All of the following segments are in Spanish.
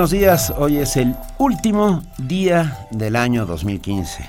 Buenos días, hoy es el último día del año 2015,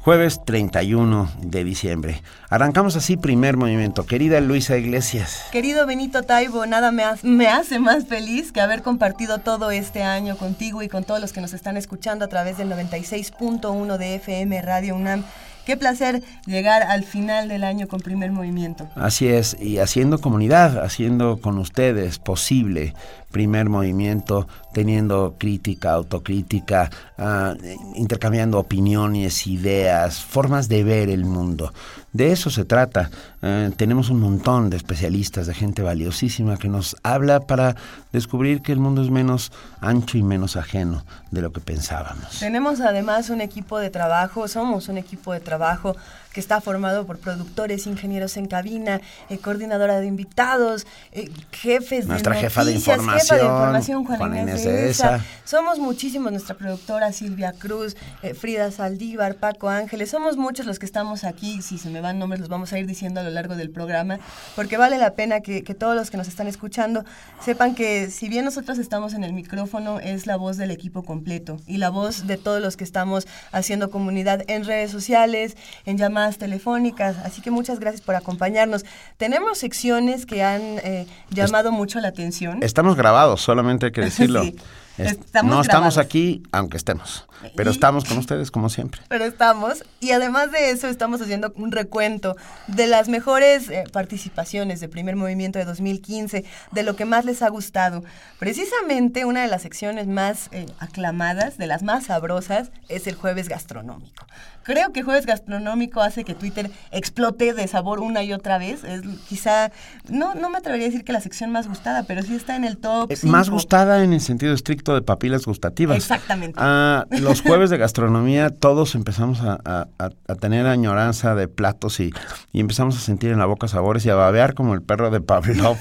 jueves 31 de diciembre. Arrancamos así primer movimiento. Querida Luisa Iglesias. Querido Benito Taibo, nada me, ha- me hace más feliz que haber compartido todo este año contigo y con todos los que nos están escuchando a través del 96.1 de FM Radio UNAM. Qué placer llegar al final del año con primer movimiento. Así es, y haciendo comunidad, haciendo con ustedes posible primer movimiento, teniendo crítica, autocrítica, ah, intercambiando opiniones, ideas, formas de ver el mundo. De eso se trata. Eh, tenemos un montón de especialistas, de gente valiosísima que nos habla para descubrir que el mundo es menos ancho y menos ajeno de lo que pensábamos. Tenemos además un equipo de trabajo, somos un equipo de trabajo que está formado por productores, ingenieros en cabina, eh, coordinadora de invitados, eh, jefes Nuestra de jefa de noticias, jefa de información, información, Juana, Juana Inés de de Esa. Esa. Somos muchísimos, nuestra productora Silvia Cruz, eh, Frida Saldívar, Paco Ángeles, somos muchos los que estamos aquí, si se me van nombres los vamos a ir diciendo a lo largo del programa, porque vale la pena que, que todos los que nos están escuchando sepan que si bien nosotros estamos en el micrófono, es la voz del equipo completo y la voz de todos los que estamos haciendo comunidad en redes sociales, en llamadas telefónicas, así que muchas gracias por acompañarnos. Tenemos secciones que han eh, llamado mucho la atención. Estamos grabados, solamente hay que decirlo. Sí, estamos no estamos grabados. aquí, aunque estemos, pero Y- estamos con ustedes como siempre. Pero estamos, y además de eso estamos haciendo un recuento de las mejores eh, participaciones de primer movimiento de 2015, de lo que más les ha gustado. Precisamente una de las secciones más eh, aclamadas, de las más sabrosas, es el jueves gastronómico. Creo que jueves gastronómico hace que Twitter explote de sabor una y otra vez. Es quizá, no, no me atrevería a decir que la sección más gustada, pero sí está en el top. Eh, Más gustada en el sentido estricto de papilas gustativas. Exactamente. Ah, los jueves de gastronomía todos empezamos a, a- a- a tener añoranza de platos y, y empezamos a sentir en la boca sabores y a babear como el perro de Pavlov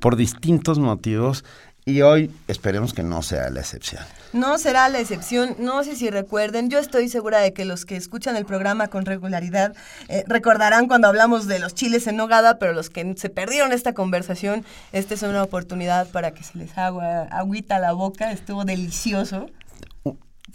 por distintos motivos y hoy esperemos que no sea la excepción. No será la excepción, no sé si recuerden, yo estoy segura de que los que escuchan el programa con regularidad eh, recordarán cuando hablamos de los chiles en nogada, pero los que se perdieron esta conversación, esta es una oportunidad para que se les haga agüita la boca, estuvo delicioso.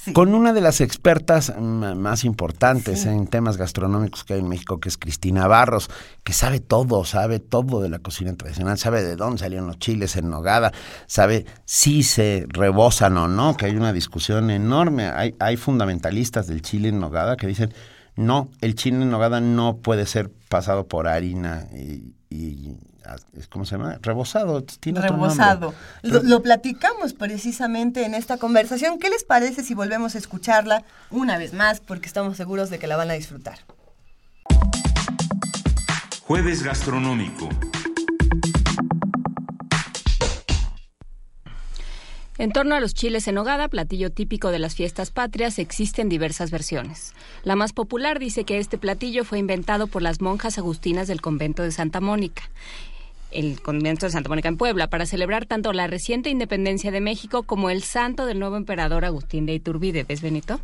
Sí. Con una de las expertas más importantes Sí. en temas gastronómicos que hay en México, que es Cristina Barros, que sabe todo, sabe todo de la cocina tradicional, sabe de dónde salieron los chiles en nogada, sabe si se rebosan o no, que hay una discusión enorme. Hay, hay fundamentalistas del chile en nogada que dicen, no, el chile en nogada no puede ser pasado por harina y... y ¿Cómo se llama? Rebosado. Tiene otro nombre. Rebosado. Lo, lo platicamos precisamente en esta conversación. ¿Qué les parece si volvemos a escucharla una vez más? Porque estamos seguros de que la van a disfrutar. Jueves gastronómico. En torno a los chiles en nogada, platillo típico de las fiestas patrias, existen diversas versiones. La más popular dice que este platillo fue inventado por las monjas agustinas del convento de Santa Mónica, el convento de Santa Mónica en Puebla, para celebrar tanto la reciente independencia de México como el santo del nuevo emperador Agustín de Iturbide. ¿Ves, Benito?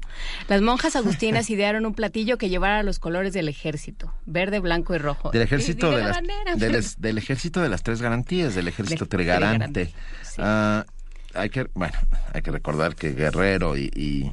Las monjas agustinas idearon un platillo que llevara los colores del ejército, verde, blanco y rojo. Del ejército Y- y de, la las, bandera. del, ejército de las tres garantías, del ejército Del trigarante. trigarante, sí. Ah, hay que, bueno, hay que recordar que Guerrero y, y,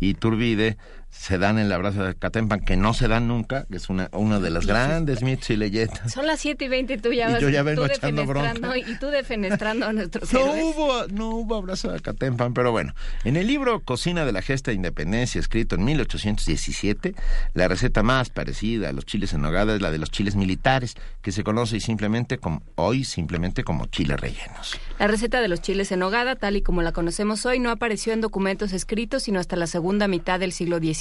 y Turbide se dan el abrazo de Catempan, que no se dan nunca, que es una, uno de los grandes mitos y leyendas. Son las 7 y 20 y tú ya Y vas yo ya vengo tú echando defenestrando bronca. y tú defenestrando a nuestros No héroes. hubo, no hubo abrazo de Catempan, pero bueno. En el libro Cocina de la Gesta de Independencia, escrito en 1817, la receta más parecida a los chiles en nogada es la de los chiles militares, que se conoce simplemente como, hoy simplemente como chiles rellenos. La receta de los chiles en nogada, tal y como la conocemos hoy, no apareció en documentos escritos sino hasta la segunda mitad del siglo XIX.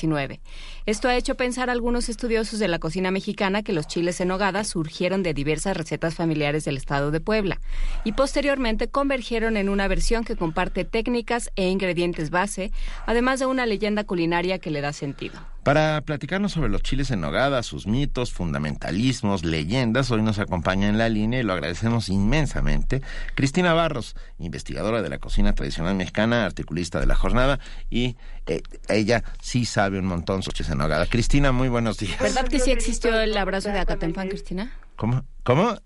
Esto ha hecho pensar a algunos estudiosos de la cocina mexicana que los chiles en nogada surgieron de diversas recetas familiares del estado de Puebla y posteriormente convergieron en una versión que comparte técnicas e ingredientes base, además de una leyenda culinaria que le da sentido. Para platicarnos sobre los chiles en nogada, sus mitos, fundamentalismos, leyendas, hoy nos acompaña en la línea y lo agradecemos inmensamente Cristina Barros, investigadora de la cocina tradicional mexicana, articulista de la jornada y eh, ella sí sabe un montón sobre chiles en nogada. Cristina, muy buenos días. ¿Verdad que sí existió el abrazo de Acatempan, Cristina? ¿Cómo? ¿Cómo?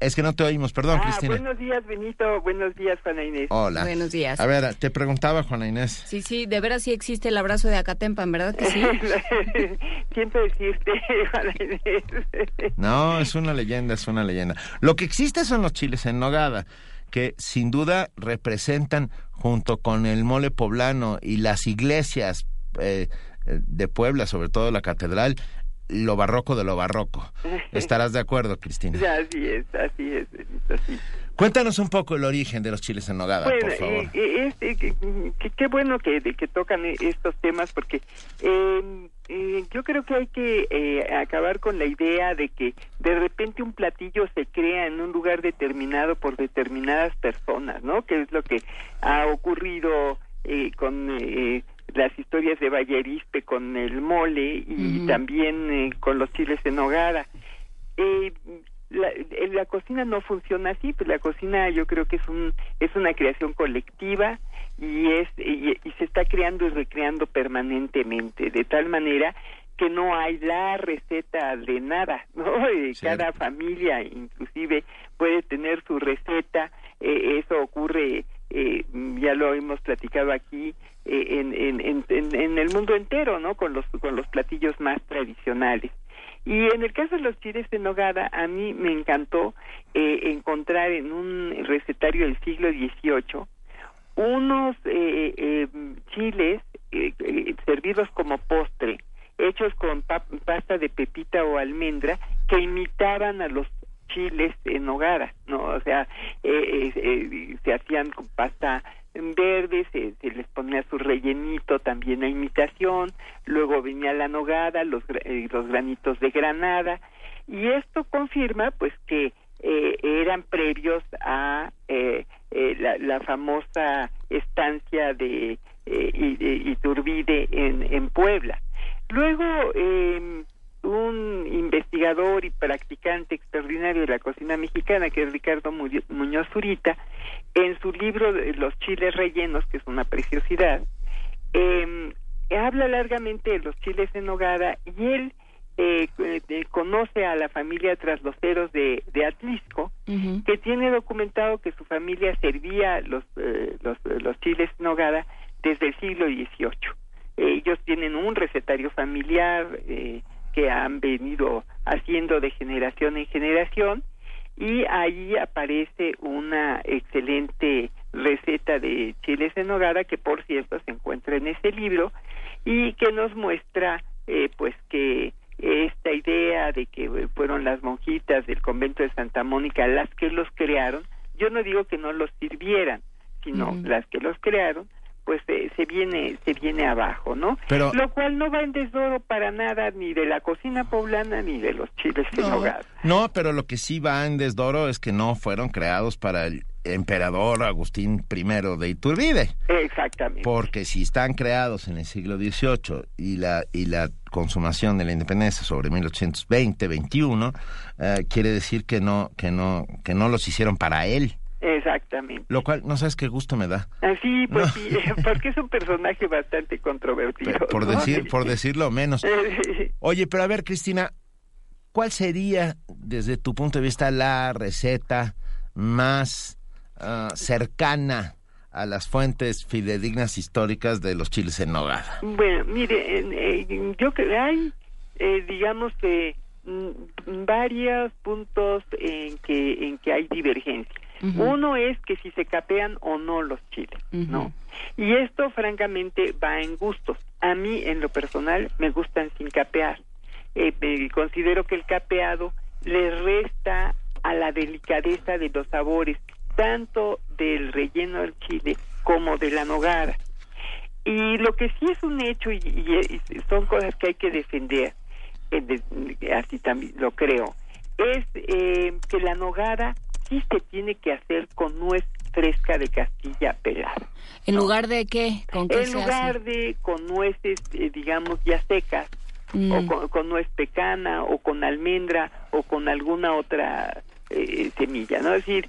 Es que no te oímos, perdón, ah, Cristina. Buenos días, Benito. Buenos días, Juana Inés. Hola. Buenos días. A ver, te preguntaba, Juana Inés. Sí, sí, de veras sí existe el abrazo de Acatempan, ¿verdad que sí? Siempre existe, Juana Inés. no, es una leyenda, es una leyenda. Lo que existe son los chiles en nogada, que sin duda representan, junto con el mole poblano y las iglesias eh, de Puebla, sobre todo la catedral, lo barroco de lo barroco. ¿Estarás de acuerdo, Cristina? Así es, así es, así. Cuéntanos un poco el origen de los chiles en nogada, por favor. Eh, eh, qué bueno que, que tocan estos temas porque em, eh, yo creo que hay que eh, acabar con la idea de que de repente un platillo se crea en un lugar determinado por determinadas personas, ¿no? Que es lo que ha ocurrido eh, con eh, las historias de Vallerispe con el mole y también eh, con los chiles en nogada. Eh, la, la, cocina no funciona así, pues la cocina yo creo que es un es una creación colectiva y es y, y se está creando y recreando permanentemente de tal manera que no hay la receta de nada, ¿no? Eh, cada familia inclusive puede tener su receta, eh, eso ocurre, eh, ya lo hemos platicado aquí, eh, en, en, en, en, el mundo entero, ¿no? Con los, con los platillos más tradicionales. Y en el caso de los chiles de nogada, a mí me encantó eh, encontrar en un recetario del siglo XVIII unos eh, eh, chiles servidos como postre, hechos con pasta de pepita o almendra, que imitaban a los chiles en nogada, ¿no? O sea, se hacían con pasta verde, se, les ponía su rellenito también a imitación, luego venía la nogada, los, eh, los granitos de granada, y esto confirma pues que eh, eran previos a eh, eh la, famosa estancia de Iturbide en, en Puebla. Luego, eh, un investigador y practicante extraordinario de la cocina mexicana, que es Ricardo Muñoz Zurita, en su libro Los chiles rellenos, que es una preciosidad, eh, habla largamente de los chiles en nogada y él eh, eh, conoce a la familia trasloceros de, de Atlisco, uh -huh. que tiene documentado que su familia servía los, eh, los, los chiles en nogada desde el siglo XVIII. ellos tienen un recetario familiar, eh, que han venido haciendo de generación en generación y ahí aparece una excelente receta de chiles en nogada que por cierto se encuentra en ese libro y que nos muestra eh, pues que esta idea de que fueron las monjitas del convento de Santa Mónica las que los crearon, yo no digo que no los sirvieran, sino mm. las que los crearon, pues eh, se viene se viene abajo, ¿no? Pero, lo cual no va en desdoro para nada ni de la cocina poblana ni de los chiles no, en hogar. No, pero lo que sí va en desdoro es que no fueron creados para el emperador Agustín I de Iturbide. Exactamente. Porque si están creados en el siglo XVIII y la y la consumación de la independencia sobre 1820-21 eh, quiere decir que no que no que no los hicieron para él. Exactamente. Lo cual, no sabes qué gusto me da. Así, pues no. sí, porque es un personaje bastante controvertido. Por, por ¿no? decir, por decirlo menos. Oye, pero a ver, Cristina, ¿cuál sería, desde tu punto de vista, la receta más uh, cercana a las fuentes fidedignas históricas de los chiles en nogada? Bueno, mire, eh, yo creo que hay, eh, digamos que mm, varios puntos en que en que hay divergencia. Uh -huh. Uno es que si se capean o no los chiles, uh -huh. ¿no? Y esto francamente va en gustos. A mí en lo personal me gustan sin capear. Eh, eh, considero que el capeado le resta a la delicadeza de los sabores tanto del relleno del chile como de la nogada. Y lo que sí es un hecho y, y, y son cosas que hay que defender, eh, de, así también lo creo, es eh, que la nogada sí se tiene que hacer con nuez fresca de Castilla pelada. ¿En lugar de qué? ¿Con qué En lugar de con nueces, eh, digamos, ya secas, o Mm. con, con nuez pecana, o con almendra, o con alguna otra eh, semilla, ¿no? Es decir,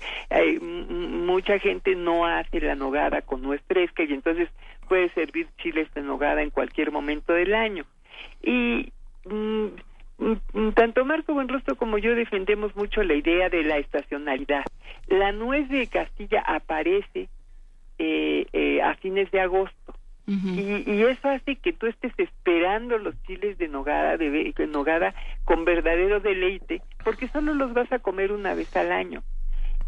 mucha gente no hace la nogada con nuez fresca y entonces puede servir chiles de nogada en cualquier momento del año. Y mm, tanto Marco Buenrostro como yo defendemos mucho la idea de la estacionalidad. La nuez de Castilla aparece eh, eh, a fines de agosto. Y, y eso hace que tú estés esperando los chiles de nogada, de nogada con verdadero deleite, porque solo los vas a comer una vez al año.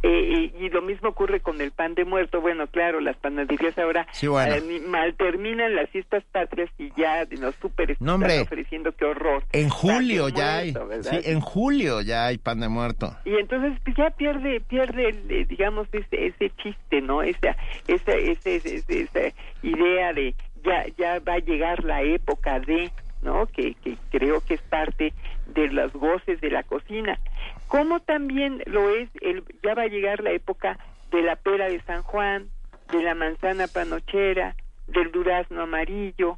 Eh, y, lo mismo ocurre con el pan de muerto. Bueno, claro, las panaderías ahora Sí, bueno. eh, mal terminan las fiestas patrias y ya los súper No, están ofreciendo qué horror. En julio ya hay. muerto, ¿verdad? Sí, en julio ya hay pan de muerto. y entonces pues, ya pierde pierde eh, digamos ese ese chiste no esa esa esa, esa, esa idea de ya ya va a llegar la época de no que, que creo que es parte de los goces de la cocina como también lo es el ya va a llegar la época de la pera de San Juan de la manzana panochera del durazno amarillo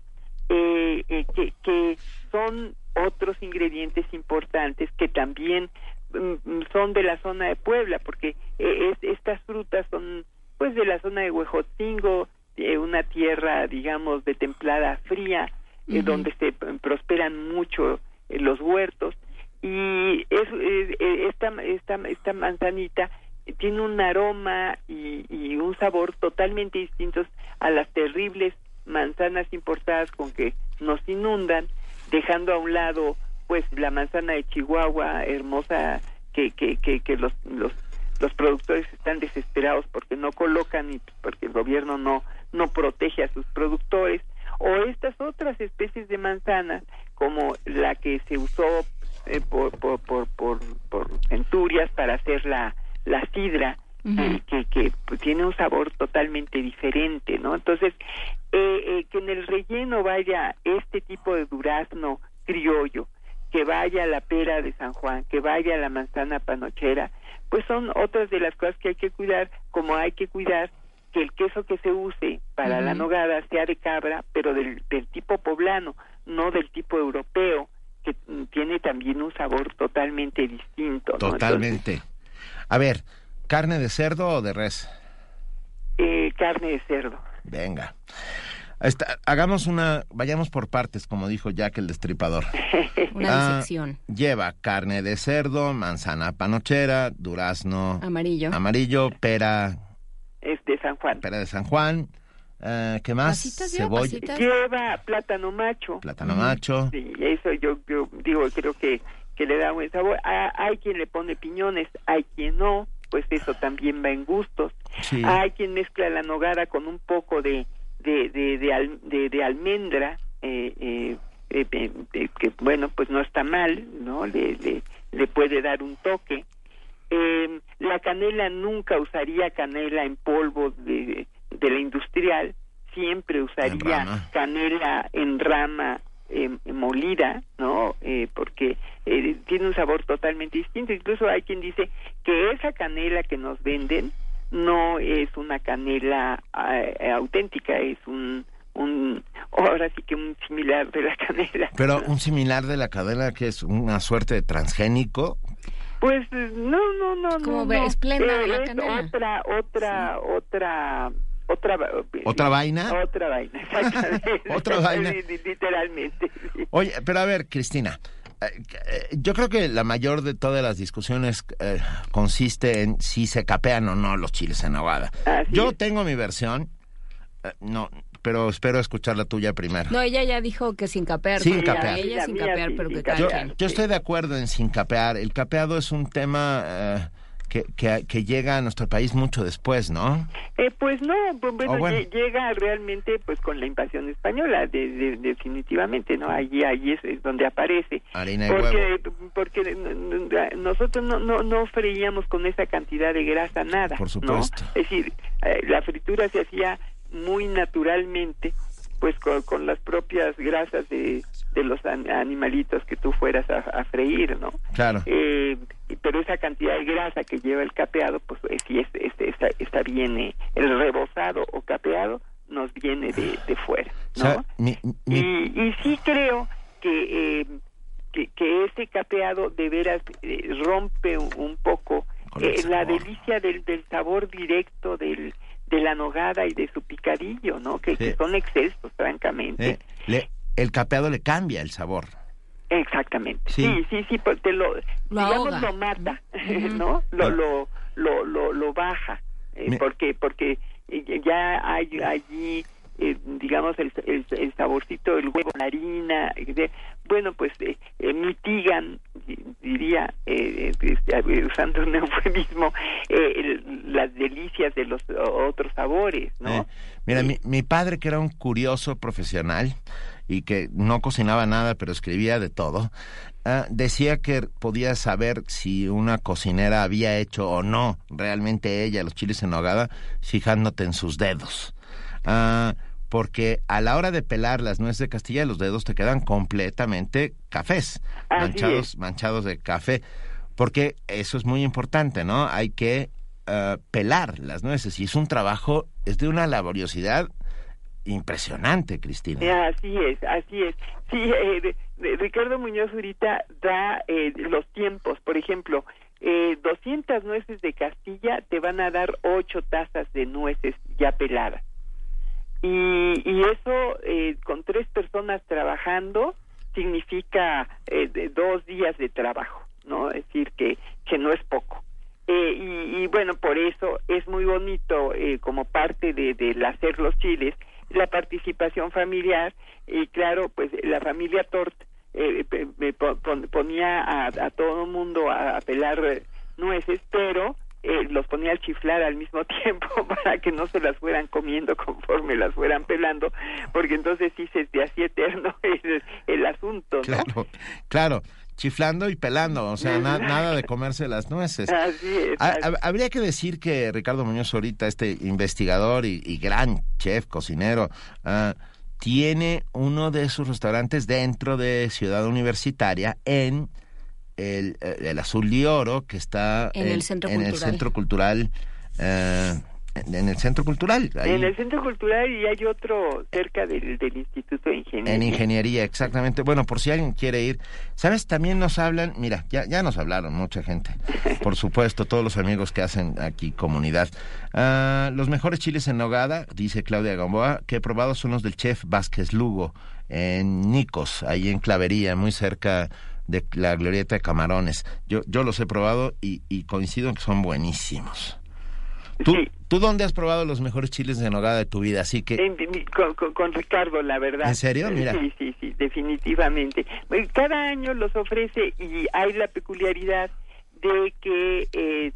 eh, eh, que, que son otros ingredientes importantes que también mm, son de la zona de Puebla, porque eh, es- estas frutas son pues de la zona de Huejotzingo, eh, una tierra, digamos, de templada fría, eh, donde se p- prosperan mucho eh, los huertos, y es, eh, eh, esta, esta, esta manzanita tiene un aroma y, y un sabor totalmente distintos a las terribles manzanas importadas con que nos inundan, dejando a un lado pues la manzana de Chihuahua hermosa que que, que, que los, los los productores están desesperados porque no colocan y porque el gobierno no no protege a sus productores o estas otras especies de manzanas como la que se usó eh, por, por, por, por, por centurias para hacer la, la sidra que, que pues, tiene un sabor totalmente diferente, ¿no? Entonces, eh, eh, que en el relleno vaya este tipo de durazno criollo, que vaya la pera de San Juan, que vaya la manzana panochera, pues son otras de las cosas que hay que cuidar, como hay que cuidar que el queso que se use para la nogada sea de cabra, pero del, del tipo poblano, no del tipo europeo, que tiene también un sabor totalmente distinto. ¿no? Totalmente. A ver, ¿carne de cerdo o de res? Eh, carne de cerdo. Venga. Esta- hagamos una, vayamos por partes, como dijo Jack el Destripador. Una Ah, disección. Lleva carne de cerdo, manzana panochera, durazno Amarillo. amarillo, pera, San Juan. pera de San Juan, eh, ¿qué más? Pasitas, lleva Cebolla, pasitas. Lleva plátano macho. plátano macho. Sí, eso yo, yo digo, creo que, que le da buen sabor. Hay quien le pone piñones, hay quien no, pues eso también va en gustos. Sí. Hay quien mezcla la nogada con un poco de, de, de, de, al- de- de almendra, eh, eh, eh, eh, eh, que bueno, pues no está mal, ¿no? Le, le, le puede dar un toque. Eh, la canela nunca usaría canela en polvo de, de la industrial, siempre usaría canela en rama eh, molida, ¿no? Eh, porque eh, tiene un sabor totalmente distinto. Incluso hay quien dice que esa canela que nos venden no es una canela eh, auténtica, es un, un, ahora sí que un similar de la canela. Pero un similar de la cadena que es una suerte de transgénico. Pues no, no, no, como no. esplenda de la es canela. Otra, otra, otra, otra. ¿Otra vaina? Otra vaina, exactamente. ¿Otra vaina? Literalmente. sí. Oye, pero a ver, Cristina, eh, eh, yo creo que la mayor de todas las discusiones eh, consiste en si se capean o no los chiles en. Así Yo es. tengo mi versión, eh, no, pero espero escuchar la tuya primero. No, ella ya dijo que sin capear. Sin porque capear. Ella La sin capear, sí, pero sin que capear. yo estoy de acuerdo en sin capear. El capeado es un tema eh, que, que, que llega a nuestro país mucho después, ¿no? Eh, pues no, bueno, Oh, bueno. lle- llega realmente pues con la invasión española, de, de- definitivamente, ¿no? Allí, allí es, es donde aparece. Harina y porque huevo. porque n- n- nosotros no, no, no freíamos con esa cantidad de grasa nada. Por ¿no? supuesto. Es decir, eh, la fritura se hacía muy naturalmente, pues con, con las propias grasas de, de los an- animalitos que tú fueras a, a freír, ¿no? Claro. Eh, pero esa cantidad de grasa que lleva el capeado, pues eh, sí es, es- es- es mesa viene el rebozado o capeado, nos viene de, de fuera, ¿no? Y, y, sí creo que, eh, que, que, ese capeado de veras eh, rompe un, poco eh, la delicia del, del sabor directo del de la nogada y de su picadillo, ¿no? Que, son excesos, francamente. Eh, el capeado le cambia el sabor. Exactamente. Sí, sí, sí, pues te lo, digamos, lo mata, ¿no? Lo, lo, lo, lo, lo baja, eh, porque porque ya hay allí eh, digamos el, el, saborcito del huevo la harina bueno pues eh, eh, mitigan diría este, usando un eufemismo las delicias de los otros sabores no mira mi, mi padre que era un curioso profesional y que no cocinaba nada pero escribía de todo ah, decía que podía saber si una cocinera había hecho o no realmente ella los chiles en nogada fijándote en sus dedos. Ah, porque a la hora de pelar las nueces de Castilla los dedos te quedan completamente cafés, manchados, manchados de café, porque eso es muy importante, ¿no? Hay que ah, pelar las nueces y es un trabajo, es de una laboriosidad impresionante, Cristina. Así es, así es. Sí, eh, Ricardo Muñoz ahorita da eh, los tiempos, por ejemplo, eh, 200 nueces de Castilla te van a dar 8 tazas de nueces ya peladas. Y, y eso eh, con tres personas trabajando significa eh, dos días de trabajo, ¿no? Es decir, que, que no es poco. Eh, y, y, bueno, por eso es muy bonito eh, como parte de, del hacer los chiles, la participación familiar y claro, pues la familia Tort eh, ponía a, a todo el mundo a pelar nueces, pero eh, los ponía al chiflar al mismo tiempo para que no se las fueran comiendo conforme las fueran pelando, porque entonces sí se hacía eterno el, el asunto, ¿no? Claro, claro chiflando y pelando, o sea, nada de comerse las nueces. Así es, habría que decir que Ricardo Muñoz ahorita, este investigador y, gran chef, cocinero, uh, tiene uno de sus restaurantes dentro de Ciudad Universitaria en el, eh, el azul y oro que está en, el centro en cultural, el centro cultural eh, en el centro cultural. En el centro cultural y hay otro cerca del, del, Instituto de Ingeniería. En ingeniería, exactamente. Bueno, por si alguien quiere ir. ¿Sabes? También nos hablan, mira, ya, ya nos hablaron mucha gente. Por supuesto, todos los amigos que hacen aquí comunidad. Uh, los mejores chiles en nogada, dice Claudia Gamboa, que he probado son los del chef Vázquez Lugo en Nicos, ahí en Clavería, muy cerca de la glorieta de camarones. Yo, yo los he probado y, y coincido en que son buenísimos. ¿Tú, ¿Tú dónde has probado los mejores chiles de nogada de tu vida? Así que con, con, Ricardo, la verdad. ¿En serio? Mira. Sí, sí, sí, definitivamente. Cada año los ofrece y hay la peculiaridad de que eh,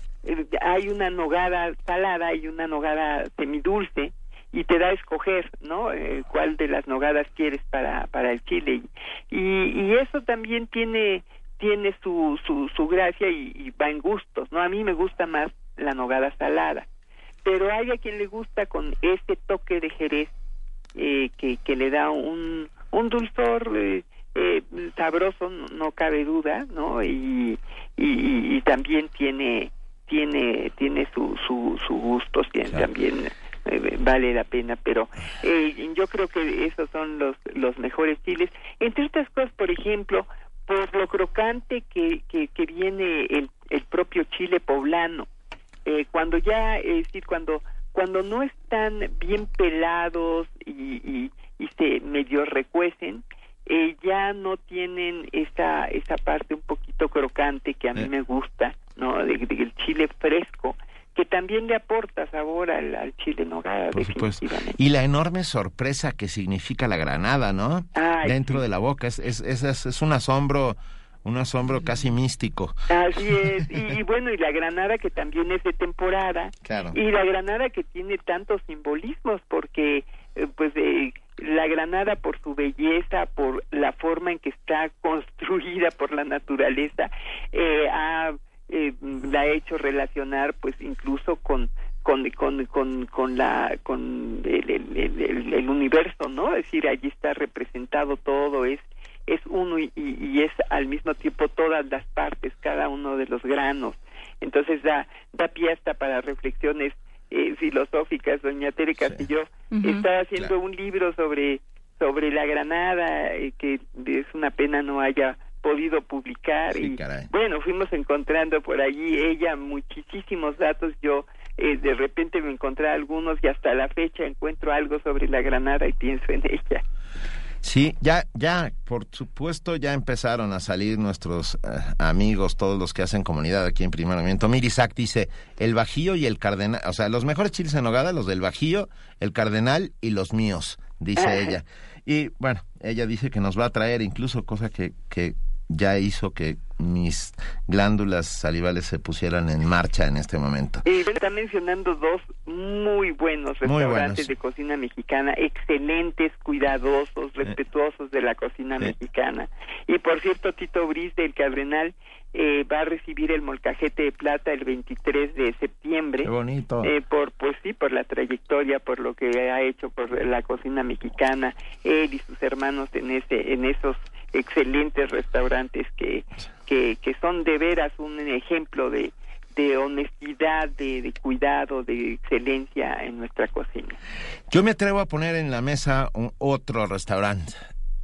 hay una nogada salada y una nogada semidulce y te da a escoger, ¿no? Eh, cuál de las nogadas quieres para para el chile y, y eso también tiene tiene su su, su gracia y, y, va en gustos, ¿no? A mí me gusta más la nogada salada, pero hay a quien le gusta con este toque de jerez eh, que que le da un un dulzor eh, eh, sabroso, no, no, cabe duda, ¿no? Y, y, y también tiene tiene tiene su su, su gusto, tiene claro. también eh, vale la pena, pero eh, yo creo que esos son los, los mejores chiles. Entre otras cosas, por ejemplo, por lo crocante que, que, que viene el, el propio chile poblano. Eh, cuando ya, es decir, cuando, cuando no están bien pelados y, y, y se medio recuecen, eh, ya no tienen esa, esa parte un poquito crocante que a mí me gusta, ¿no? Del de, de chile fresco que también le aporta sabor al, al chile nogada. Por supuesto. Y la enorme sorpresa que significa la granada, ¿no? Ay, Dentro sí. de la boca, es, es, es, es un asombro un asombro casi místico. Así es, y, y, bueno, y la granada que también es de temporada, claro. y la granada que tiene tantos simbolismos, porque eh, pues eh, la granada por su belleza, por la forma en que está construida por la naturaleza, eh, ha eh, la ha hecho relacionar pues incluso con con con con, con la con el, el, el, el, universo no es decir allí está representado todo es es uno y, y, es al mismo tiempo todas las partes cada uno de los granos. Entonces da da pie hasta para reflexiones eh, filosóficas, doña Tere Castillo, está haciendo un libro sobre sobre la Granada eh, que es una pena no haya podido publicar y bueno fuimos encontrando por allí ella muchísimos datos yo eh, de repente me encontré algunos y hasta la fecha encuentro algo sobre la Granada y pienso en ella Sí, ya, ya, por supuesto, ya empezaron a salir nuestros eh, amigos, todos los que hacen comunidad aquí en Primer Movimiento. Mirisac dice, el Bajío y el Cardenal, o sea, los mejores chiles en nogada, los del Bajío, el Cardenal y los míos, dice ella. Y bueno, ella dice que nos va a traer incluso cosa que, que ya hizo que mis glándulas salivales se pusieran en marcha en este momento. Y está mencionando dos muy buenos restaurantes de cocina mexicana, excelentes, cuidadosos, eh. respetuosos de la cocina mexicana. Y por cierto, Tito Briz del Cardenal eh, va a recibir el molcajete de plata el 23 de septiembre. Qué bonito. Eh, por, pues sí, por la trayectoria, por lo que ha hecho por la cocina mexicana, él y sus hermanos en ese, en esos excelentes restaurantes que, que, que son de veras un ejemplo de, de honestidad, de, de, cuidado, de excelencia en nuestra cocina. Yo me atrevo a poner en la mesa un, otro restaurante.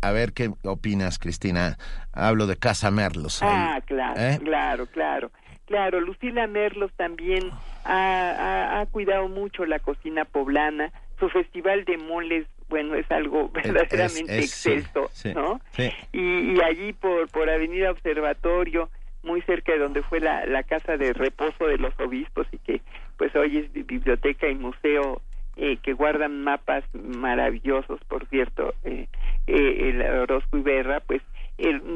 A ver qué opinas, Cristina. Hablo de Casa Merlos. Ah, claro, ¿Eh? claro, claro. Claro, Lucila Merlos también ha, ha, cuidado mucho la cocina poblana. Su festival de moles bueno, es algo verdaderamente exceso, ¿no? Y, allí por, por Avenida Observatorio, muy cerca de donde fue la, la casa de reposo de los obispos y que pues hoy es biblioteca y museo eh, que guardan mapas maravillosos, por cierto, eh, eh, el Orozco Iberra, pues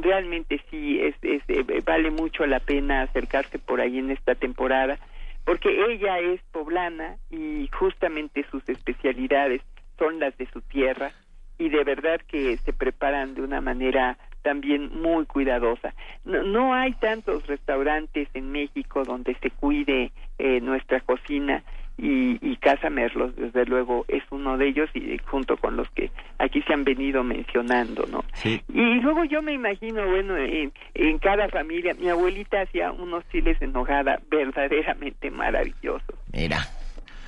realmente sí es, es vale mucho la pena acercarse por ahí en esta temporada, porque ella es poblana y justamente sus especialidades son las de su tierra y de verdad que se preparan de una manera también muy cuidadosa. No, hay tantos restaurantes en México donde se cuide eh, nuestra cocina y, Casa Merlos, desde luego, es uno de ellos y junto con los que aquí se han venido mencionando, ¿no? Y luego yo me imagino, bueno, en, en cada familia, mi abuelita hacía unos chiles en verdaderamente maravillosos. Mira.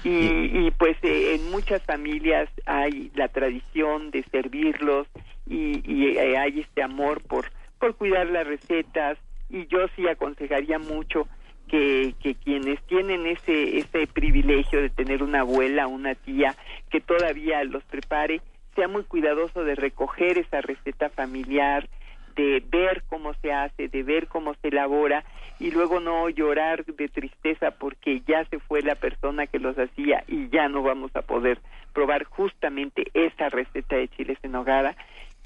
Y, y pues eh, en muchas familias hay la tradición de servirlos y, y eh, hay este amor por, por cuidar las recetas. Y yo sí aconsejaría mucho que, que quienes tienen ese, ese privilegio de tener una abuela, una tía que todavía los prepare, sea muy cuidadoso de recoger esa receta familiar, de ver cómo se hace, de ver cómo se elabora y luego no llorar de tristeza porque ya se fue la persona que los hacía y ya no vamos a poder probar justamente esa receta de chiles en hogada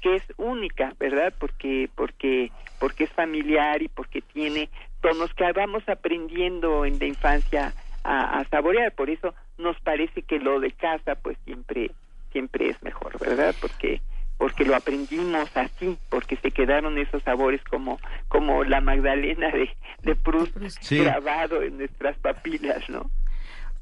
que es única, ¿verdad? Porque porque porque es familiar y porque tiene tonos que vamos aprendiendo en la infancia a, a saborear, por eso nos parece que lo de casa pues siempre siempre es mejor, ¿verdad? Porque porque lo aprendimos así, porque se quedaron esos sabores como, como la Magdalena de, de Proust grabado en nuestras papilas, ¿no?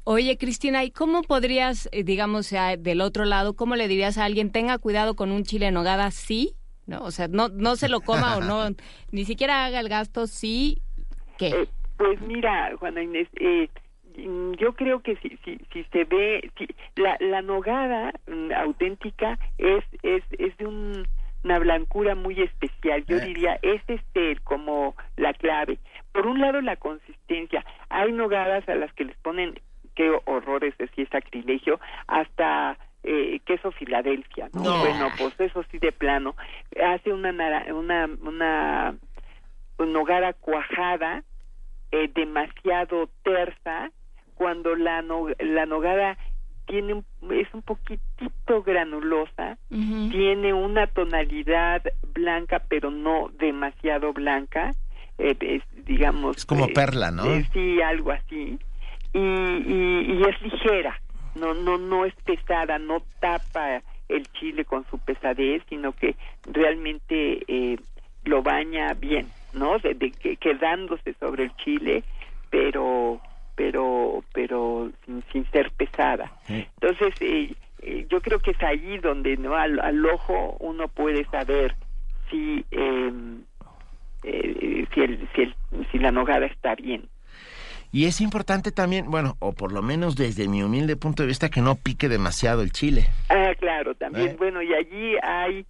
Oye, Cristina, ¿y cómo podrías, eh, digamos, del otro lado, cómo le dirías a alguien, tenga cuidado con un chile en nogada, sí? ¿No? O sea, no, no se lo coma o no, ni siquiera haga el gasto, sí, ¿qué? Eh, pues mira, Juana Inés, eh, yo creo que si, si, si se ve, si, la, la nogada mm, auténtica es, es, es de una blancura muy especial. Yo eh. diría, es este como la clave. Por un lado, la consistencia. Hay nogadas a las que les ponen, qué horrores, si es sacrilegio, hasta eh, queso Filadelfia, ¿no? Bueno, pues eso sí de plano. Hace una, una, una nogada cuajada, eh, demasiado tersa, cuando la, la nogada tiene es un poquitito granulosa, tiene una tonalidad blanca pero no demasiado blanca, eh, digamos... Es como eh, perla, ¿no? Eh, sí, algo así. Y, y, es ligera, no, no, no es pesada, no tapa el chile con su pesadez, sino que realmente lo baña bien, ¿no? De, de, quedándose sobre el chile, pero pero pero sin, ser pesada. Entonces, eh, eh, yo creo que es allí donde no al, ojo uno puede saber si em, eh, si, el, si, el, si la nogada está bien. Y es importante también, bueno, o por lo menos desde mi humilde punto de vista, que no pique demasiado el chile. Ah, claro, también. ¿Eh? Bueno, y allí hay,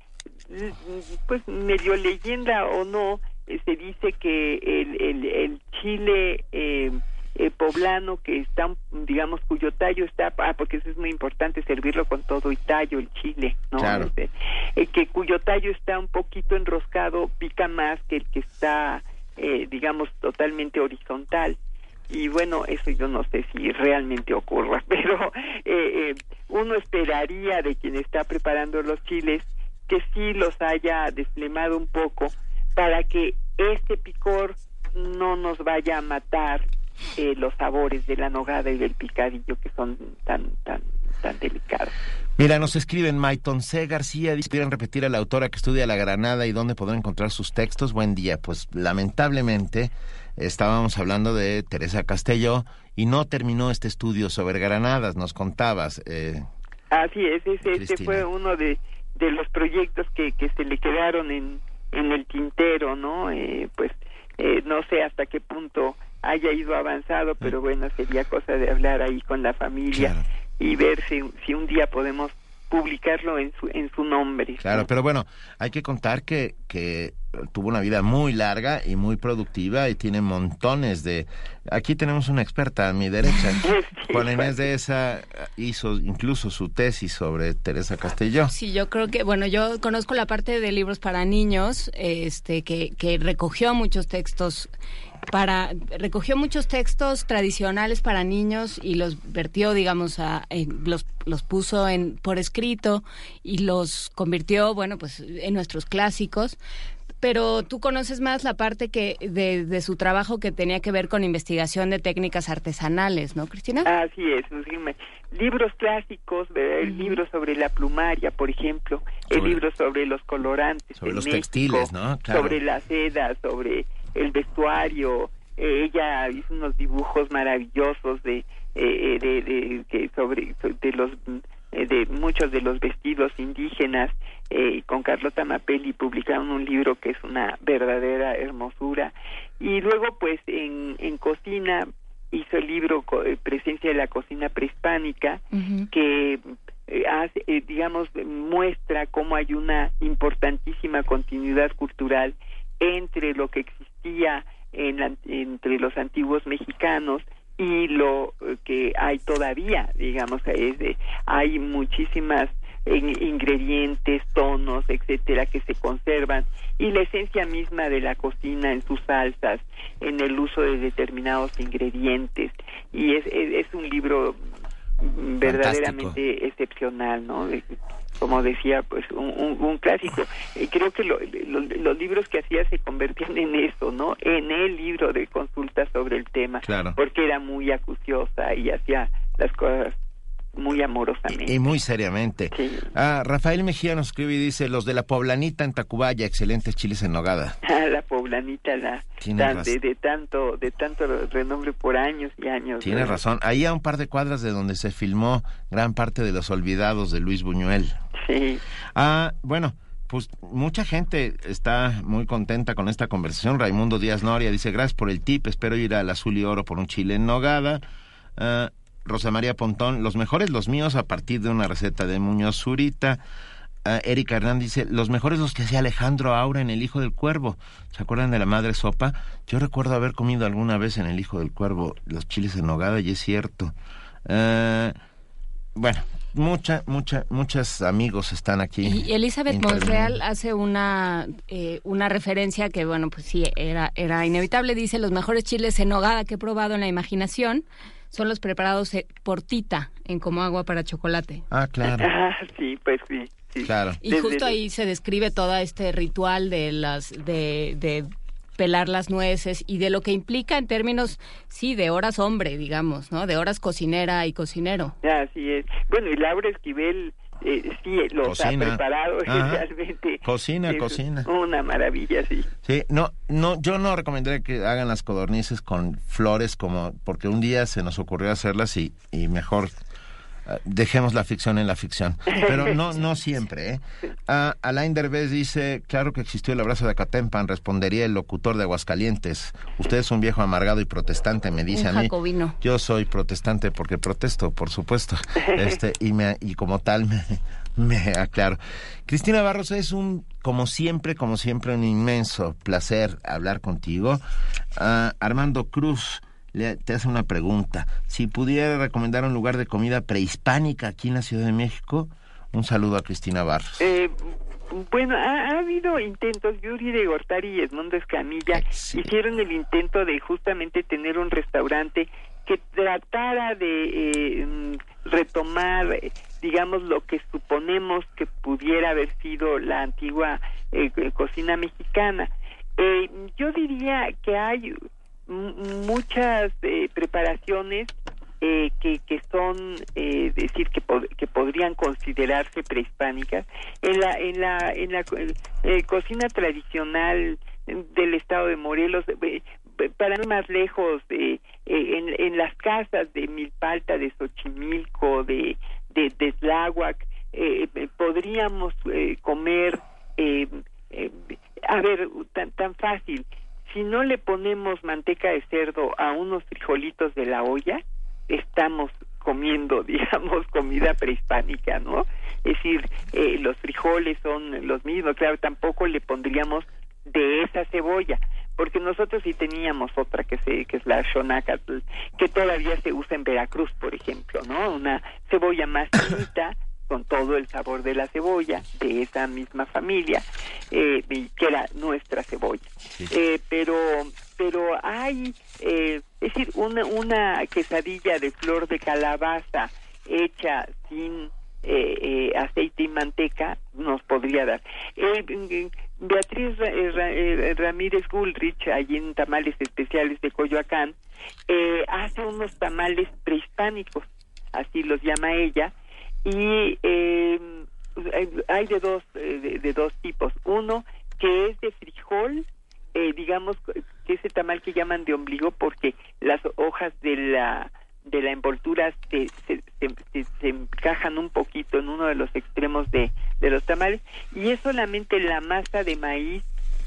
pues medio leyenda o no, eh, se dice que el, el, el chile eh, eh, poblano que está, digamos, cuyo tallo está, ah, porque eso es muy importante, servirlo con todo y tallo, el chile, ¿no? Claro. Este, eh, que cuyo tallo está un poquito enroscado, pica más que el que está, eh, digamos, totalmente horizontal. Y bueno, eso yo no sé si realmente ocurra, pero eh, eh, uno esperaría de quien está preparando los chiles que sí los haya desflemado un poco para que este picor no nos vaya a matar eh, los sabores de la nogada y del picadillo que son tan tan tan delicados. Mira, nos escriben Maiton C. García, dice, ¿quieren repetir a la autora que estudia la Granada y dónde podrán encontrar sus textos? Buen día. Pues lamentablemente estábamos hablando de Teresa Castelló y no terminó este estudio sobre granadas, nos contabas. Eh, Así es, ese, este fue uno de, de los proyectos que, que se le quedaron en, en el tintero, ¿no? Eh, pues eh, no sé hasta qué punto haya ido avanzado, pero bueno, sería cosa de hablar ahí con la familia Claro. y ver si, si un día podemos publicarlo en su, en su nombre. Claro, pero bueno, hay que contar que, que tuvo una vida muy larga y muy productiva y tiene montones de... Aquí tenemos una experta a mi derecha. Sí, Juan Inés de esa hizo incluso su tesis sobre Teresa Castelló. Sí, yo creo que, bueno, yo conozco la parte de libros para niños, este, que, que recogió muchos textos para recogió muchos textos tradicionales para niños y los vertió digamos a en- los los puso en por escrito y los convirtió bueno pues en nuestros clásicos pero tú conoces más la parte que de, de su trabajo que tenía que ver con investigación de técnicas artesanales no Cristina Así es, libros clásicos, ¿verdad? el libro sobre la plumaria, por ejemplo, el Sobre- libro sobre los colorantes, sobre en los México, textiles, ¿no? Claro. sobre la seda, sobre el vestuario. Eh, ella hizo unos dibujos maravillosos de, eh, de, de- que sobre de los eh, de muchos de los vestidos indígenas eh, con Carlota Mapelli publicaron un libro que es una verdadera hermosura y luego pues en, en cocina hizo el libro eh, Presencia de la cocina prehispánica que eh, hace, eh, digamos muestra cómo hay una importantísima continuidad cultural entre lo que en la- entre los antiguos mexicanos y lo eh, que hay todavía digamos es de- hay muchísimas in- ingredientes tonos etcétera que se conservan. Y la esencia misma de la cocina en sus salsas en el uso de determinados ingredientes. Y es, es un libro verdaderamente excepcional, ¿no? Como decía, pues un, un- un clásico. Y creo que lo- lo- los libros que hacía se convertían en eso, ¿no? En el libro de consulta sobre el tema, Claro. porque era muy acuciosa y hacía las cosas muy amorosamente. Y, y muy seriamente. Sí. Ah, Rafael Mejía nos escribe y dice, los de la poblanita en Tacubaya, excelentes chiles en nogada. Ah, la poblanita, la Tiene tan- razón. de, de tanto de tanto renombre por años y años. Tienes ¿verdad? razón. Ahí a un par de cuadras de donde se filmó gran parte de Los Olvidados de Luis Buñuel. Sí. Ah, bueno, pues mucha gente está muy contenta con esta conversación. Raimundo Díaz Noria dice, gracias por el tip, espero ir al azul y oro por un chile en nogada. Ah, Rosa María Pontón, los mejores los míos a partir de una receta de Muñoz Zurita. Ah, Erika Hernández dice, los mejores los que hacía Alejandro Aura en El Hijo del Cuervo. ¿Se acuerdan de la madre sopa? Yo recuerdo haber comido alguna vez en El Hijo del Cuervo los chiles en nogada y es cierto. Ah, bueno, mucha, mucha, muchos amigos están aquí. Y Elizabeth. Monreal hace una eh, una referencia que, bueno, pues sí, era, era inevitable. Dice, los mejores chiles en nogada que he probado en la imaginación son los preparados eh, por Tita, en como agua para chocolate. Ah, claro, Ah, sí, pues sí. sí. claro. Y Desde justo el- ahí se describe todo este ritual de las de, de pelar las nueces y de lo que implica en términos, sí, de horas hombre, digamos, ¿no? De horas cocinera y cocinero. Así es. Bueno, y Laura Esquivel eh, sí los Cocina. ha preparado Ajá. realmente. Cocina, es cocina. Una maravilla, sí. Sí, no, no, yo no recomendaría que hagan las codornices con flores como, porque un día se nos ocurrió hacerlas y, y mejor dejemos la ficción en la ficción. Pero no, no siempre. ¿eh? Ah, Alain Derbez dice, claro que existió el abrazo de Acatempan, respondería el locutor de Aguascalientes. Usted es un viejo amargado y protestante, me dice a mí. Yo soy protestante porque protesto, por supuesto. Este, y, me, y como tal me, me aclaro. Cristina Barros, es un, como siempre, como siempre, un inmenso placer hablar contigo. Ah, Armando Cruz le, te hace una pregunta. Si pudiera recomendar un lugar de comida prehispánica aquí en la Ciudad de México, un saludo a Cristina Barros. Eh, bueno, ha, habido intentos, Yuri de Gortari y Edmundo Escamilla hicieron el intento de justamente tener un restaurante que tratara de eh, mm, retomar, digamos, lo que suponemos que pudiera haber sido la antigua eh, cocina mexicana. Eh, yo diría que hay muchas preparaciones que, que son decir que, que podrían considerarse prehispánicas. En la en la en la cocina tradicional del estado de Morelos para ir más lejos, eh, en, en, las casas de Milpalta, de Xochimilco, de, de, de Tláhuac, eh, podríamos eh, comer, eh, eh, a ver, tan, tan fácil, si no le ponemos manteca de cerdo a unos frijolitos de la olla, estamos comiendo, digamos, comida prehispánica, ¿no? Es decir, eh, los frijoles son los mismos, claro, tampoco le pondríamos de esa cebolla, porque nosotros sí teníamos otra que se que es la shonacatl que todavía se usa en Veracruz por ejemplo no una cebolla más finita con todo el sabor de la cebolla de esa misma familia eh, que era nuestra cebolla eh, pero pero hay eh, es decir una una quesadilla de flor de calabaza hecha sin eh, eh, aceite y manteca nos podría dar. Eh, Beatriz Ramírez Gulrich, allí en Tamales Especiales de Coyoacán, hace unos tamales prehispánicos, así los llama ella, y hay de dos, de, dos tipos. Uno que es de frijol, digamos que ese tamal que llaman de ombligo porque las hojas de la de la envoltura se, se, encajan un poquito en uno de los extremos de, de los tamales y es solamente la masa de maíz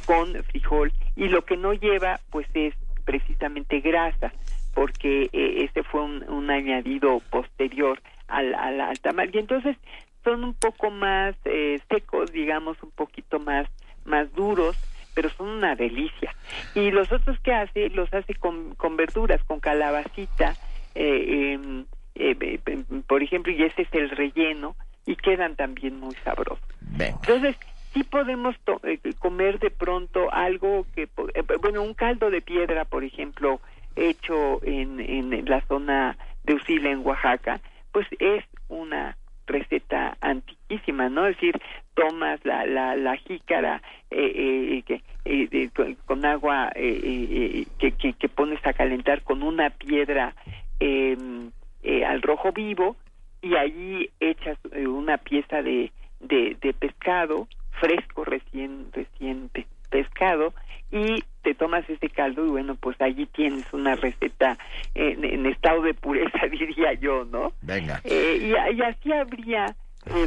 con frijol y lo que no lleva pues es precisamente grasa porque eh, ese fue un, añadido posterior al, al, tamal y entonces son un poco más eh, secos digamos un poquito más más duros pero son una delicia. Y los otros que hace los hace con, con verduras con calabacita eh, em, eh, por ejemplo, y ese es el relleno, y quedan también muy sabrosos. Entonces, sí podemos eh, comer de pronto algo que, eh, bueno, un caldo de piedra, por ejemplo, hecho en, en, la zona de Usila, en Oaxaca, pues es una receta antiquísima, ¿no? Es decir, tomas la, la, la jícara eh, eh, con, agua que, que, que, pones a calentar con una piedra Em, eh, al rojo vivo y allí echas eh, una pieza de, de, pescado fresco recién recién pescado y te tomas ese caldo y bueno pues allí tienes una receta en, estado de pureza diría yo no venga. Eh, y, y, así habría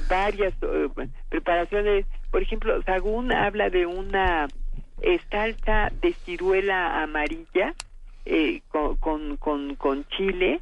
varias preparaciones. Por ejemplo Sagún habla de una salsa de ciruela amarilla eh, con, con, con, chile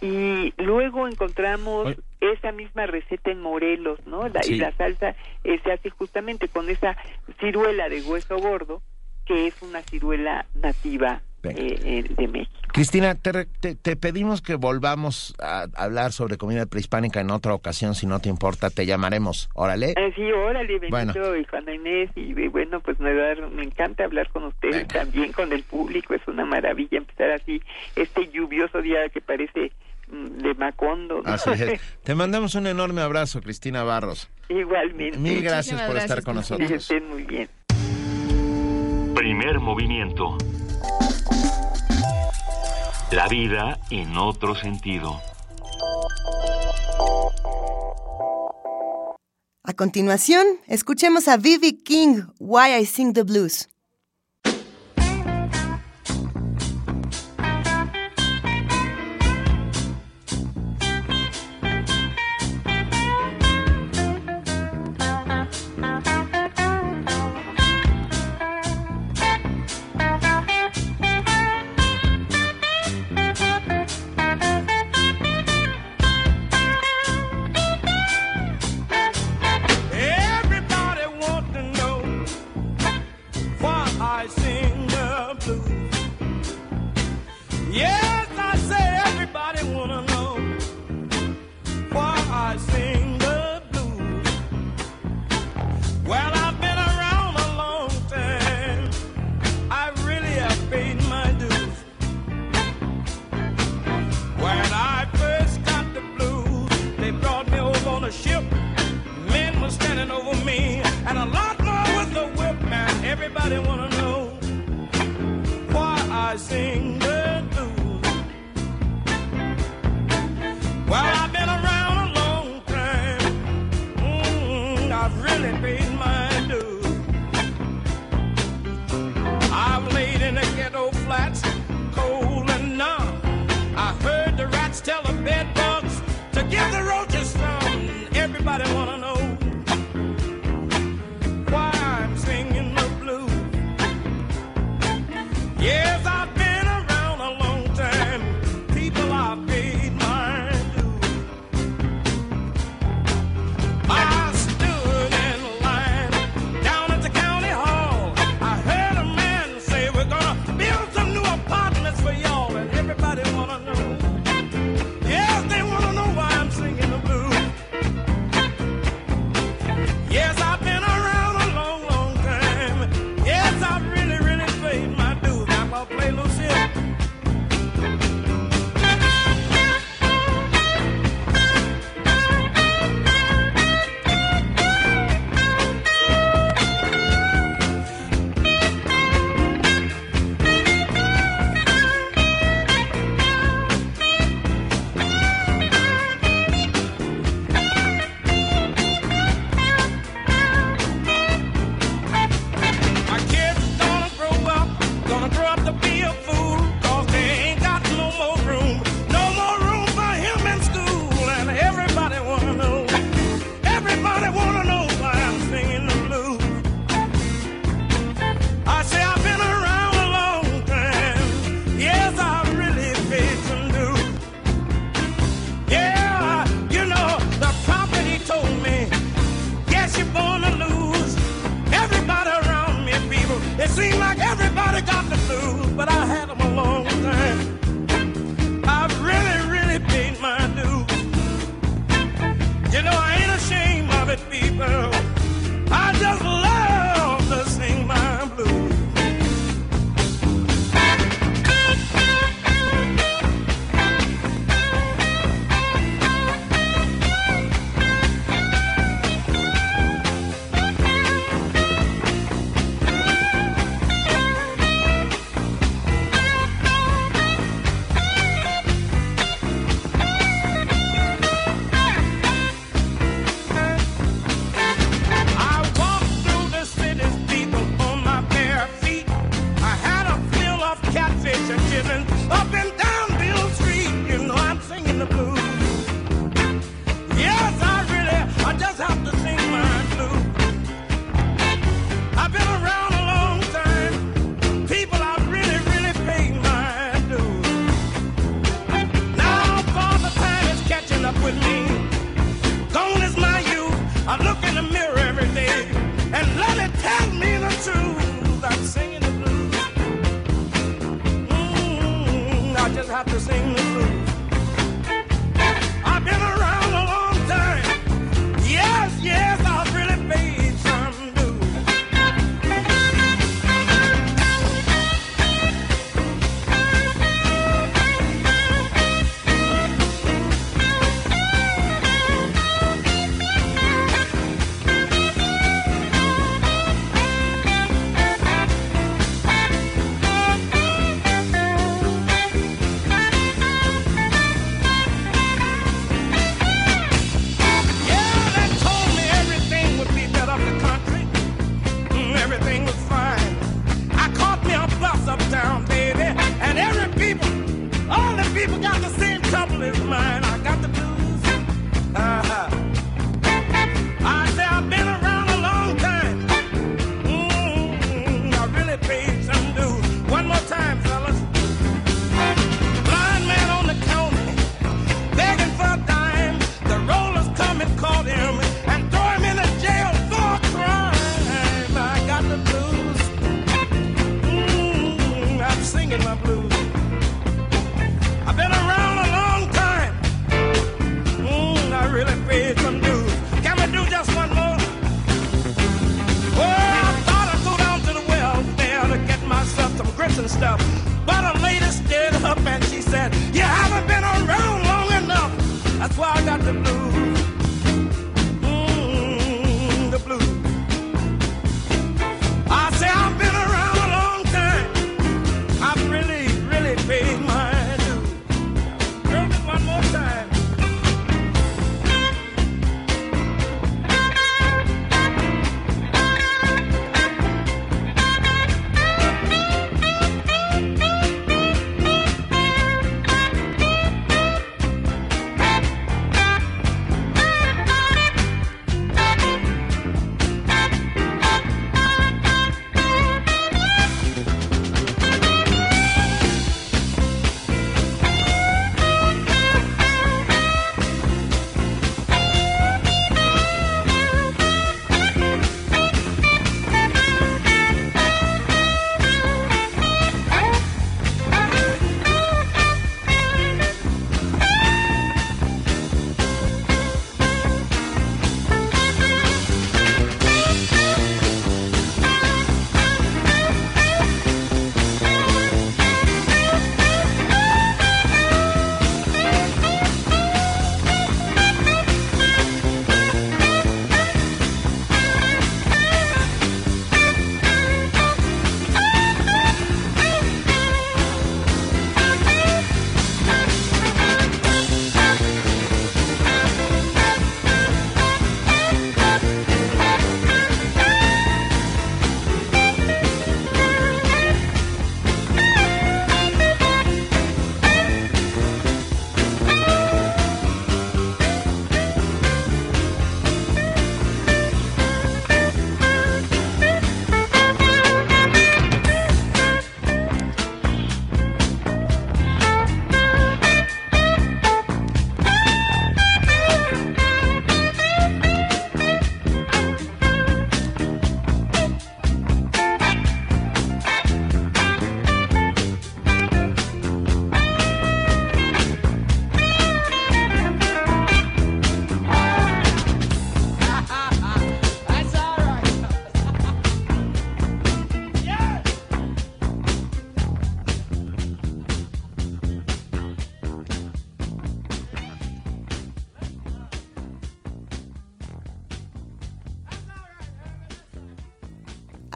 y luego encontramos esa misma receta en Morelos, ¿no? La, Y la salsa eh, se hace justamente con esa ciruela de hueso gordo, que es una ciruela nativa eh, de México. Cristina, te, te, pedimos que volvamos a hablar sobre comida prehispánica en otra ocasión, si no te importa, te llamaremos. Órale. Ah, sí, órale, Benito bueno. y Juana Inés. Y bueno, pues me, me encanta hablar con ustedes, también con el público. Es una maravilla empezar así este lluvioso día que parece mm, de Macondo. Así es. Te mandamos un enorme abrazo, Cristina Barros. Igualmente. Mil gracias por estar con nosotros. Que estén muy bien. Primer movimiento. La vida en otro sentido. A continuación, escuchemos a Vivi King, Why I Sing the Blues.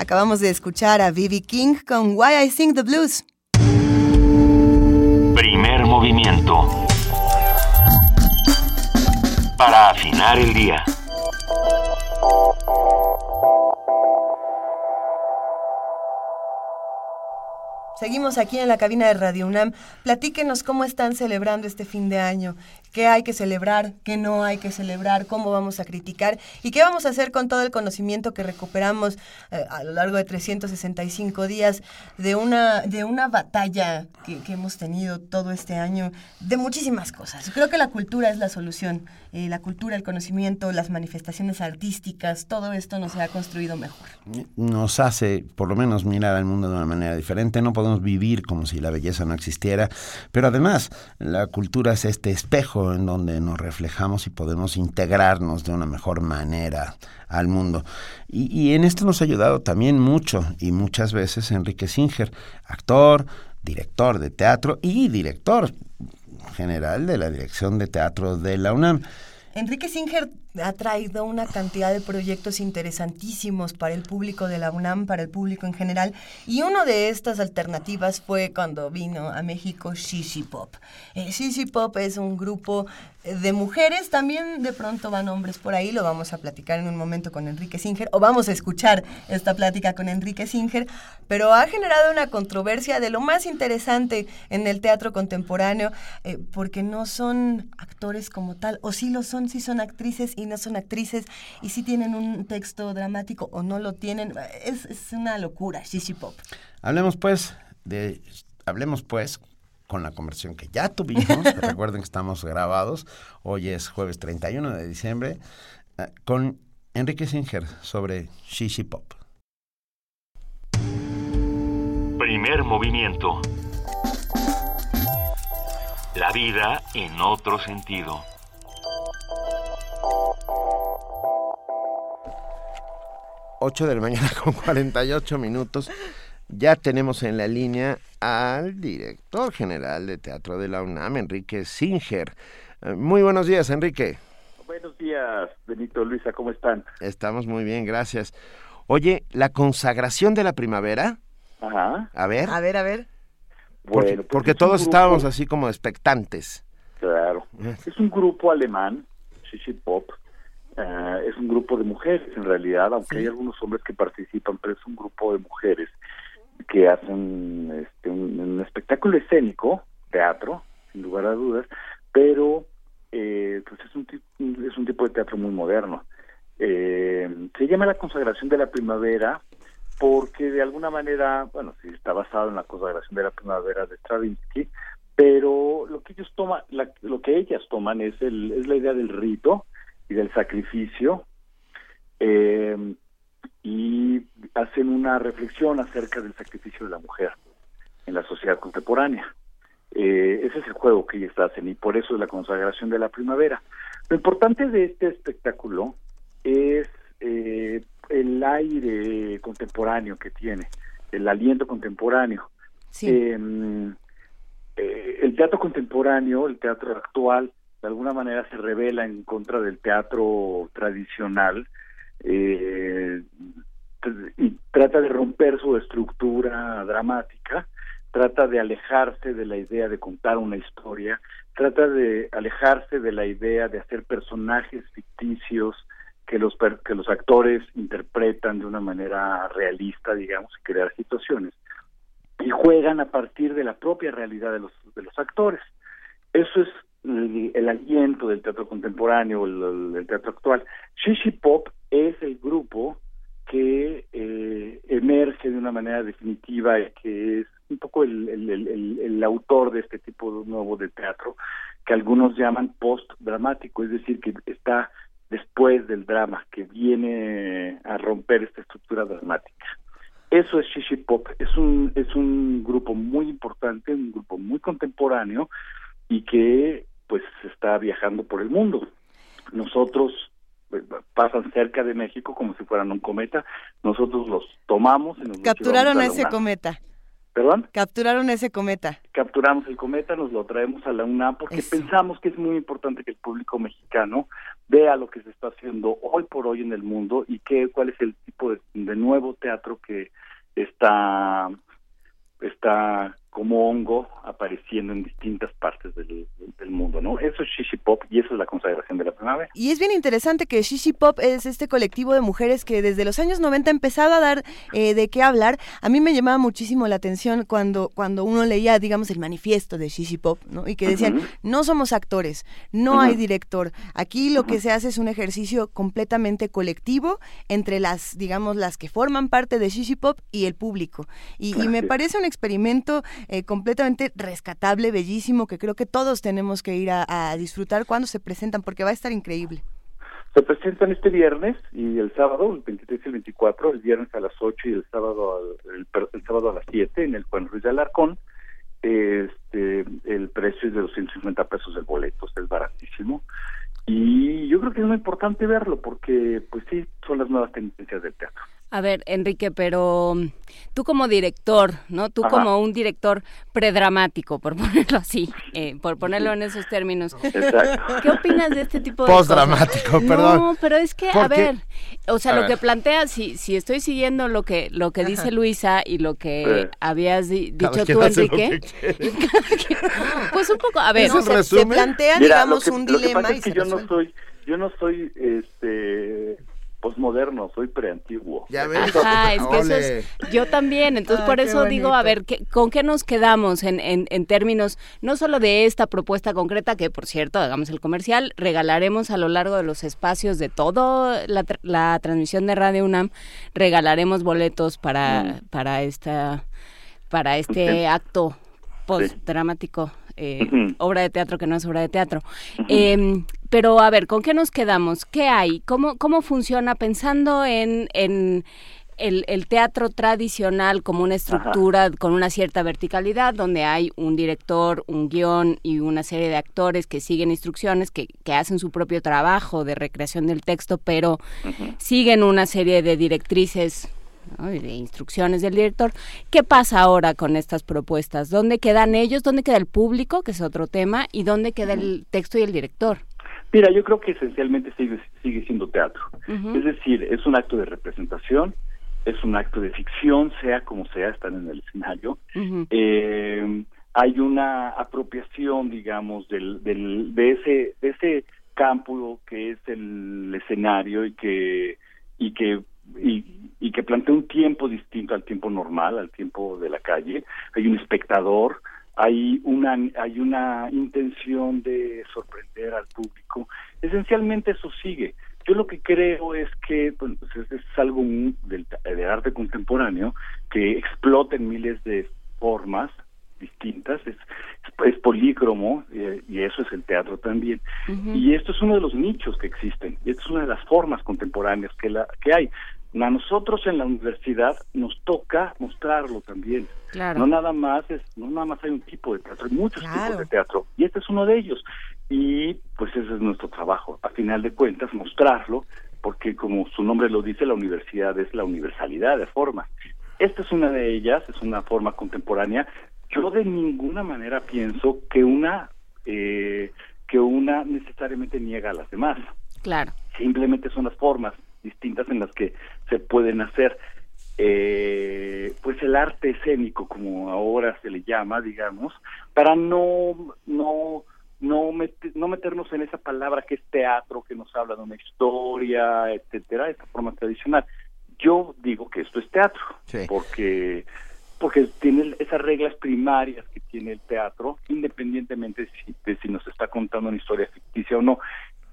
Acabamos de escuchar a Vivi King con Why I Sing the Blues. Primer movimiento. Para afinar el día. Seguimos aquí en la cabina de Radio UNAM. Platíquenos cómo están celebrando este fin de año, qué hay que celebrar, qué no hay que celebrar, cómo vamos a criticar y qué vamos a hacer con todo el conocimiento que recuperamos a lo largo de 365 días de una, de una batalla que, hemos tenido todo este año, de muchísimas cosas. Creo que la cultura es la solución. Eh, la cultura, el conocimiento, las manifestaciones artísticas, todo esto nos ha construido mejor. Nos hace, por lo menos, mirar al mundo de una manera diferente. No podemos vivir como si la belleza no existiera, pero además la cultura es este espejo en donde nos reflejamos y podemos integrarnos de una mejor manera al mundo. Y, y en esto nos ha ayudado también mucho y muchas veces Enrique Singer, actor, director de teatro y director general de la Dirección de Teatro de la UNAM. Enrique Singer ha traído una cantidad de proyectos interesantísimos para el público de la UNAM, para el público en general, y una de estas alternativas fue cuando vino a México Shishi Pop. Eh, Shishi Pop es un grupo de mujeres, también de pronto van hombres por ahí, lo vamos a platicar en un momento con Enrique Singer, o vamos a escuchar esta plática con Enrique Singer, pero ha generado una controversia de lo más interesante en el teatro contemporáneo, eh, porque no son actores como tal, o sí lo son, sí son actrices y no son actrices, y sí tienen un texto dramático o no lo tienen, es, es una locura, Shishi Pop. Hablemos pues de, hablemos pues con la conversión que ya tuvimos. Recuerden que estamos grabados. Hoy es jueves 31 de diciembre. Eh, con Enrique Singer sobre Shishi Pop. Primer movimiento. La vida en otro sentido. Ocho de la mañana con 48 minutos. Ya tenemos en la línea al director general de teatro de la UNAM, Enrique Singer. Eh, Muy buenos días, Enrique. Buenos días, Benito, Luisa, ¿cómo están? Estamos muy bien, gracias. Oye, la consagración de la primavera, Ajá. a ver, A ver, a ver. porque, Bueno, pues porque es un todos grupo- estábamos así como expectantes. Claro. Es un grupo alemán, Shishi Pop. Eh, es un grupo de mujeres, en realidad, aunque hay algunos hombres que participan, pero es un grupo de mujeres que hacen este, un, un espectáculo escénico, teatro, sin lugar a dudas, pero eh, pues es un, es un tipo de teatro muy moderno. Eh, se llama La consagración de la primavera porque de alguna manera, bueno, sí está basado en la consagración de la primavera de Stravinsky, pero lo que ellos toman, la- lo que ellas toman es, el, es la idea del rito y del sacrificio eh, y hacen una reflexión acerca del sacrificio de la mujer en la sociedad contemporánea. Eh, ese es el juego que ellas hacen y por eso es la consagración de la primavera. Lo importante de este espectáculo es eh, el aire contemporáneo que tiene, el aliento contemporáneo. Sí. Eh, el teatro contemporáneo, el teatro actual, de alguna manera se revela en contra del teatro tradicional eh, y trata de romper su estructura dramática, trata de alejarse de la idea de contar una historia, trata de alejarse de la idea de hacer personajes ficticios que los que los actores interpretan de una manera realista, digamos, y crear situaciones y juegan a partir de la propia realidad de los de los actores. Eso es el, aliento del teatro contemporáneo, el, teatro actual. Shishi Pop es el grupo que eh, emerge de una manera definitiva y que es un poco el autor de este tipo de nuevo de teatro que algunos llaman post-dramático, es decir, que está después del drama, que viene a romper esta estructura dramática. Eso es Shishi Pop, es un, es un grupo muy importante, un grupo muy contemporáneo y que pues está viajando por el mundo. Nosotros pues, pasan cerca de México como si fueran un cometa, nosotros los tomamos y nos Capturaron a ese UNAM. cometa. ¿Perdón? Capturaron ese cometa. capturamos el cometa, nos lo traemos a la UNAM porque Eso. pensamos que es muy importante que el público mexicano vea lo que se está haciendo hoy por hoy en el mundo y qué cuál es el tipo de, de nuevo teatro que está está como hongo apareciendo en distintas partes del, del mundo, ¿no? Eso es Shishi Pop y eso es la consagración de la primavera. Y es bien interesante que Shishi Pop es este colectivo de mujeres que desde los años 90 empezaba a dar eh, de qué hablar. A mí me llamaba muchísimo la atención cuando, cuando uno leía, digamos, el manifiesto de Shishi Pop, ¿no? Y que decían, no somos actores, no hay director. Aquí lo que se hace es un ejercicio completamente colectivo entre las, digamos, las que forman parte de Shishi Pop y el público. Y, y me parece un experimento eh, completamente rescatable, bellísimo, que creo que todos tenemos que ir a, disfrutar cuando se presentan, porque va a estar increíble. Se presentan este viernes y el sábado, el 23 y el 24, el viernes a las 8 y el sábado al- el, sábado a las 7 en el Juan Ruiz de Alarcón. Este, el precio es de 250 pesos el boleto, es baratísimo. Y yo creo que es muy importante verlo porque, pues sí, son las nuevas tendencias del teatro. A ver, Enrique, pero mm, tú como director, ¿no? Tú Ajá. como un director predramático, por ponerlo así, eh, por ponerlo en esos términos. Exacto. ¿Qué opinas de este tipo de? Postdramático, perdón. No, pero es que, a ver, o sea, A lo ver. que plantea, si, si estoy siguiendo lo que lo que dice Luisa y lo que Sí. habías di- dicho tú, Enrique, pues un poco, a ver, ¿Es el se, se plantea, Mira, digamos, lo que, un lo que dilema pasa y es que se yo no soy, yo no soy, este, posmoderno, soy preantiguo. Ya ves. Ajá, es que eso es, yo también, entonces Ah, por eso digo, a ver, ¿qué- ¿con qué nos quedamos en, en, en términos no solo de esta propuesta concreta, que por cierto, hagamos el comercial, regalaremos a lo largo de los espacios de toda la, tra- la transmisión de Radio UNAM, regalaremos boletos para, para esta para este acto postdramático, eh, obra de teatro que no es obra de teatro. Pero a ver, ¿con qué nos quedamos? ¿Qué hay? ¿Cómo, cómo funciona pensando en, en el, el teatro tradicional como una estructura con una cierta verticalidad, donde hay un director, un guion y una serie de actores que siguen instrucciones, que, que hacen su propio trabajo de recreación del texto, pero siguen una serie de directrices y de instrucciones del director. ¿Qué pasa ahora con estas propuestas? ¿Dónde quedan ellos? ¿Dónde queda el público, que es otro tema? ¿Y dónde queda el texto y el director? Mira, yo creo que esencialmente sigue, sigue siendo teatro. Es decir, es un acto de representación, es un acto de ficción, sea como sea, están en el escenario. eh, hay una apropiación, digamos, del, del, de ese de ese campo que es el escenario y que y que y, y que plantea un tiempo distinto al tiempo normal, al tiempo de la calle. Hay un espectador, hay una hay una intención de sorprender al público. Esencialmente eso sigue. Yo lo que creo es que pues, es, es algo del, del arte contemporáneo que explota en miles de formas distintas, es, es polícromo eh, y eso es el teatro también. Y esto es uno de los nichos que existen, y esto es una de las formas contemporáneas que, la, que hay. A nosotros en la universidad nos toca mostrarlo también. No nada más es, no nada más hay un tipo de teatro, hay muchos tipos de teatro y este es uno de ellos. Y pues ese es nuestro trabajo, a final de cuentas mostrarlo, porque como su nombre lo dice, la universidad es la universalidad de formas. Esta es una de ellas, es una forma contemporánea. Yo de ninguna manera pienso que una eh, que una necesariamente niega a las demás. Claro. Simplemente son las formas distintas en las que se pueden hacer. Eh, pues el arte escénico, como ahora se le llama, digamos, para no no no, no meternos en esa palabra que es teatro, que nos habla de una historia, etcétera, esa forma tradicional. Yo digo que esto es teatro, porque porque tiene esas reglas primarias que tiene el teatro, independientemente de si, de si nos está contando una historia ficticia o no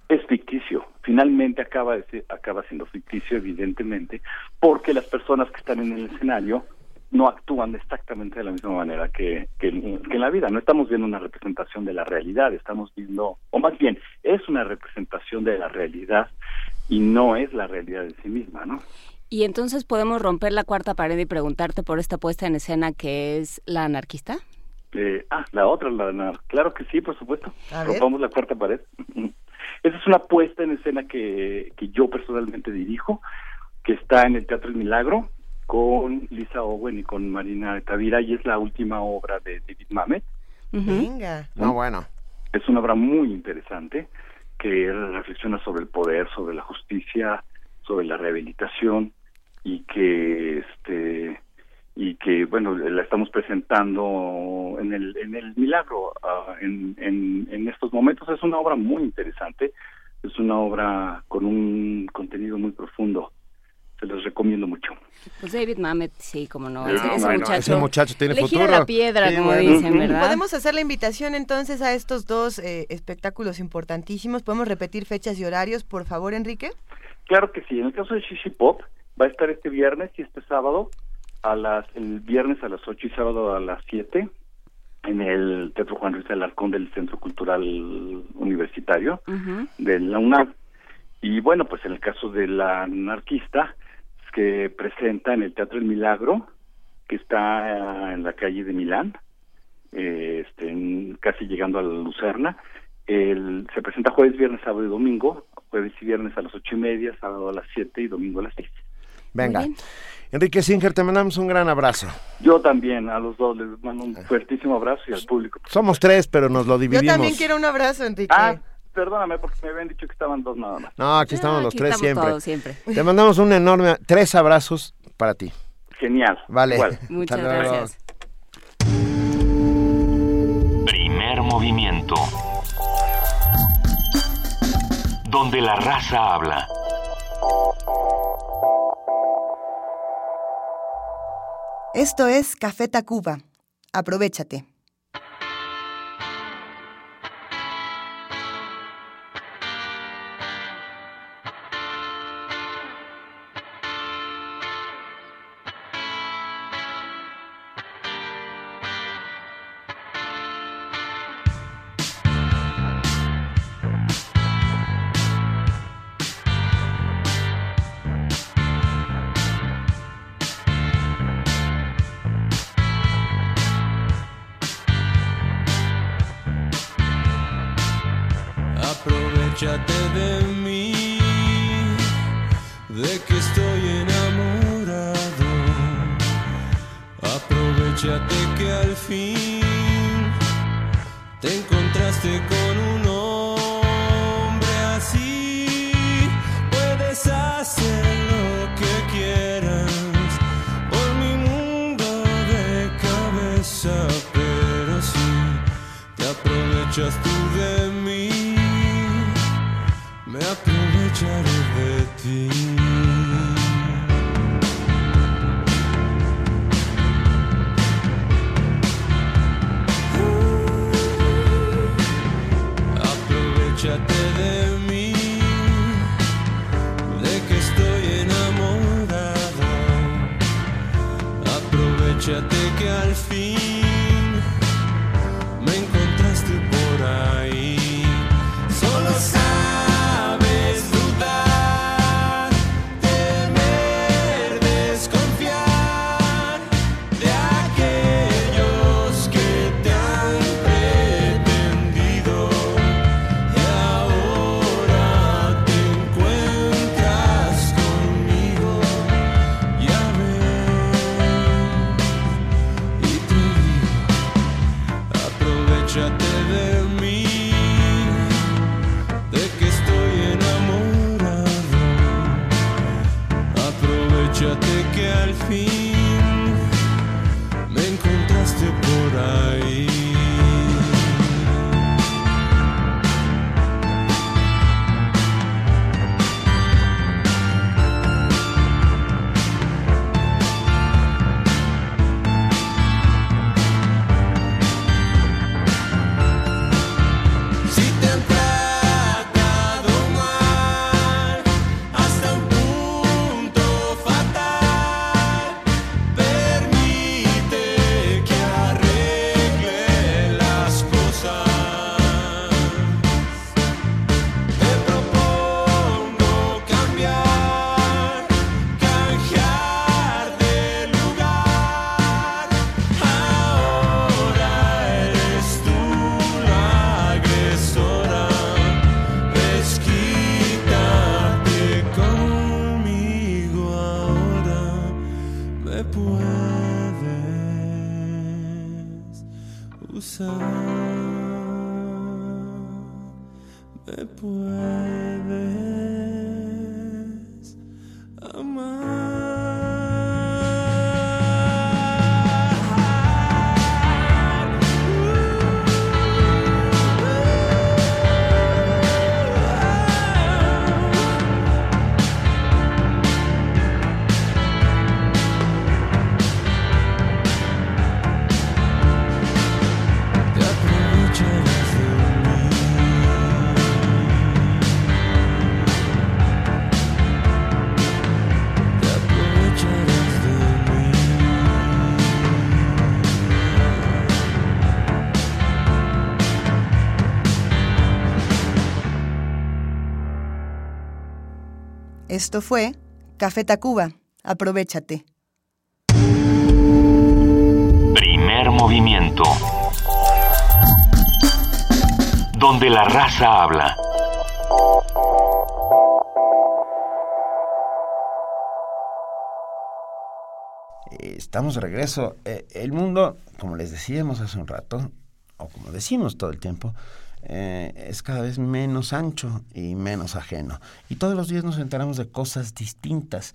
es ficticio. Finalmente acaba de ser, acaba siendo ficticio, evidentemente, porque las personas que están en el escenario no actúan exactamente de la misma manera que, que, que, en la vida. No estamos viendo una representación de la realidad, estamos viendo, o más bien, es una representación de la realidad y no es la realidad en sí misma, ¿no? Y entonces podemos romper la cuarta pared y preguntarte por esta puesta en escena que es la anarquista. Eh, ah, la otra, la, claro que sí, por supuesto. Rompamos la cuarta pared. Esa es una puesta en escena que, que yo personalmente dirijo, que está en el Teatro El Milagro, con Lisa Owen y con Marina Tavira, y es la última obra de David Mamet. Venga. No, bueno. Es una obra muy interesante que reflexiona sobre el poder, sobre la justicia, sobre la rehabilitación y que este y que bueno la estamos presentando en el en el milagro uh, en, en, en estos momentos es una obra muy interesante es una obra con un contenido muy profundo se los recomiendo mucho pues David Mamet sí como no, ese, ese, bueno, muchacho, ese muchacho tiene le futuro gira la piedra Sí, como bueno. dicen verdad Podemos hacer la invitación entonces a estos dos eh, espectáculos importantísimos. ¿Podemos repetir fechas y horarios, por favor, Enrique? Claro que sí. En el caso de Shishi Pop, va a estar este viernes y este sábado, a las el viernes a las 8 y sábado a las 7, en el Teatro Juan Ruiz Alarcón del Centro Cultural Universitario de la UNAM. Y bueno, pues en el caso de la anarquista, es que presenta en el Teatro El Milagro, que está eh, en la calle de Milán, eh, este, en- casi llegando a la Lucerna. El, se presenta jueves, viernes, sábado y domingo, jueves y viernes a las ocho y media, sábado a las siete y domingo a las seis. Venga. Enrique Singer, te mandamos un gran abrazo. Yo también a los dos les mando un fuertísimo abrazo y al público. Somos tres, pero nos lo Yo dividimos. también quiero un abrazo, Enrique. Ah, perdóname porque me habían dicho que estaban dos nada más. No, aquí estamos Ah, los aquí tres estamos siempre. todos siempre. Te mandamos un enorme, tres abrazos para ti. Genial. Vale. Igual. muchas Hasta luego. gracias Primer movimiento. Donde la raza habla. Esto es Café Tacuba. Aprovechate. Aprovecharé de ti. Esto fue Café Tacuba. Aprovechate. Primer movimiento. Donde la raza habla. Eh, Estamos de regreso. Eh, el mundo, como les decíamos hace un rato, o como decimos todo el tiempo, eh, es cada vez menos ancho y menos ajeno. Y todos los días nos enteramos de cosas distintas.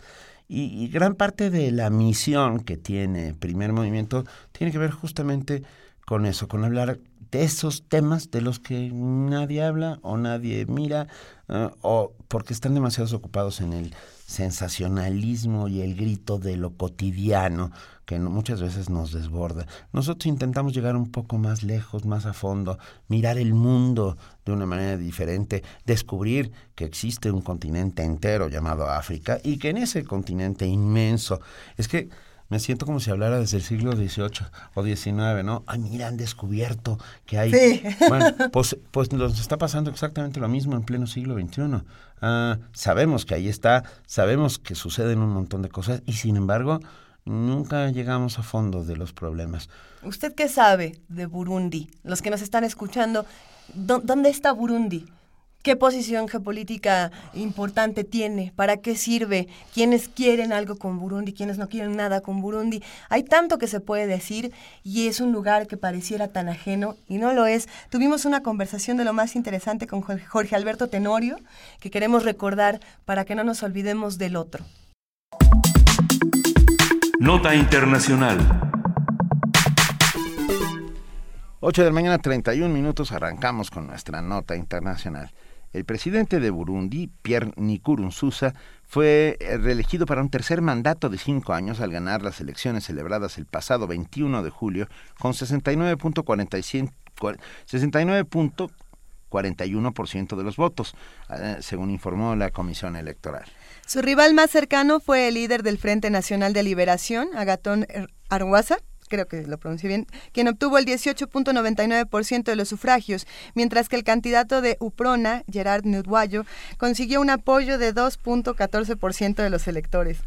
Y, gran parte de la misión que tiene Primer Movimiento tiene que ver justamente con eso, con hablar de esos temas de los que nadie habla o nadie mira, eh, o porque están demasiado ocupados en el sensacionalismo y el grito de lo cotidiano que no- muchas veces nos desborda. Nosotros intentamos llegar un poco más lejos, más a fondo, mirar el mundo de una manera diferente, descubrir que existe un continente entero llamado África y que en ese continente inmenso, es que me siento como si hablara desde el siglo XVIII o XIX, ¿no? Ay, mira, han descubierto que hay... Sí. Bueno, pues, pues nos está pasando exactamente lo mismo en pleno siglo XXI. Ah, sabemos que ahí está, sabemos que suceden un montón de cosas y sin embargo nunca llegamos a fondo de los problemas. ¿Usted qué sabe de Burundi? Los que nos están escuchando, ¿dó- ¿dónde está Burundi? ¿Qué posición geopolítica importante tiene? ¿Para qué sirve? ¿Quiénes quieren algo con Burundi? ¿Quiénes no quieren nada con Burundi? Hay tanto que se puede decir y es un lugar que pareciera tan ajeno y no lo es. Tuvimos una conversación de lo más interesante con Jorge Alberto Tenorio que queremos recordar para que no nos olvidemos del otro. Nota Internacional. 8 de la mañana, 31 minutos, arrancamos con nuestra nota internacional. El presidente de Burundi, Pierre Nkurunziza, fue eh, reelegido para un tercer mandato de cinco años al ganar las elecciones celebradas el pasado 21 de julio con 69.45 69.41% de los votos, eh, según informó la Comisión Electoral. Su rival más cercano fue el líder del Frente Nacional de Liberación, Agatón Arhuaza, creo que lo pronuncié bien, quien obtuvo el 18.99% de los sufragios, mientras que el candidato de UPRONA, Gerard Nudwayo, consiguió un apoyo de 2.14% de los electores.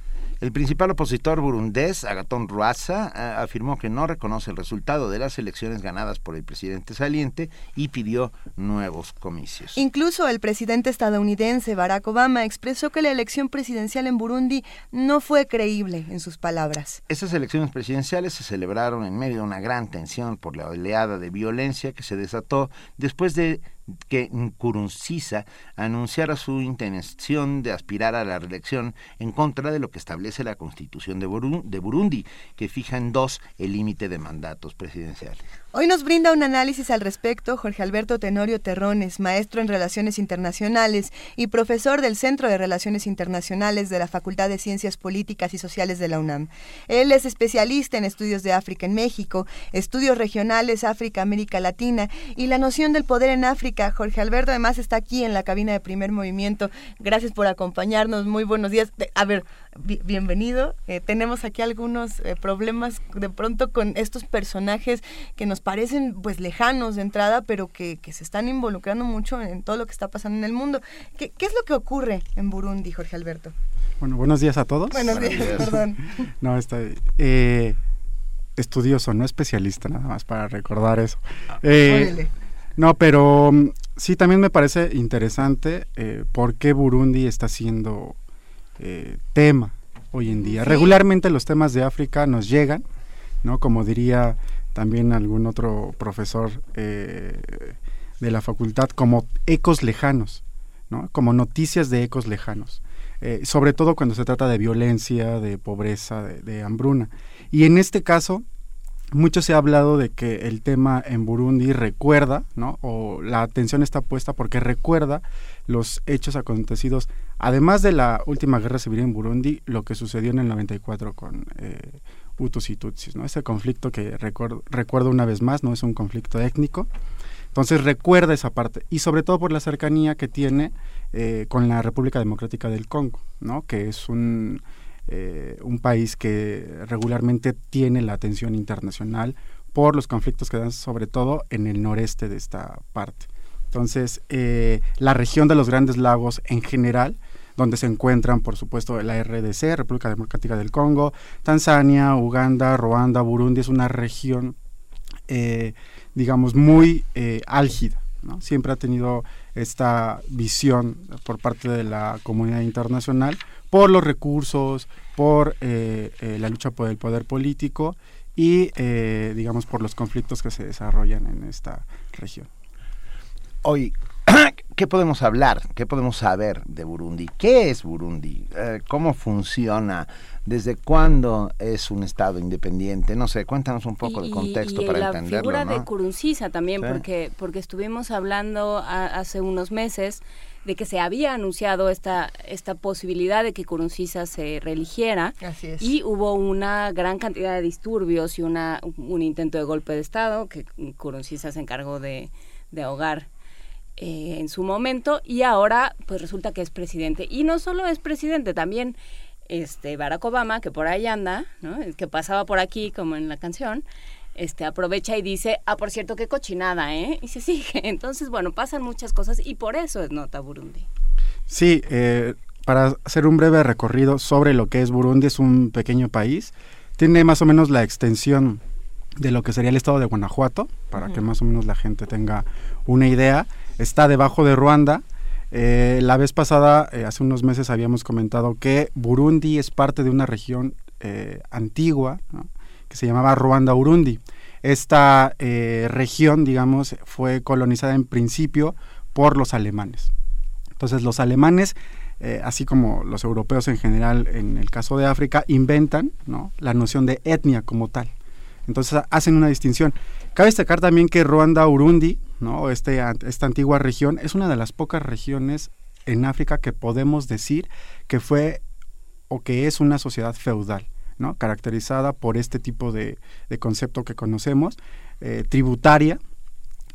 El principal opositor burundés, Agatón Ruaza, afirmó que no reconoce el resultado de las elecciones ganadas por el presidente saliente y pidió nuevos comicios. Incluso el presidente estadounidense Barack Obama expresó que la elección presidencial en Burundi no fue creíble, en sus palabras. Esas elecciones presidenciales se celebraron en medio de una gran tensión por la oleada de violencia que se desató después de que Nkurunziza anunciara su intención de aspirar a la reelección en contra de lo que establece la Constitución de, Burundi, que fija en dos el límite de mandatos presidenciales. Hoy nos brinda un análisis al respecto Jorge Alberto Tenorio Terrones, maestro en Relaciones Internacionales y profesor del Centro de Relaciones Internacionales de la Facultad de Ciencias Políticas y Sociales de la UNAM. Él es especialista en estudios de África en México, estudios regionales África, América Latina y la noción del poder en África. Jorge Alberto además está aquí en la cabina de primer movimiento. Gracias por acompañarnos. Muy buenos días. A ver, bi- bienvenido. Eh, tenemos aquí algunos eh, problemas de pronto con estos personajes que nos parecen pues lejanos de entrada, pero que, que se están involucrando mucho en todo lo que está pasando en el mundo. ¿Qué, qué es lo que ocurre en Burundi, Jorge Alberto? Bueno, buenos días a todos. Buenos días, perdón. No, está eh, estudioso, no especialista, nada más para recordar eso. Eh, Órale. No, pero mm, sí, también me parece interesante eh, por qué Burundi está siendo eh, tema hoy en día. Sí. Regularmente los temas de África nos llegan, ¿no? Como diría también algún otro profesor eh, de la facultad, como ecos lejanos, ¿no? Como noticias de ecos lejanos. Eh, sobre todo cuando se trata de violencia, de pobreza, de, de hambruna. Y en este caso, mucho se ha hablado de que el tema en Burundi recuerda, ¿no? O la atención está puesta porque recuerda los hechos acontecidos, además de la última guerra civil en Burundi, lo que sucedió en el 94 con eh, Hutus y Tutsis, ¿no? Ese conflicto que recuerdo, recuerdo una vez más, no es un conflicto étnico. Entonces recuerda esa parte y sobre todo por la cercanía que tiene eh, con la República Democrática del Congo, ¿no? Que es un eh, un país que regularmente tiene la atención internacional por los conflictos que dan sobre todo en el noreste de esta parte. Entonces, eh, la región de los Grandes Lagos en general, donde se encuentran, por supuesto, la RDC, República Democrática del Congo, Tanzania, Uganda, Ruanda, Burundi, es una región, eh, digamos, muy eh, álgida. Siempre ha tenido esta visión por parte de la comunidad internacional por los recursos, por eh, eh, la lucha por el poder político y, eh, digamos, por los conflictos que se desarrollan en esta región. Hoy, ¿qué podemos hablar? ¿Qué podemos saber de Burundi? ¿Qué es Burundi? Eh, ¿Cómo funciona? ¿Desde cuándo es un Estado independiente? No sé, cuéntanos un poco Y- el contexto y para la entenderlo, figura de ¿no? Kurunziza también, Sí. porque, porque estuvimos hablando a- hace unos meses de que se había anunciado esta, esta posibilidad de que Kurunziza se reeligiera Así es. y hubo una gran cantidad de disturbios y una, un intento de golpe de Estado que Kurunziza se encargó de, de ahogar eh, en su momento y ahora pues resulta que es presidente. Y no solo es presidente, también este Barack Obama, que por ahí anda, ¿no? El que pasaba por aquí como en la canción, este aprovecha y dice, ah, por cierto, qué cochinada, ¿eh? Y se sigue. Entonces, bueno, pasan muchas cosas y por eso es nota Burundi. Sí, eh, para hacer un breve recorrido sobre lo que es Burundi, es un pequeño país. Tiene más o menos la extensión de lo que sería el estado de Guanajuato, para que más o menos la gente tenga una idea. Está debajo de Ruanda, Eh, la vez pasada, eh, hace unos meses, habíamos comentado que Burundi es parte de una región eh, antigua ¿no? Que se llamaba Ruanda-Urundi. Esta eh, región, digamos, fue colonizada en principio por los alemanes. Entonces los alemanes, eh, así como los europeos en general en el caso de África, inventan ¿no? la noción de etnia como tal. Entonces hacen una distinción. Cabe destacar también que Ruanda-Urundi, ¿no? este, esta antigua región, es una de las pocas regiones en África que podemos decir que fue o que es una sociedad feudal, ¿no? caracterizada por este tipo de, concepto que conocemos, eh, tributaria,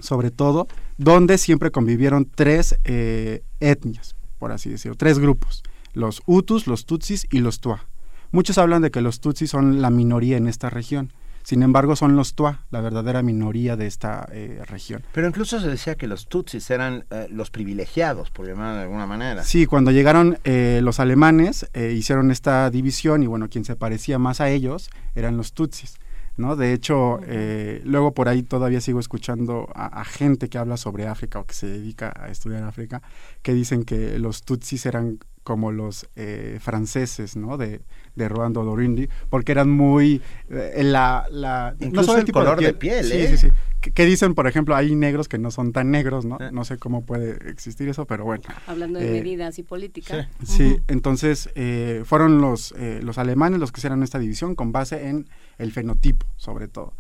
sobre todo, donde siempre convivieron tres eh, etnias, por así decirlo, tres grupos, los Hutus, los Tutsis y los Twa. Muchos hablan de que los Tutsis son la minoría en esta región, sin embargo son los Twa la verdadera minoría de esta eh, región. Pero incluso se decía que los tutsis eran eh, los privilegiados, por llamarlo de alguna manera. Sí, cuando llegaron eh, los alemanes, eh, hicieron esta división y bueno, quien se parecía más a ellos eran los tutsis. ¿No? De hecho, eh, luego por ahí todavía sigo escuchando a, a gente que habla sobre África o que se dedica a estudiar África, que dicen que los tutsis eran como los eh, franceses, ¿no? De, de Ruanda o de Burundi, porque eran muy eh, la, la Incluso solo el color de piel, sí, ¿eh? sí, sí. Que, que dicen, por ejemplo, hay negros que no son tan negros, ¿no? Eh. No sé cómo puede existir eso, pero bueno. Hablando de Eh, medidas y política. Sí, entonces eh, fueron los, eh, los alemanes los que hicieron esta división con base en el fenotipo, sobre todo.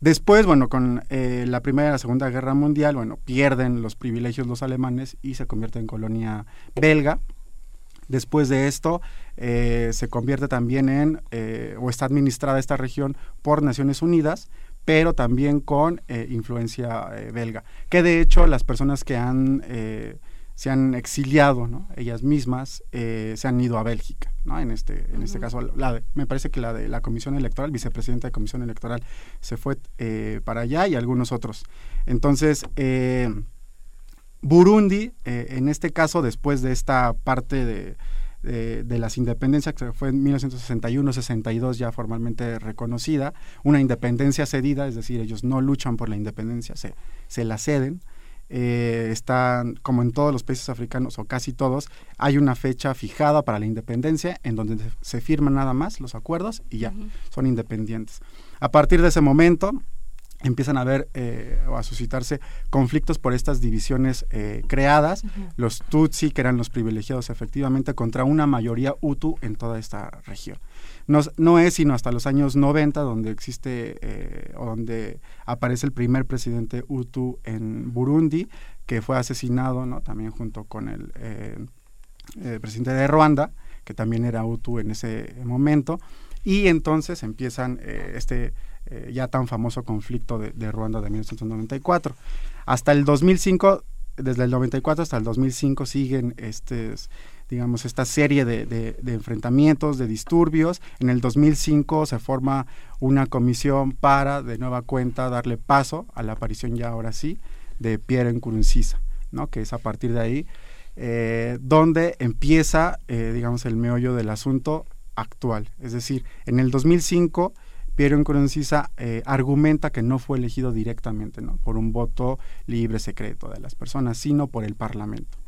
Después, bueno, con eh, la Primera y la Segunda Guerra Mundial, bueno, pierden los privilegios los alemanes y se convierte en colonia belga. Después de esto, eh, se convierte también en, eh, o está administrada esta región por Naciones Unidas, pero también con eh, influencia belga. Que de hecho las personas que han, se han exiliado, ¿no? ellas mismas, eh, se han ido a Bélgica. ¿no? En, este, en este caso, la de- me parece que la de la Comisión Electoral, vicepresidenta de Comisión Electoral, se fue eh, para allá y algunos otros. Entonces, Burundi, eh, en este caso, después de esta parte de, de, de las independencias, que fue en 1961-62 ya formalmente reconocida, una independencia cedida, es decir, ellos no luchan por la independencia, se, se la ceden. Eh, están, como en todos los países africanos, o casi todos, hay una fecha fijada para la independencia en donde se- se firman nada más los acuerdos y ya, son independientes. A partir de ese momento, empiezan a haber eh, o a suscitarse conflictos por estas divisiones eh, creadas, los Tutsi, que eran los privilegiados efectivamente, contra una mayoría Hutu en toda esta región. No, no es sino hasta los años 90 donde existe, eh, o donde aparece el primer presidente Hutu en Burundi, que fue asesinado ¿no? también junto con el eh, eh, presidente de Ruanda, que también era Hutu en ese momento, y entonces empiezan este eh, ya tan famoso conflicto de, de Ruanda de 1994. Hasta el 2005, desde el 94 hasta el 2005 siguen estes, digamos, esta serie de, enfrentamientos, de disturbios. En el 2005 se forma una comisión para, de nueva cuenta, darle paso a la aparición ya ahora sí de Pierre Nkurunziza, ¿no? que es a partir de ahí eh, donde empieza, eh, digamos, el meollo del asunto actual. Es decir, en el 2005, Pierre Nkurunziza eh, argumenta que no fue elegido directamente, ¿no? Por un voto libre, secreto de las personas, sino por el Parlamento.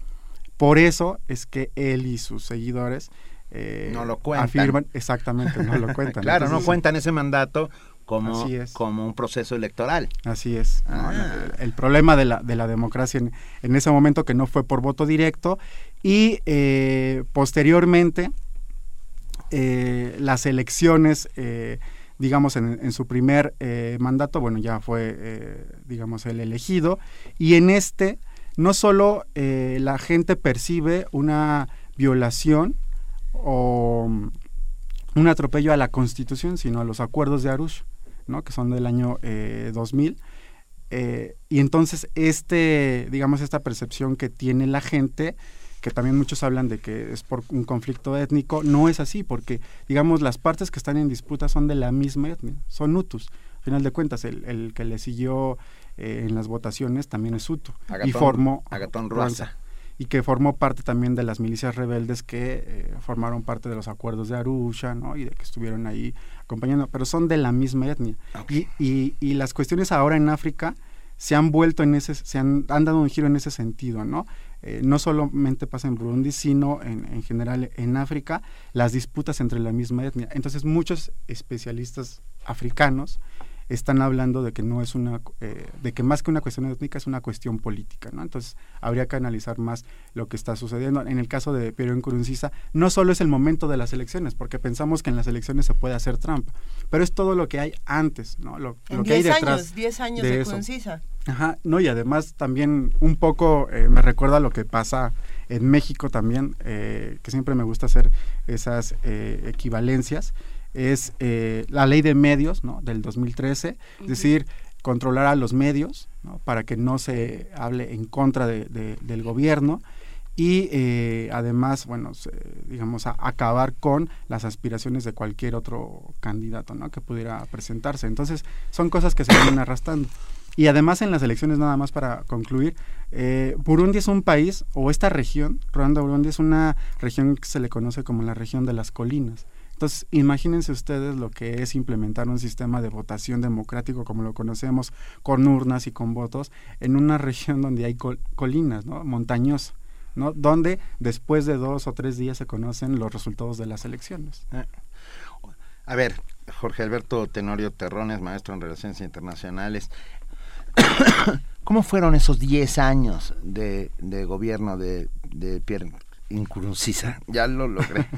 Por eso es que él y sus seguidores eh, No lo cuentan. afirman, exactamente, no lo cuentan. claro, no cuentan ese mandato como, es. como un proceso electoral. Así es. ¿no? Ah. El, el problema de la, de la democracia en, en ese momento que no fue por voto directo y eh, posteriormente eh, las elecciones, eh, digamos, en, su primer eh, mandato, bueno, ya fue, eh, digamos, el elegido y en este no solo eh, la gente percibe una violación o mm, un atropello a la Constitución, sino a los acuerdos de Arusha. ¿no? que son del año eh, 2000. Eh, y entonces este, digamos, esta percepción que tiene la gente, que también muchos hablan de que es por un conflicto étnico, no es así, porque, digamos, las partes que están en disputa son de la misma etnia, son Hutus. Al final de cuentas, el, el que le siguió eh, en las votaciones también es Hutu. y Agatón- formó Agatón Ruaza. y que formó parte también de las milicias rebeldes que eh, formaron parte de los acuerdos de Arusha, ¿no? Y de que estuvieron ahí acompañando, pero son de la misma etnia. Y, y, y las cuestiones ahora en África se han vuelto en ese, se han, han dado un giro en ese sentido, ¿no? Eh, no solamente pasa en Burundi, sino en, en general en África, las disputas entre la misma etnia. Entonces muchos especialistas africanos están hablando de que no es una eh, de que más que una cuestión étnica es una cuestión política no entonces habría que analizar más lo que está sucediendo. En el caso de Pierre Nkurunziza no solo es el momento de las elecciones porque pensamos que en las elecciones se puede hacer trampa pero es todo lo que hay antes no lo, En lo que hay 10 detrás años, 10 años de de. Ajá, no, y además también un poco eh, me recuerda lo que pasa en México también, eh, que siempre me gusta hacer esas eh, equivalencias, es eh, la ley de medios ¿no? del 2013, es decir, controlar a los medios ¿no? para que no se hable en contra de- de- del gobierno y eh, además, bueno, se- digamos, a- acabar con las aspiraciones de cualquier otro candidato ¿no? que pudiera presentarse. Entonces, son cosas que se vienen arrastrando. Y además en las elecciones, nada más para concluir, eh, Burundi es un país, o esta región, Ruanda-Burundi, es una región que se le conoce como la región de las colinas. Entonces, imagínense ustedes lo que es implementar un sistema de votación democrático como lo conocemos, con urnas y con votos, en una región donde hay col- colinas, ¿no? montañosa, ¿no? donde después de dos o tres días se conocen los resultados de las elecciones. A ver, Jorge Alberto Tenorio Terrones, maestro en Relaciones Internacionales. ¿Cómo fueron esos 10 años de, de gobierno de, de Pierre Nkurunziza? Ya lo logré.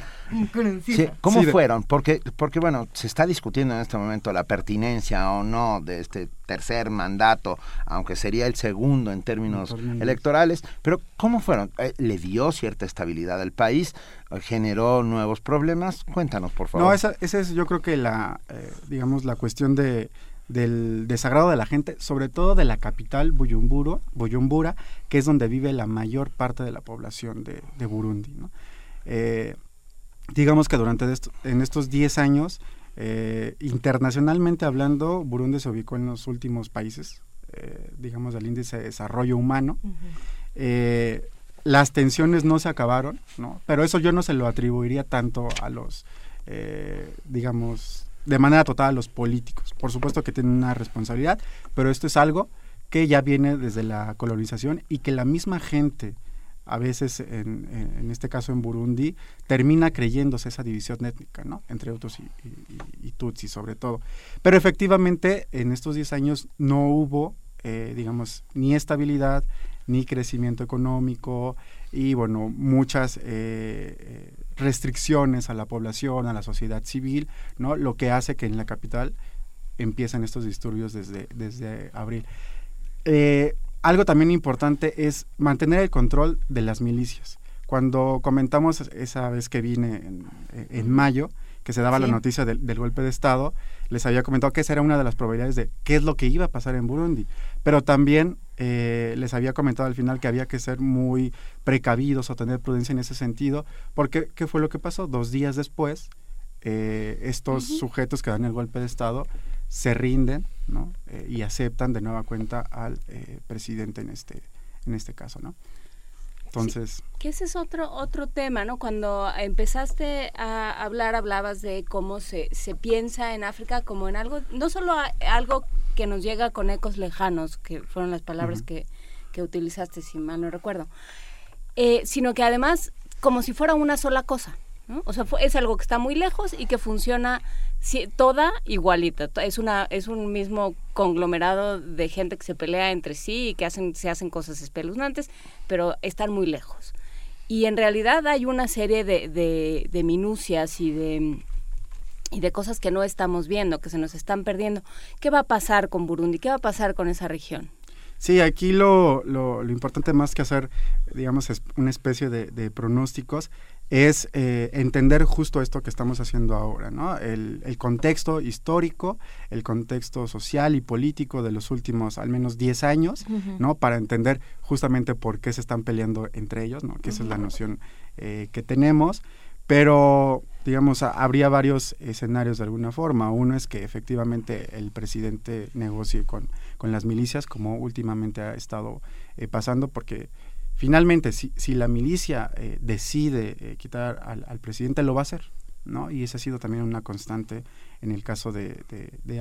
Sí, ¿Cómo Sí, fueron? Porque, porque, bueno, se está discutiendo en este momento la pertinencia o no de este tercer mandato, aunque sería el segundo en términos En términos- electorales. Pero, ¿cómo fueron? Eh, ¿Le dio cierta estabilidad al país? ¿Generó nuevos problemas? Cuéntanos, por favor. No, esa, esa es yo creo que la, eh, digamos, la cuestión de, del desagrado de la gente, sobre todo de la capital Bujumbura, Bujumbura que es donde vive la mayor parte de la población de, de Burundi. ¿no? Eh, digamos que durante esto- en estos 10 años, eh, internacionalmente hablando, Burundi se ubicó en los últimos países, eh, digamos, del índice de desarrollo humano. Las tensiones no se acabaron, ¿no? Pero eso yo no se lo atribuiría tanto a los, digamos, de manera total a los políticos. Por supuesto que tienen una responsabilidad, pero esto es algo que ya viene desde la colonización y que la misma gente, a veces en, en- este caso en Burundi, termina creyéndose esa división étnica, ¿no? Entre otros y Tutsi sobre todo. Pero efectivamente en estos 10 años no hubo, eh, digamos, ni estabilidad, ni crecimiento económico y bueno, muchas eh, eh, restricciones a la población, a la sociedad civil, ¿no? Lo que hace que en la capital empiecen estos disturbios desde, desde abril. Eh, algo también importante es mantener el control de las milicias. Cuando comentamos esa vez que vine en, en mayo, que se daba la noticia del, del golpe de Estado, les había comentado que esa era una de las probabilidades de qué es lo que iba a pasar en Burundi. Pero también eh, les había comentado al final que había que ser muy precavidos o tener prudencia en ese sentido, porque ¿qué fue lo que pasó? Dos días después, eh, estos sujetos que dan el golpe de Estado se rinden ¿no? Eh, y aceptan de nueva cuenta al presidente en este, en este caso. ¿no? Entonces, Que ese es otro, otro tema, ¿no? Cuando empezaste a hablar, hablabas de cómo se, se piensa en África como en algo, no solo a- algo que nos llega con ecos lejanos, que fueron las palabras Ujú. que, que utilizaste, si mal no recuerdo, eh, sino que además como si fuera una sola cosa, ¿no? O sea, fue- es algo que está muy lejos y que funciona si- toda igualita. Es, una, es un mismo conglomerado de gente que se pelea entre sí y que hacen, se hacen cosas espeluznantes, pero están muy lejos. Y en realidad hay una serie de, de, minucias y de, y de cosas que no estamos viendo, que se nos están perdiendo. ¿Qué va a pasar con Burundi? ¿Qué va a pasar con esa región? Sí, aquí lo, lo, importante más que hacer, digamos, es una especie de pronósticos es eh, entender justo esto que estamos haciendo ahora, ¿no? El, el contexto histórico, el contexto social y político de los últimos al menos 10 años, ¿no? Para entender justamente por qué se están peleando entre ellos, ¿no? Que esa es la noción eh, que tenemos. Pero, digamos, a- habría varios escenarios de alguna forma. Uno es que efectivamente el presidente negocie con, con las milicias, como últimamente ha estado eh, pasando, porque finalmente, si, si la milicia eh, decide eh, quitar al, presidente, lo va a hacer. ¿no? Y esa ha sido también una constante en el caso de,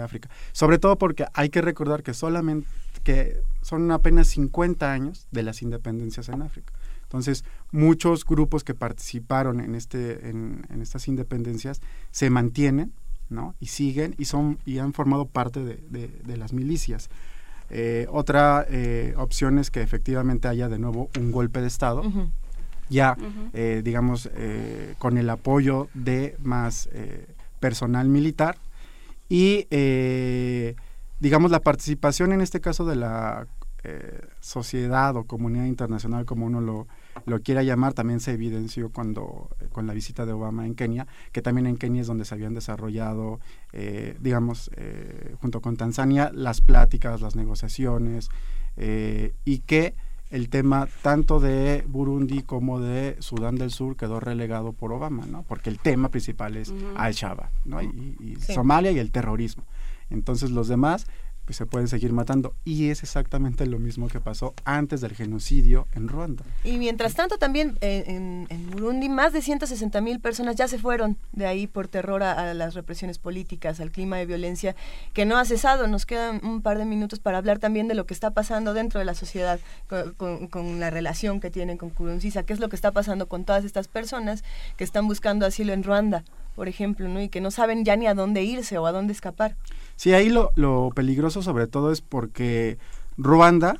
África. Sobre todo porque hay que recordar que solamente que son apenas 50 años de las independencias en África. Entonces, muchos grupos que participaron en, este, en, estas independencias se mantienen, ¿no? Y siguen y, son, y han formado parte de las milicias. Eh, otra eh, opción es que efectivamente haya de nuevo un golpe de Estado, ya, eh, digamos, eh, con el apoyo de más eh, personal militar y, eh, digamos, la participación en este caso de la sociedad o comunidad internacional, como uno lo, lo quiera llamar, también se evidenció cuando eh, con la visita de Obama en Kenia, que también en Kenia es donde se habían desarrollado, eh, digamos, eh, junto con Tanzania, las pláticas, las negociaciones, eh, y que el tema tanto de Burundi como de Sudán del Sur quedó relegado por Obama, ¿no? Porque el tema principal es. Al-Shabaab, ¿no? Y, y Sí. Somalia y el terrorismo. Entonces los demás se pueden seguir matando. Y es exactamente lo mismo que pasó antes del genocidio en Ruanda. Y mientras tanto también eh, en, Burundi más de 160 mil personas ya se fueron de ahí por terror a, las represiones políticas, al clima de violencia que no ha cesado. Nos quedan un par de minutos para hablar también de lo que está pasando dentro de la sociedad con la relación que tienen con Kurunziza, qué es lo que está pasando con todas estas personas que están buscando asilo en Ruanda, por ejemplo, ¿no? y que no saben ya ni a dónde irse o a dónde escapar. Sí, ahí lo, lo peligroso sobre todo es porque Ruanda,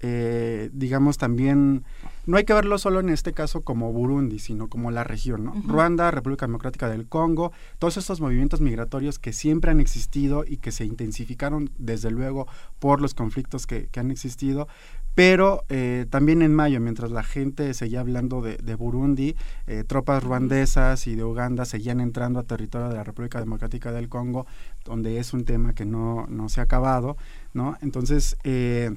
eh, digamos también, no hay que verlo solo en este caso como Burundi, sino como la región, ¿no? Ruanda, República Democrática del Congo, todos estos movimientos migratorios que siempre han existido y que se intensificaron desde luego por los conflictos que, que han existido, pero eh, también en mayo, mientras la gente seguía hablando de, Burundi, eh, tropas ruandesas y de Uganda seguían entrando a territorio de la República Democrática del Congo, donde es un tema que no, no se ha acabado, ¿no? Entonces, eh,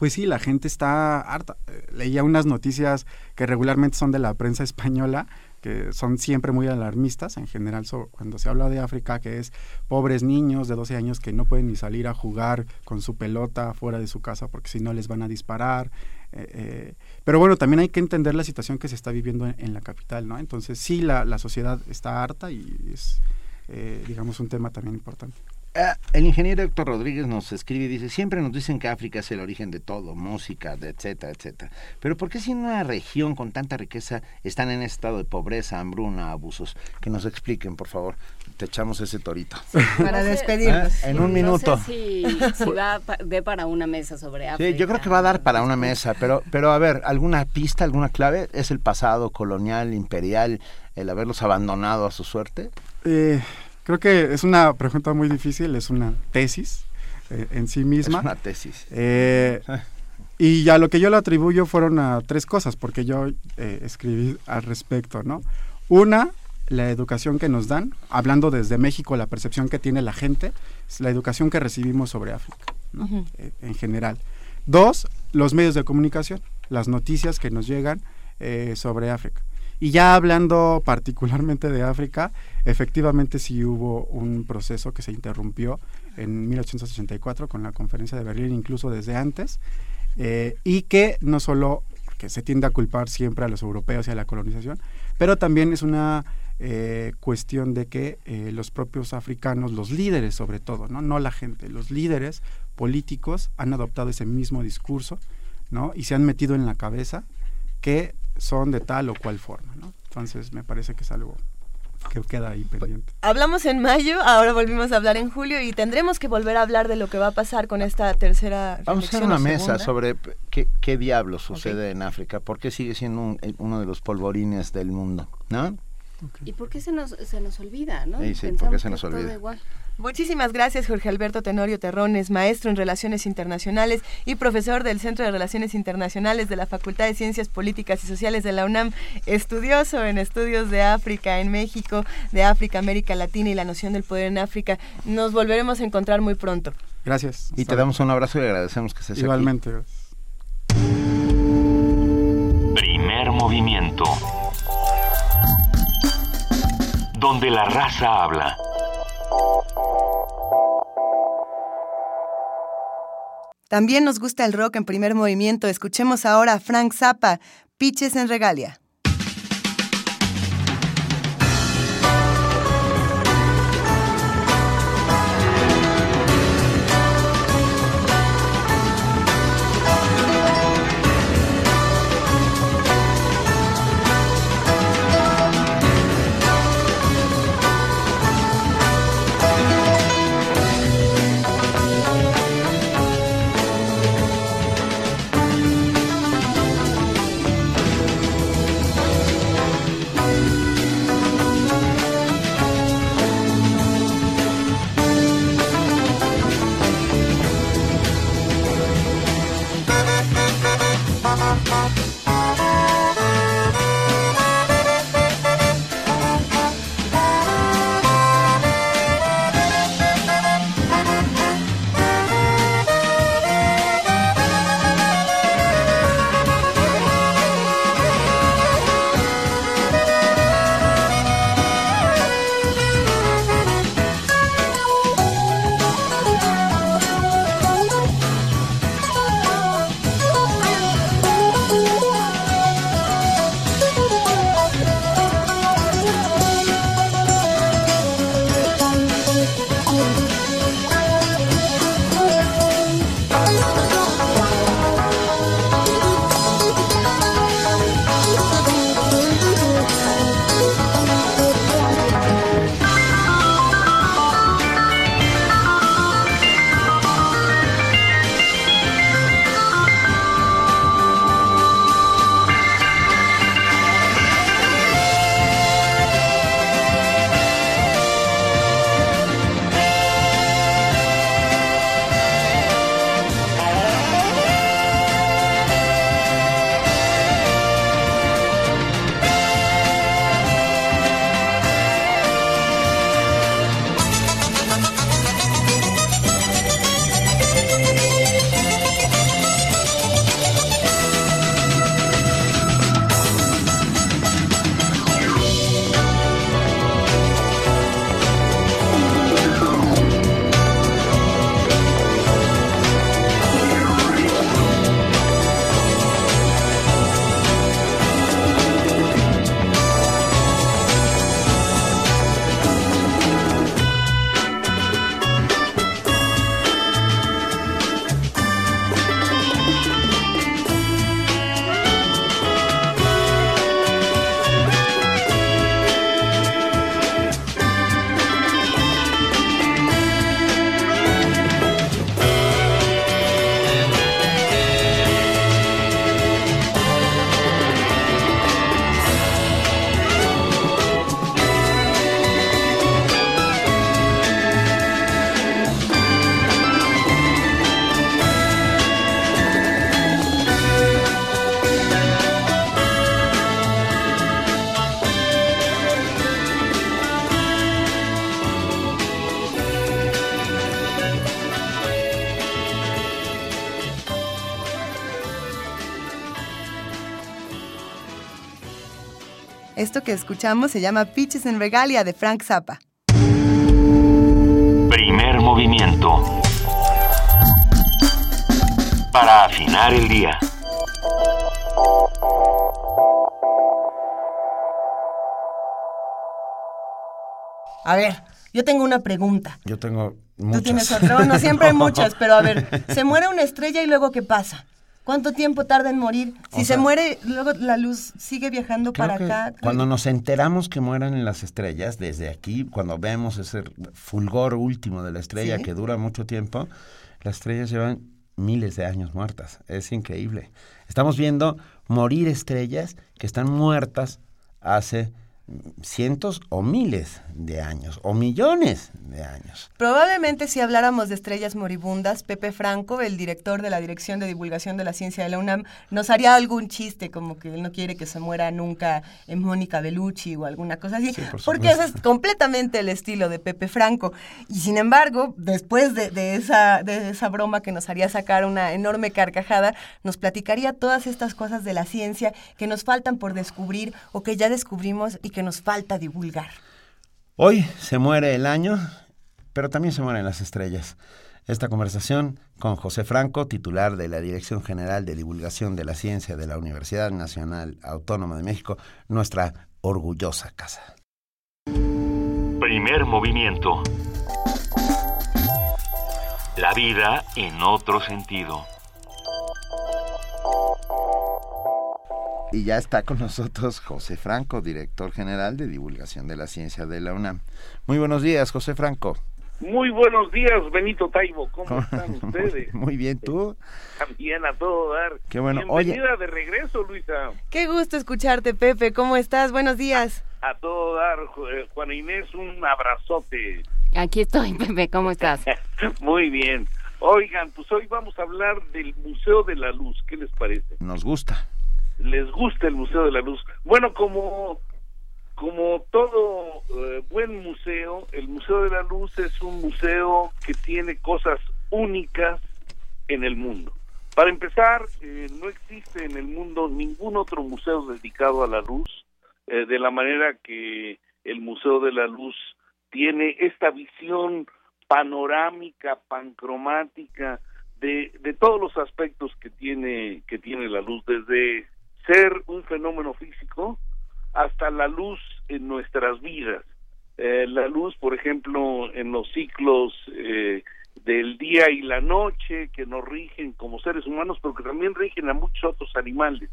pues sí, la gente está harta. Leía unas noticias que regularmente son de la prensa española, que son siempre muy alarmistas, en general cuando se habla de África, que es pobres niños de 12 años que no pueden ni salir a jugar con su pelota fuera de su casa porque si no les van a disparar. eh, eh, pero bueno, también hay que entender la situación que se está viviendo en, en la capital, ¿no? Entonces sí, la, la sociedad está harta y es, eh, digamos, un tema también importante. Ah, el ingeniero Héctor Rodríguez nos escribe y dice, siempre nos dicen que África es el origen de todo, música, de etcétera, etcétera. Pero ¿por qué si en una región con tanta riqueza están en estado de pobreza, hambruna, abusos? Que nos expliquen, por favor. Te echamos ese torito. Para No despedirnos. En un no minuto. sé si, si va pa- de para una mesa sobre África. Sí, yo creo que va a dar para una mesa, pero, pero a ver, ¿alguna pista, alguna clave? ¿Es el pasado colonial, imperial, el haberlos abandonado a su suerte? Eh, creo que es una pregunta muy difícil, es una tesis eh, en sí misma. Es una tesis. Eh, y ya lo que yo le atribuyo fueron a tres cosas, porque yo eh, escribí al respecto, ¿no? Una, la educación que nos dan, hablando desde México, la percepción que tiene la gente, es la educación que recibimos sobre África. Eh, en general. Dos, los medios de comunicación, las noticias que nos llegan eh, sobre África. Y ya hablando particularmente de África, efectivamente sí hubo un proceso que se interrumpió en 1884 con la conferencia de Berlín, incluso desde antes, eh, y que no solo que se tiende a culpar siempre a los europeos y a la colonización, pero también es una eh, cuestión de que eh, los propios africanos, los líderes sobre todo, ¿no? no la gente, los líderes políticos han adoptado ese mismo discurso ¿no? y se han metido en la cabeza que son de tal o cual forma. ¿no? Entonces me parece que es algo que queda ahí pendiente. Hablamos en mayo, ahora volvimos a hablar en julio y tendremos que volver a hablar de lo que va a pasar con esta tercera Vamos a hacer una mesa sobre qué, qué diablos sucede en África, por qué sigue siendo un- eh, uno de los polvorines del mundo, ¿no? ¿Y por qué se nos, se nos olvida, no? Sí, sí, ¿por qué se nos olvida? Muchísimas gracias, Jorge Alberto Tenorio Terrones, maestro en Relaciones Internacionales y profesor del Centro de Relaciones Internacionales de la Facultad de Ciencias Políticas y Sociales de la UNAM, estudioso en estudios de África en México, de África, América Latina y la noción del poder en África. Nos volveremos a encontrar muy pronto. Gracias. Y te damos un abrazo y agradecemos que estés aquí. Igualmente. Primer movimiento. Donde la raza habla. También nos gusta el rock en primer movimiento. Escuchemos ahora a Frank Zappa, Piches en Regalia. Esto que escuchamos se llama Pitches en Regalia de Frank Zappa. Primer movimiento. Para afinar el día. A ver, yo tengo una pregunta. Yo tengo Tú muchas. tienes otra. No, siempre hay muchas, pero a ver, se muere una estrella y luego ¿qué pasa? ¿Cuánto tiempo tarda en morir? Si O se muere, luego la luz sigue viajando para acá. Cuando nos enteramos que mueran las estrellas, desde aquí, cuando vemos ese fulgor último de la estrella Sí. que dura mucho tiempo, las estrellas llevan miles de años muertas. Es increíble. Estamos viendo morir estrellas que están muertas hace cientos o miles de años, o millones de años. Probablemente si habláramos de estrellas moribundas, Pepe Franco, el director de la Dirección de Divulgación de la Ciencia de la UNAM, nos haría algún chiste, como que él no quiere que se muera nunca en Mónica Bellucci o alguna cosa así, Sí, por porque ese es completamente el estilo de Pepe Franco. Y sin embargo, después de, de esa, de esa broma que nos haría sacar una enorme carcajada, nos platicaría todas estas cosas de la ciencia que nos faltan por descubrir o que ya descubrimos y que nos falta divulgar. Hoy se muere el año, pero también se mueren las estrellas. Esta conversación con José Franco, titular de la Dirección General de Divulgación de la Ciencia de la Universidad Nacional Autónoma de México, nuestra orgullosa casa. Primer movimiento. La vida en otro sentido. Y ya está con nosotros José Franco, director general de divulgación de la ciencia de la UNAM. Muy buenos días, José Franco. Muy buenos días, Benito Taibo. ¿Cómo están ustedes? Muy bien, ¿tú? También a todo dar. Qué bueno. Bienvenida de regreso, Luisa. Qué gusto escucharte, Pepe. ¿Cómo estás? Buenos días. A todo dar, eh, Juana Inés, un abrazote. Aquí estoy, Pepe, ¿cómo estás? Muy bien. Oigan, pues hoy vamos a hablar del Museo de la Luz. ¿Qué les parece? Nos gusta. ¿Les gusta el Museo de la Luz? Bueno, como, como todo eh, buen museo, el Museo de la Luz es un museo que tiene cosas únicas en el mundo. Para empezar, eh, no existe en el mundo ningún otro museo dedicado a la luz, eh, de la manera que el Museo de la Luz tiene esta visión panorámica, pancromática, de, de todos los aspectos que tiene, que tiene la luz, desde ser un fenómeno físico hasta la luz en nuestras vidas. Eh, la luz, por ejemplo, en los ciclos eh, del día y la noche que nos rigen como seres humanos, pero que también rigen a muchos otros animales.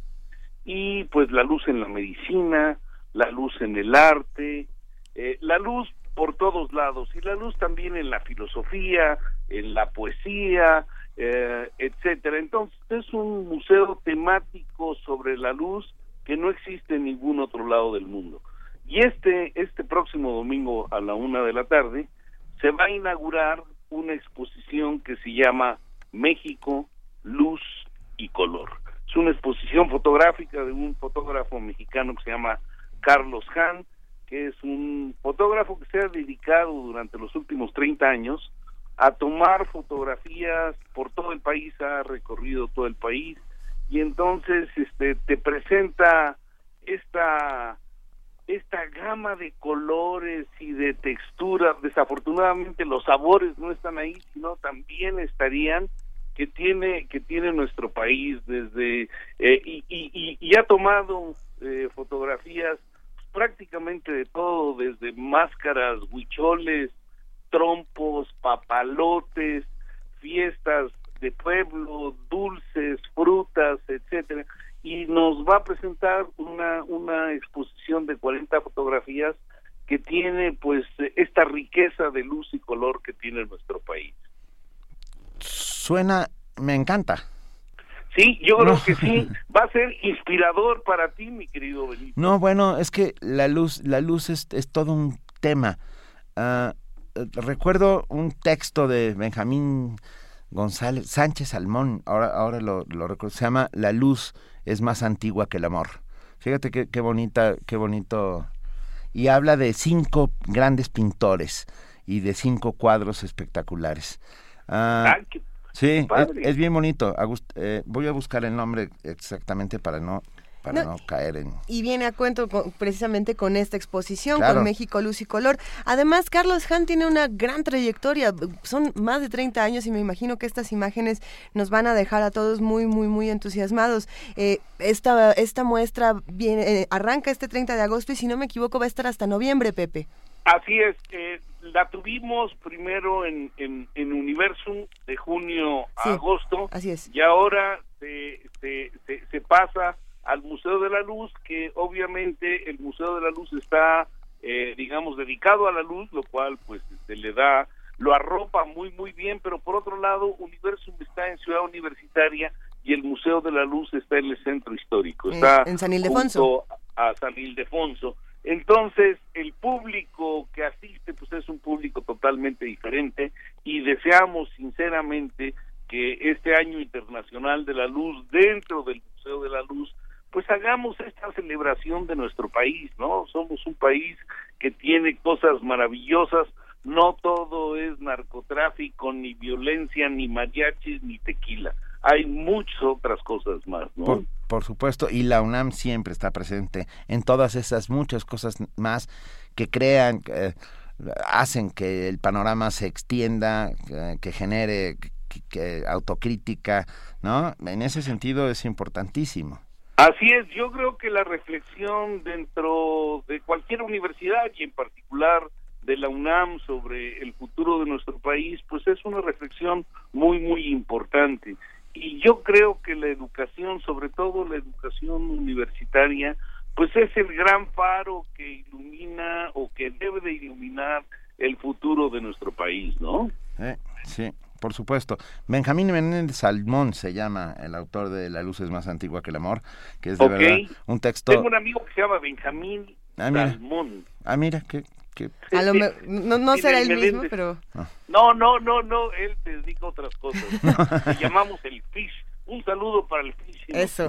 Y pues la luz en la medicina, la luz en el arte, eh, la luz por todos lados y la luz también en la filosofía, en la poesía, eh, etcétera. Entonces es un museo temático sobre la luz que no existe en ningún otro lado del mundo. Y este este próximo domingo a la una de la tarde se va a inaugurar una exposición que se llama México, Luz y Color. Es una exposición fotográfica de un fotógrafo mexicano que se llama Carlos Hahn, que es un fotógrafo que se ha dedicado durante los últimos 30 años a tomar fotografías por todo el país, ha recorrido todo el país y entonces este te presenta esta esta gama de colores y de texturas, desafortunadamente los sabores no están ahí, sino también estarían que tiene que tiene nuestro país desde eh, y, y, y- y ha tomado eh, fotografías prácticamente de todo, desde máscaras, huicholes, trompos, papalotes, fiestas de pueblo, dulces, frutas, etcétera, y nos va a presentar una una exposición de 40 fotografías que tiene pues esta riqueza de luz y color que tiene nuestro país. Suena, me encanta. Sí, yo creo No. que sí, va a ser inspirador para ti, mi querido Benito. No, bueno, es que la luz, la luz es, es todo un tema. Ah, recuerdo un texto de Benjamín González, Sánchez Salmón, ahora, ahora lo, lo recuerdo, se llama La luz es más antigua que el amor. Fíjate qué, qué bonita, qué bonito. Y habla de cinco grandes pintores y de cinco cuadros espectaculares. Ah, qué Sí, es, bien bonito. Agust- eh, voy a buscar el nombre exactamente para no para No, no, caer en... Y viene a cuento con- precisamente con esta exposición, Claro. con México Luz y Color. Además, Carlos Han tiene una gran trayectoria, son más de 30 años y me imagino que estas imágenes nos van a dejar a todos muy, muy, muy entusiasmados. Eh, esta, esta muestra viene, eh, arranca este 30 de agosto y si no me equivoco va a estar hasta noviembre, Pepe. Así es, eh, la tuvimos primero en, en, en Universum de junio a Sí, agosto Así es. y ahora se, se, se, se pasa al Museo de la Luz, que obviamente el Museo de la Luz está, eh, digamos, dedicado a la luz, lo cual pues se le da, lo arropa muy, muy bien, pero por otro lado, Universum está en Ciudad Universitaria y el Museo de la Luz está en el centro histórico, está en San Ildefonso. junto a San Ildefonso. Entonces, el público que asiste, pues es un público totalmente diferente y deseamos sinceramente que este año internacional de la luz dentro del Museo de la Luz, pues hagamos esta celebración de nuestro país, ¿no? Somos un país que tiene cosas maravillosas, no todo es narcotráfico, ni violencia, ni mariachis, ni tequila. Hay muchas otras cosas más, ¿no? Por supuesto, y la UNAM siempre está presente en todas esas muchas cosas más que crean, eh, hacen que el panorama se extienda, que, genere autocrítica, ¿no? En ese sentido es importantísimo. Así es, yo creo que la reflexión dentro de cualquier universidad y en particular de la UNAM sobre el futuro de nuestro país, pues es una reflexión muy, muy importante. Y yo creo que la educación, sobre todo la educación universitaria, pues es el gran faro que ilumina o que debe de iluminar el futuro de nuestro país, ¿no? Eh, sí, por supuesto. Benjamín Menéndez Salmón se llama el autor de La luz es más antigua que el amor, que es de verdad un texto... Tengo un amigo que se llama Benjamín Ah, mira. Salmón. Ah, mira, que... que... A lo me- no, no será el mismo, pero... No, no, no, no, él te dedica a otras cosas. Le llamamos el Fish. Un saludo para el Fish. si Eso.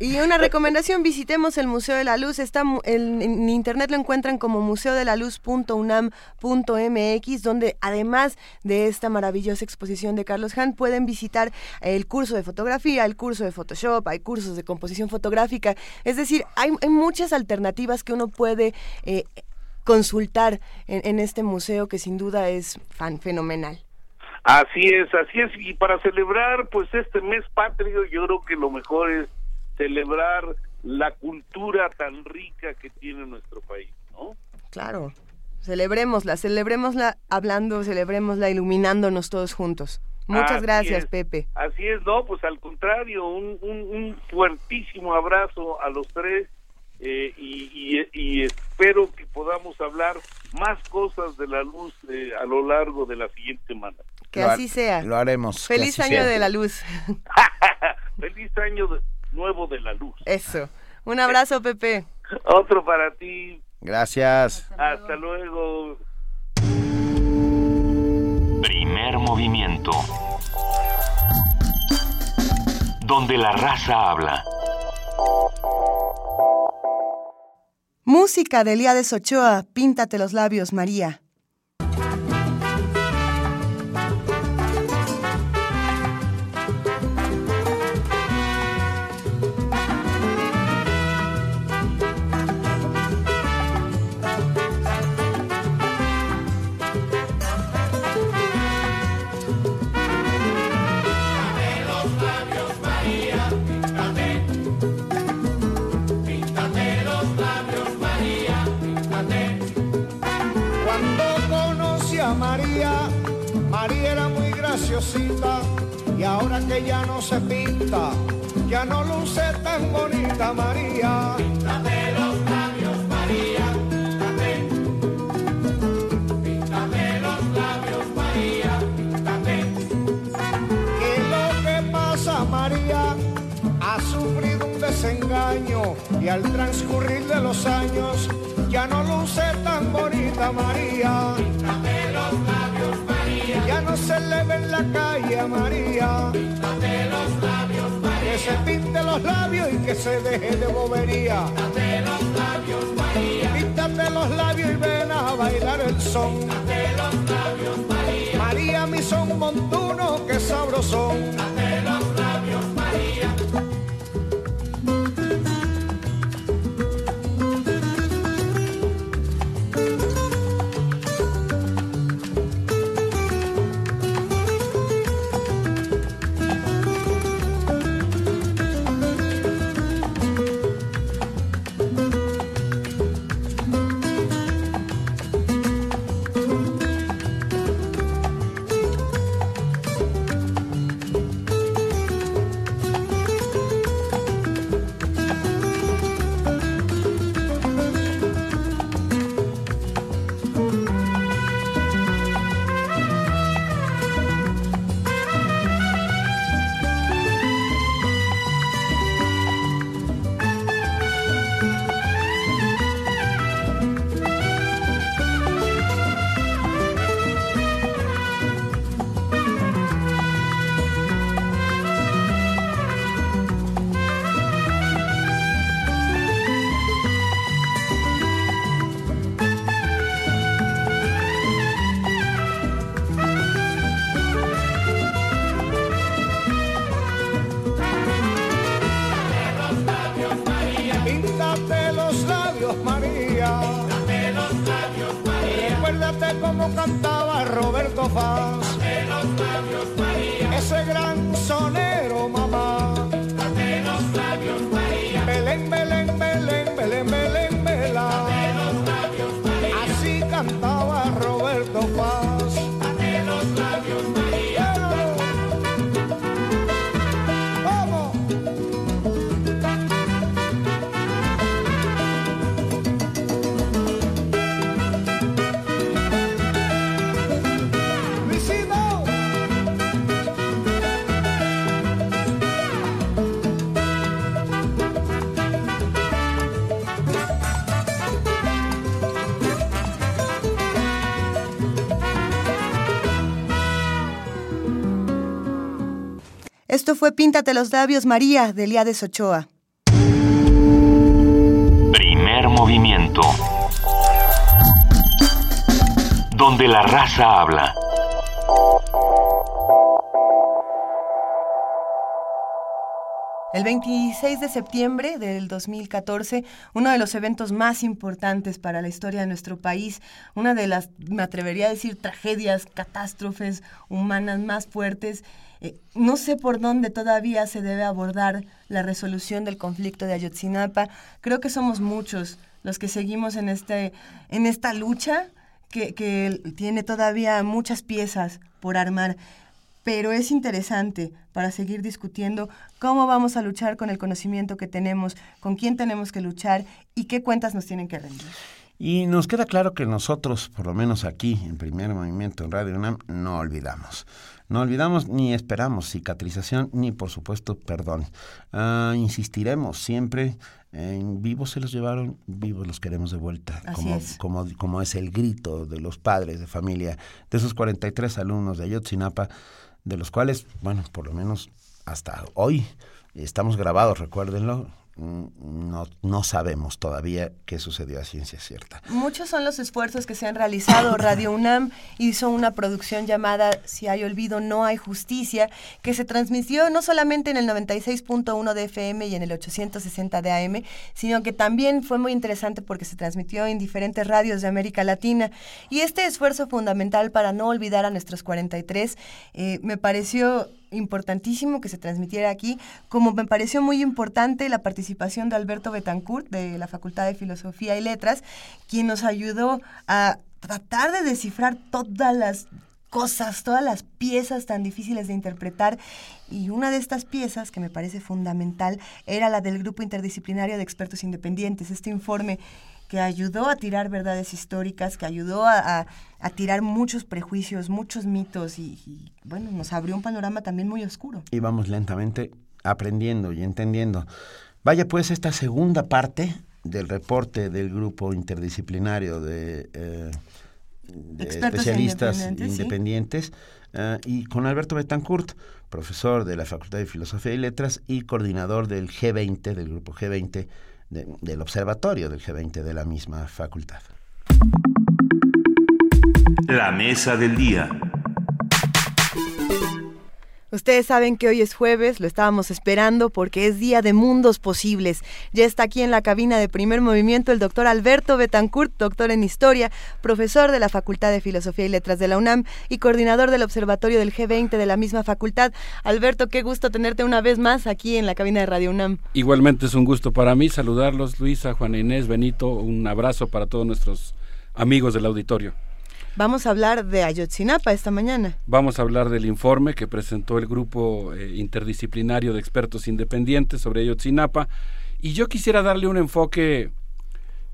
Y una recomendación, visitemos el Museo de la Luz. Está en, en internet lo encuentran como museodelaluz.unam.mx, donde además de esta maravillosa exposición de Carlos Han, pueden visitar el curso de fotografía, el curso de Photoshop, hay cursos de composición fotográfica. Es decir, hay, hay muchas alternativas que uno puede eh, consultar en, en este museo que sin duda es fan, fenomenal. Así es, así es. Y para celebrar, pues, este mes patrio, yo creo que lo mejor es celebrar la cultura tan rica que tiene nuestro país, ¿no? Claro. Celebrémosla, celebrémosla hablando, celebrémosla iluminándonos todos juntos. Muchas Así gracias, es. Pepe. Así es, no, pues al contrario, un, un, un fuertísimo abrazo a los tres eh, y, y- y espero que podamos hablar más cosas de la luz eh, a lo largo de la siguiente semana. Que Lo así sea. Lo haremos. Feliz año sea. de la luz. Feliz año de- nuevo de la luz. Eso. Un abrazo, Pepe. Otro para ti. Gracias. Hasta luego. Primer movimiento. Donde la raza habla. Música de Eliades Ochoa, Píntate los labios, María. Y ahora que ya no se pinta, ya no luce tan bonita María. Píntate los labios, María, píntate. Píntate los labios, María, píntate. ¿Qué es lo que pasa, María? Ha sufrido un desengaño y al transcurrir de los años ya no luce tan bonita María. Píntate los labios. Ya no se le ve en la calle a María. Píntate los labios, María. Que se pinte los labios y que se deje de bobería. Píntate los labios, María. Píntate los labios y ven a bailar el son. Píntate los labios, María. María, mi son montuno, que sabrosón. Píntate los fue Píntate los labios María de Eliades Ochoa. Primer movimiento. Donde la raza habla. El 26 de septiembre del 2014, uno de los eventos más importantes para la historia de nuestro país, una de las, me atrevería a decir, tragedias, catástrofes humanas más fuertes. Eh, no sé por dónde todavía se debe abordar la resolución del conflicto de Ayotzinapa. Creo que somos muchos los que seguimos en, este, en esta lucha que, que tiene todavía muchas piezas por armar pero es interesante para seguir discutiendo cómo vamos a luchar con el conocimiento que tenemos, con quién tenemos que luchar y qué cuentas nos tienen que rendir. Y nos queda claro que nosotros, por lo menos aquí, en Primer Movimiento, en Radio UNAM, no olvidamos. No olvidamos ni esperamos cicatrización ni, por supuesto, perdón. Ah, insistiremos siempre en vivos se los llevaron, vivos los queremos de vuelta. Así como, es. Como, como es el grito de los padres de familia, de esos 43 alumnos de Ayotzinapa, de los cuales, bueno, por lo menos hasta hoy estamos grabados, recuérdenlo, no, no sabemos todavía qué sucedió a ciencia cierta. Muchos son los esfuerzos que se han realizado. Radio UNAM hizo una producción llamada Si hay olvido, no hay justicia, que se transmitió no solamente en el 96.1 de FM y en el 860 de AM, sino que también fue muy interesante porque se transmitió en diferentes radios de América Latina. Y este esfuerzo fundamental para no olvidar a nuestros 43 eh, me pareció importantísimo que se transmitiera aquí, como me pareció muy importante la participación de Alberto Betancourt de la Facultad de Filosofía y Letras, quien nos ayudó a tratar de descifrar todas las cosas, todas las piezas tan difíciles de interpretar. Y una de estas piezas, que me parece fundamental, era la del Grupo Interdisciplinario de Expertos Independientes, este informe que ayudó a tirar verdades históricas, que ayudó a, a- a tirar muchos prejuicios, muchos mitos y, y, bueno, nos abrió un panorama también muy oscuro. Y vamos lentamente aprendiendo y entendiendo. Vaya pues esta segunda parte del reporte del grupo interdisciplinario de, eh, de Expertos especialistas independientes, independientes, eh, y con Alberto Betancourt, profesor de la Facultad de Filosofía y Letras y coordinador del G20, del grupo G20, de- del observatorio del G20 de la misma facultad. La mesa del día. Ustedes saben que hoy es jueves, lo estábamos esperando porque es día de mundos posibles. Ya está aquí en la cabina de primer movimiento el doctor Alberto Betancourt, doctor en historia, profesor de la Facultad de Filosofía y Letras de la UNAM y coordinador del Observatorio del G20 de la misma facultad. Alberto, qué gusto tenerte una vez más aquí en la cabina de Radio UNAM. Igualmente es un gusto para mí saludarlos, Luisa, Juana Inés, Benito, un abrazo para todos nuestros amigos del auditorio. Vamos a hablar de Ayotzinapa esta mañana. Vamos a hablar del informe que presentó el grupo eh, interdisciplinario de expertos independientes sobre Ayotzinapa y yo quisiera darle un enfoque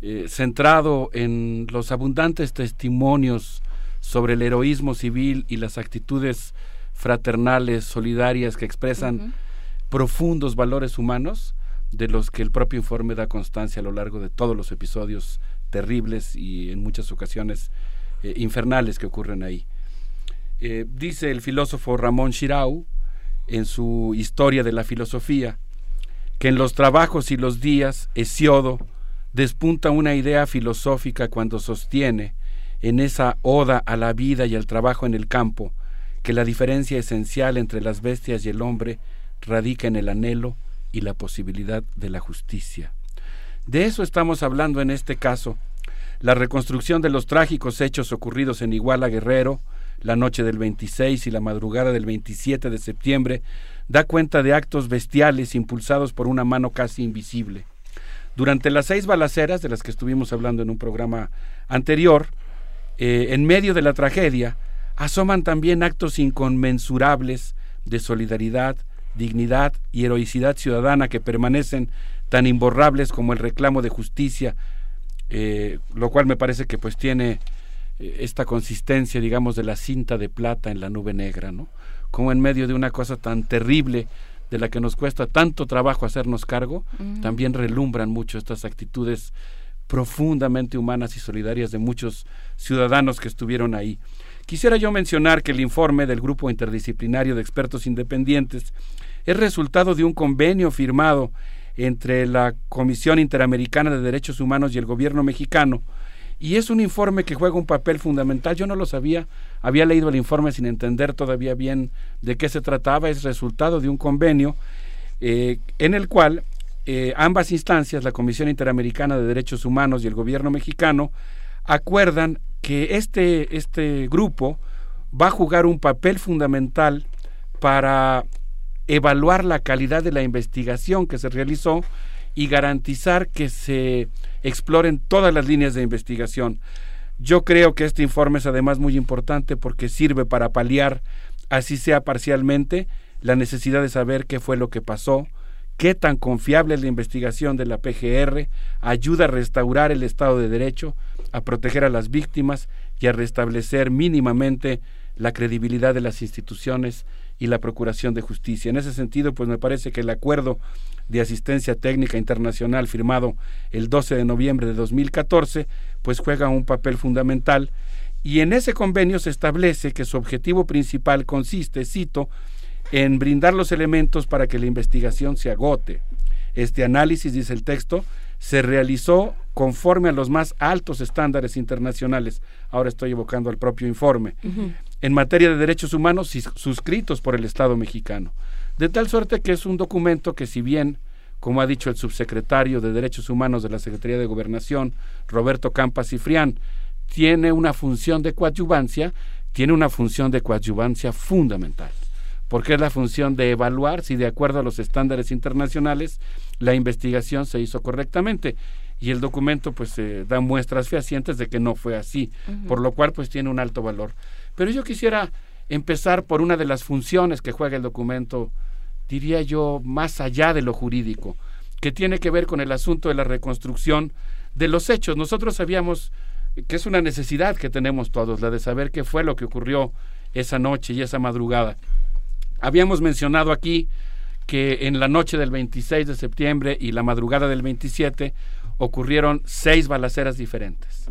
eh, centrado en los abundantes testimonios sobre el heroísmo civil y las actitudes fraternales, solidarias que expresan profundos valores humanos de los que el propio informe da constancia a lo largo de todos los episodios terribles y en muchas ocasiones eh, infernales que ocurren ahí. Eh, dice el filósofo Ramón Shirau en su Historia de la Filosofía que en los trabajos y los días Hesiodo despunta una idea filosófica cuando sostiene en esa oda a la vida y al trabajo en el campo que la diferencia esencial entre las bestias y el hombre radica en el anhelo y la posibilidad de la justicia. De eso estamos hablando en este caso. La reconstrucción de los trágicos hechos ocurridos en Iguala Guerrero, la noche del 26 y la madrugada del 27 de septiembre, da cuenta de actos bestiales impulsados por una mano casi invisible. Durante las seis balaceras, de las que estuvimos hablando en un programa anterior, eh, en medio de la tragedia, asoman también actos inconmensurables de solidaridad, dignidad y heroicidad ciudadana que permanecen tan imborrables como el reclamo de justicia, eh, lo cual me parece que pues tiene eh, esta consistencia, digamos, de la cinta de plata en la nube negra, ¿no? Como en medio de una cosa tan terrible de la que nos cuesta tanto trabajo hacernos cargo, Mm. también relumbran mucho estas actitudes profundamente humanas y solidarias de muchos ciudadanos que estuvieron ahí. Quisiera yo mencionar que el informe del Grupo Interdisciplinario de Expertos Independientes es resultado de un convenio firmado entre la Comisión Interamericana de Derechos Humanos y el gobierno mexicano, y es un informe que juega un papel fundamental. Yo no lo sabía, había leído el informe sin entender todavía bien de qué se trataba. Es resultado de un convenio eh, en el cual eh, ambas instancias, la Comisión Interamericana de Derechos Humanos y el gobierno mexicano, acuerdan que este, este grupo va a jugar un papel fundamental para evaluar la calidad de la investigación que se realizó y garantizar que se exploren todas las líneas de investigación. Yo creo que este informe es además muy importante porque sirve para paliar, así sea parcialmente, la necesidad de saber qué fue lo que pasó, qué tan confiable es la investigación de la PGR, ayuda a restaurar el Estado de Derecho, a proteger a las víctimas y a restablecer mínimamente la credibilidad de las instituciones y la procuración de justicia. En ese sentido, pues me parece que el acuerdo de asistencia técnica internacional firmado el 12 de noviembre de 2014, pues juega un papel fundamental y en ese convenio se establece que su objetivo principal consiste, cito, en brindar los elementos para que la investigación se agote. Este análisis, dice el texto, se realizó conforme a los más altos estándares internacionales. Ahora estoy evocando al propio informe. En materia de derechos humanos suscritos por el Estado mexicano. De tal suerte que es un documento que si bien, como ha dicho el subsecretario de Derechos Humanos de la Secretaría de Gobernación, Roberto Campas Cifrián, tiene una función de coadyuvancia, tiene una función de coadyuvancia fundamental porque es la función de evaluar si de acuerdo a los estándares internacionales la investigación se hizo correctamente y el documento pues eh, da muestras fehacientes de que no fue así, por lo cual pues tiene un alto valor. Pero yo quisiera empezar por una de las funciones que juega el documento, diría yo, más allá de lo jurídico, que tiene que ver con el asunto de la reconstrucción de los hechos. Nosotros sabíamos que es una necesidad que tenemos todos, la de saber qué fue lo que ocurrió esa noche y esa madrugada. Habíamos mencionado aquí que en la noche del 26 de septiembre y la madrugada del 27 ocurrieron seis balaceras diferentes.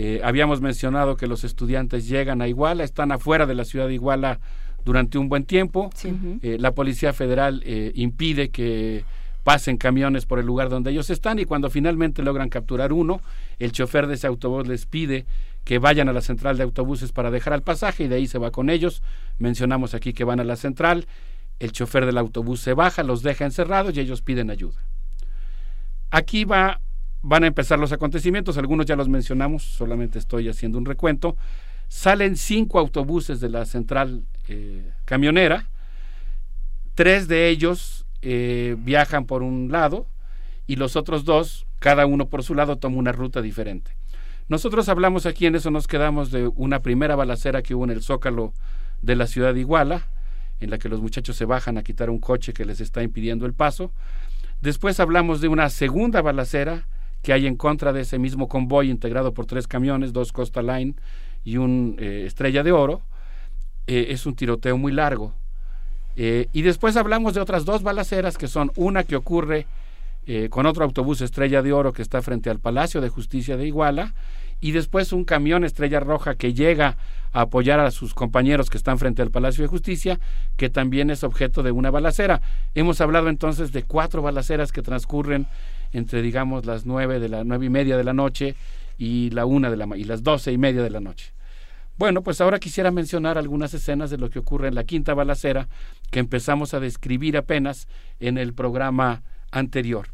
Eh, habíamos mencionado que los estudiantes llegan a Iguala, están afuera de la ciudad de Iguala durante un buen tiempo. Eh, la Policía Federal eh, impide que pasen camiones por el lugar donde ellos están y cuando finalmente logran capturar uno, el chofer de ese autobús les pide que vayan a la central de autobuses para dejar al pasaje y de ahí se va con ellos. Mencionamos aquí que van a la central, el chofer del autobús se baja, los deja encerrados y ellos piden ayuda. Aquí va, van a empezar los acontecimientos, algunos ya los mencionamos, solamente estoy haciendo un recuento. Salen cinco autobuses de la central eh, camionera, tres de ellos eh, viajan por un lado y los otros dos, cada uno por su lado, toma una ruta diferente. Nosotros hablamos aquí, en eso nos quedamos de una primera balacera que hubo en el zócalo de la ciudad de Iguala, en la que los muchachos se bajan a quitar un coche que les está impidiendo el paso. Después hablamos de una segunda balacera que hay en contra de ese mismo convoy integrado por tres camiones, dos Costa Line y un eh, Estrella de Oro. Eh, es un tiroteo muy largo. Eh, y después hablamos de otras dos balaceras que son una que ocurre con otro autobús Estrella de Oro que está frente al Palacio de Justicia de Iguala y después un camión Estrella Roja que llega a apoyar a sus compañeros que están frente al Palacio de Justicia, que también es objeto de una balacera. Hemos hablado entonces de cuatro balaceras que transcurren entre, digamos, las nueve de la nueve y media de la noche y la una de la y las doce y media de la noche. Bueno, pues ahora quisiera mencionar algunas escenas de lo que ocurre en la quinta balacera que empezamos a describir apenas en el programa anterior.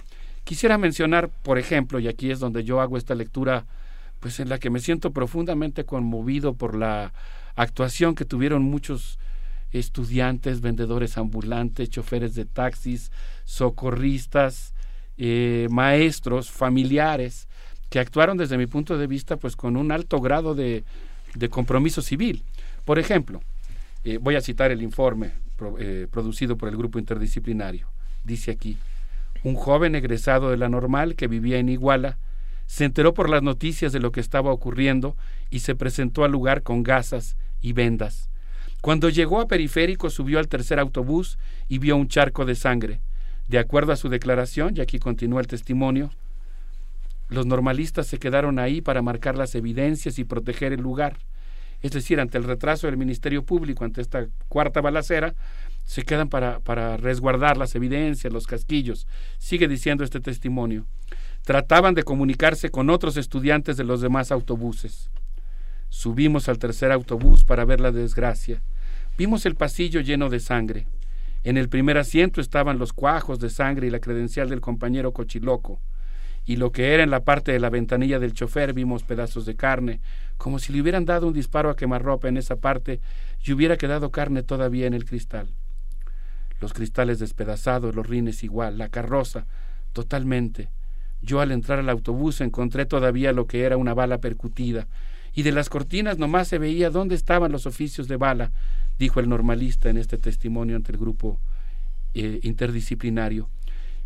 Quisiera mencionar, por ejemplo, y aquí es donde yo hago esta lectura, pues en la que me siento profundamente conmovido por la actuación que tuvieron muchos estudiantes, vendedores ambulantes, choferes de taxis, socorristas, eh, maestros, familiares, que actuaron desde mi punto de vista pues con un alto grado de, compromiso civil. Por ejemplo, eh, voy a citar el informe eh, producido por el grupo interdisciplinario. Dice aquí, un joven egresado de la normal que vivía en Iguala se enteró por las noticias de lo que estaba ocurriendo y se presentó al lugar con gasas y vendas. Cuando llegó a Periférico subió al tercer autobús y vio un charco de sangre. De acuerdo a su declaración, y aquí continúa el testimonio, los normalistas se quedaron ahí para marcar las evidencias y proteger el lugar. Es decir, ante el retraso del Ministerio Público, ante esta cuarta balacera, se quedan para, para resguardar las evidencias, los casquillos. Sigue diciendo este testimonio. Trataban de comunicarse con otros estudiantes de los demás autobuses. Subimos al tercer autobús para ver la desgracia. Vimos el pasillo lleno de sangre. En el primer asiento estaban los cuajos de sangre y la credencial del compañero Cochiloco. Y lo que era en la parte de la ventanilla del chofer vimos pedazos de carne, como si le hubieran dado un disparo a quemarropa en esa parte y hubiera quedado carne todavía en el cristal. Los cristales despedazados, los rines igual, la carroza, totalmente. Yo al entrar al autobús encontré todavía lo que era una bala percutida, y de las cortinas nomás se veía dónde estaban los oficios de bala, dijo el normalista en este testimonio ante el grupo eh, interdisciplinario.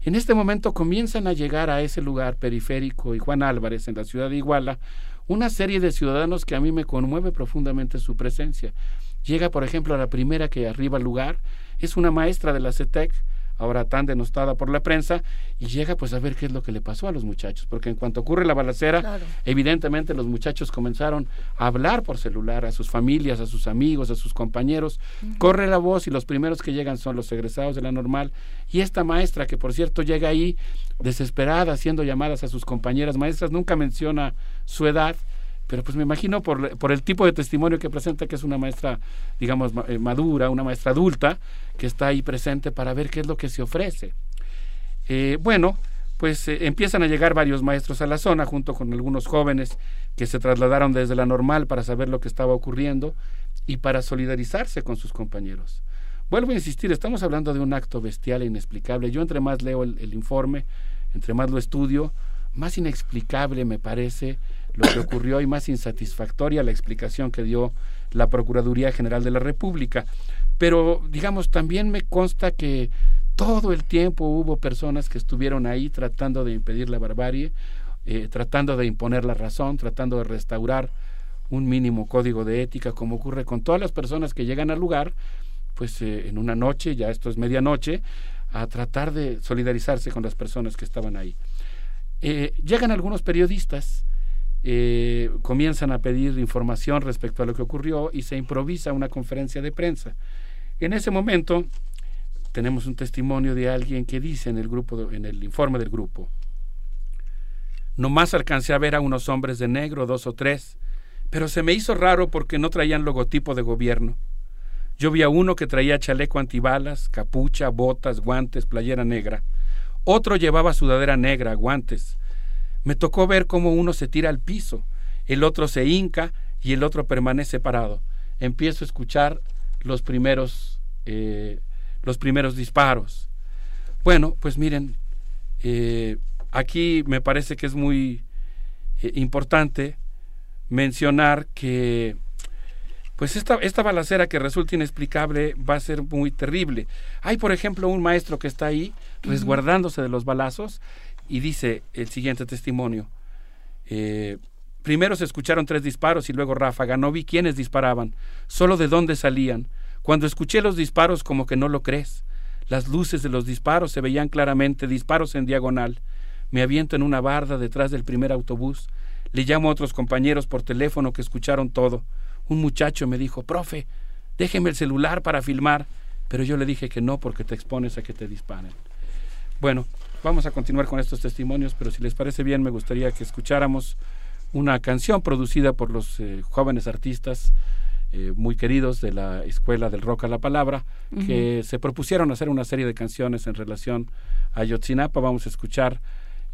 En este momento comienzan a llegar a ese lugar periférico y Juan Álvarez en la ciudad de Iguala una serie de ciudadanos que a mí me conmueve profundamente su presencia. Llega, por ejemplo, a la primera que arriba al lugar, es una maestra de la CETEC, ahora tan denostada por la prensa, y llega pues a ver qué es lo que le pasó a los muchachos, porque en cuanto ocurre la balacera, Claro. evidentemente los muchachos comenzaron a hablar por celular a sus familias, a sus amigos, a sus compañeros, corre la voz y los primeros que llegan son los egresados de la normal, y esta maestra que por cierto llega ahí desesperada haciendo llamadas a sus compañeras maestras, nunca menciona su edad, pero pues me imagino por, por el tipo de testimonio que presenta que es una maestra, digamos, eh, madura, una maestra adulta, que está ahí presente para ver qué es lo que se ofrece. Eh, bueno, pues eh, empiezan a llegar varios maestros a la zona junto con algunos jóvenes que se trasladaron desde la normal para saber lo que estaba ocurriendo y para solidarizarse con sus compañeros. Vuelvo a insistir, estamos hablando de un acto bestial e inexplicable. Yo entre más leo el informe, entre más lo estudio, más inexplicable me parece lo que ocurrió y más insatisfactoria la explicación que dio la Procuraduría General de la República. Pero, digamos, también me consta que todo el tiempo hubo personas que estuvieron ahí tratando de impedir la barbarie, eh, tratando de imponer la razón, tratando de restaurar un mínimo código de ética, como ocurre con todas las personas que llegan al lugar, pues eh, en una noche, ya esto es medianoche, a tratar de solidarizarse con las personas que estaban ahí. Eh, llegan algunos periodistas, eh, comienzan a pedir información respecto a lo que ocurrió y se improvisa una conferencia de prensa. En ese momento tenemos un testimonio de alguien que dice en el grupo, en el informe del grupo, nomás alcancé a ver a unos hombres de negro, dos o tres, pero se me hizo raro porque no traían logotipo de gobierno. Yo vi a uno que traía chaleco antibalas, capucha, botas, guantes, playera negra. Otro llevaba sudadera negra, guantes. Me tocó ver cómo uno se tira al piso, el otro se hinca y el otro permanece parado. Empiezo a escuchar los primeros, eh, los primeros disparos. Bueno, pues miren, eh, aquí me parece que es muy eh, importante mencionar que pues esta, esta balacera que resulta inexplicable va a ser muy terrible. Hay, por ejemplo, un maestro que está ahí resguardándose de los balazos y dice el siguiente testimonio. Eh, primero se escucharon tres disparos y luego ráfaga. No vi quiénes disparaban, solo de dónde salían. Cuando escuché los disparos como que no lo crees. Las luces de los disparos se veían claramente, disparos en diagonal. Me aviento en una barda detrás del primer autobús. Le llamo a otros compañeros por teléfono que escucharon todo. Un muchacho me dijo, profe, déjeme el celular para filmar, pero yo le dije que no porque te expones a que te disparen. Bueno, vamos a continuar con estos testimonios, pero si les parece bien me gustaría que escucháramos una canción producida por los eh, jóvenes artistas eh, muy queridos de la Escuela del Rock a la Palabra, que se propusieron hacer una serie de canciones en relación a Yotzinapa. Vamos a escuchar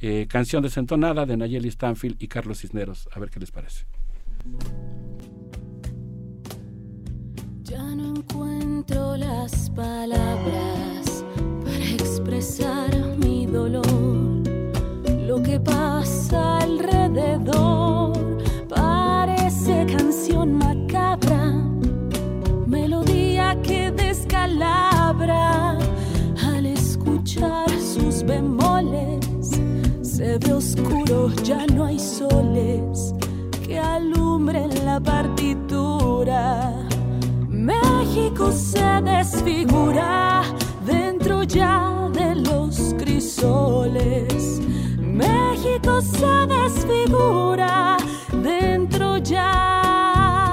eh, canción desentonada de Nayeli Stanfield y Carlos Cisneros. A ver qué les parece. Ya no encuentro las palabras expresar mi dolor. Lo que pasa alrededor parece canción macabra, melodía que descalabra al escuchar sus bemoles. Se ve oscuro, ya no hay soles que alumbren la partitura. México se desfigura ya de los crisoles. México se desfigura dentro ya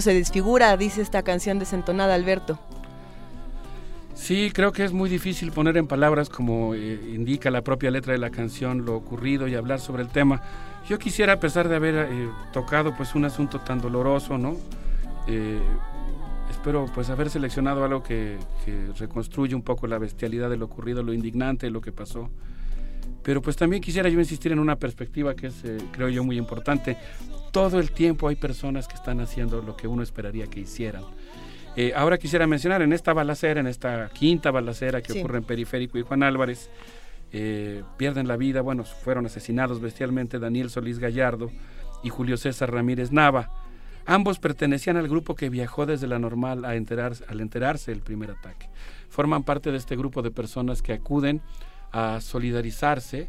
se desfigura, dice esta canción desentonada, Alberto. Sí, creo que es muy difícil poner en palabras, como eh, indica la propia letra de la canción, lo ocurrido y hablar sobre el tema. Yo quisiera, a pesar de haber eh, tocado pues un asunto tan doloroso, ¿no? Eh, espero pues haber seleccionado algo que, que reconstruye un poco la bestialidad de lo ocurrido, lo indignante lo que pasó. Pero pues también quisiera yo insistir en una perspectiva que es, creo yo, muy importante. Todo el tiempo hay personas que están haciendo lo que uno esperaría que hicieran. Eh, ahora quisiera mencionar en esta balacera, en esta quinta balacera que Sí. ocurre en Periférico y Juan Álvarez, eh, pierden la vida, bueno, fueron asesinados bestialmente Daniel Solís Gallardo y Julio César Ramírez Nava. Ambos pertenecían al grupo que viajó desde la normal a enterarse, al enterarse del primer ataque. Forman parte de este grupo de personas que acuden a solidarizarse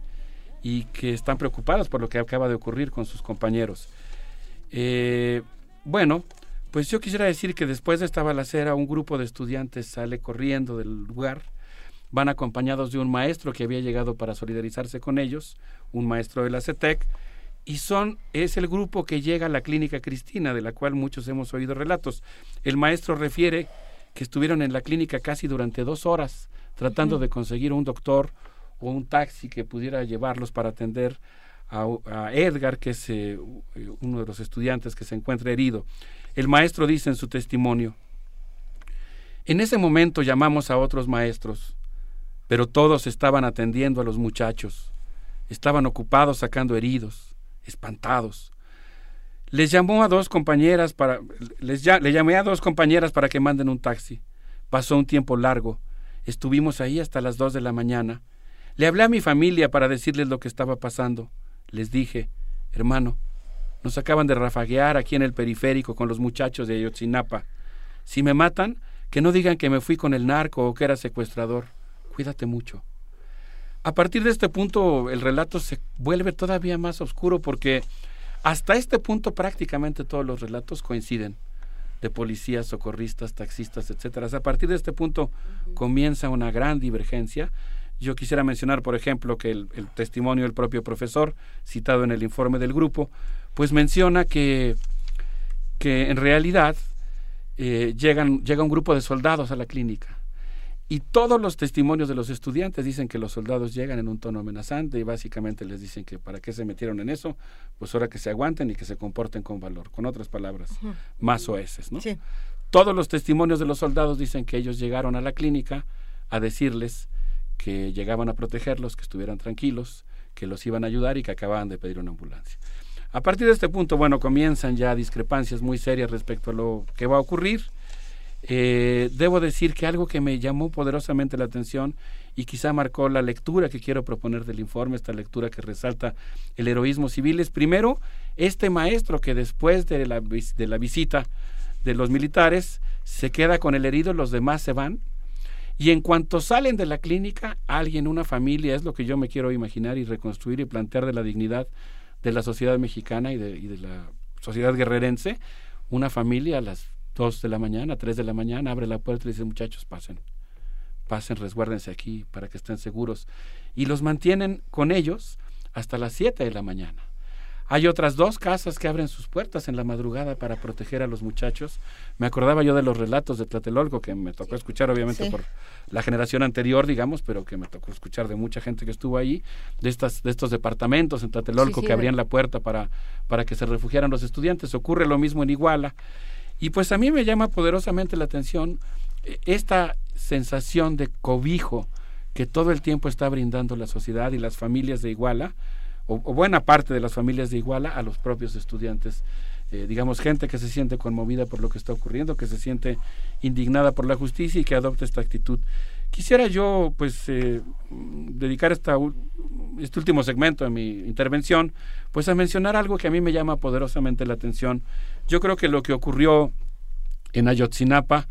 y que están preocupadas por lo que acaba de ocurrir con sus compañeros. Eh, bueno, pues yo quisiera decir que después de esta balacera un grupo de estudiantes sale corriendo del lugar, van acompañados de un maestro que había llegado para solidarizarse con ellos, un maestro de la CETEC, y son es el grupo que llega a la clínica Cristina, de la cual muchos hemos oído relatos. El maestro refiere que estuvieron en la clínica casi durante dos horas tratando de conseguir un doctor o un taxi que pudiera llevarlos para atender a, Edgar, que es eh, uno de los estudiantes que se encuentra herido. El maestro dice en su testimonio, en ese momento llamamos a otros maestros, pero todos estaban atendiendo a los muchachos, estaban ocupados sacando heridos, espantados. Les llamó a dos compañeras para les ya- le llamé a dos compañeras para que manden un taxi. Pasó un tiempo largo. Estuvimos ahí hasta las dos de la mañana. Le hablé a mi familia para decirles lo que estaba pasando. Les dije, hermano, nos acaban de rafaguear aquí en el periférico con los muchachos de Ayotzinapa. Si me matan, que no digan que me fui con el narco o que era secuestrador. Cuídate mucho. A partir de este punto el relato se vuelve todavía más oscuro porque hasta este punto prácticamente todos los relatos coinciden de policías, socorristas, taxistas, etcétera. A partir de este punto comienza una gran divergencia. Yo quisiera mencionar, por ejemplo, que el, el testimonio del propio profesor, citado en el informe del grupo, pues menciona que, que en realidad eh, llegan, llega un grupo de soldados a la clínica Y todos los testimonios de los estudiantes dicen que los soldados llegan en un tono amenazante y básicamente les dicen que para qué se metieron en eso, pues ahora que se aguanten y que se comporten con valor. Con otras palabras, más oeces, ¿no? Sí. Todos los testimonios de los soldados dicen que ellos llegaron a la clínica a decirles que llegaban a protegerlos, que estuvieran tranquilos, que los iban a ayudar y que acababan de pedir una ambulancia. A partir de este punto, bueno, comienzan ya discrepancias muy serias respecto a lo que va a ocurrir. Eh, debo decir que algo que me llamó poderosamente la atención y quizá marcó la lectura que quiero proponer del informe, esta lectura que resalta el heroísmo civil, es primero este maestro que después de la, de la visita de los militares se queda con el herido, los demás se van, y en cuanto salen de la clínica, alguien, una familia, es lo que yo me quiero imaginar y reconstruir y plantear de la dignidad de la sociedad mexicana y de, la sociedad guerrerense, una familia a las 2 de la mañana, 3 de la mañana, abre la puerta y dice, muchachos, pasen, pasen, resguárdense aquí para que estén seguros. Y los mantienen con ellos hasta las 7 de la mañana. Hay otras dos casas que abren sus puertas en la madrugada para proteger a los muchachos. Me acordaba yo de los relatos de Tlatelolco que me tocó escuchar obviamente Sí. por la generación anterior, digamos, pero que me tocó escuchar de mucha gente que estuvo ahí, de estas de estos departamentos en Tlatelolco Sí, sí, que abrían la puerta para para que se refugiaran los estudiantes. Ocurre lo mismo en Iguala. Y pues a mí me llama poderosamente la atención eh, esta sensación de cobijo que todo el tiempo está brindando la sociedad y las familias de Iguala, o, buena parte de las familias de Iguala, a los propios estudiantes. Eh, digamos, gente que se siente conmovida por lo que está ocurriendo, que se siente indignada por la justicia y que adopta esta actitud. Quisiera yo, pues, eh, dedicar esta, este último segmento de mi intervención, pues, a mencionar algo que a mí me llama poderosamente la atención. Yo creo que lo que ocurrió en Ayotzinapa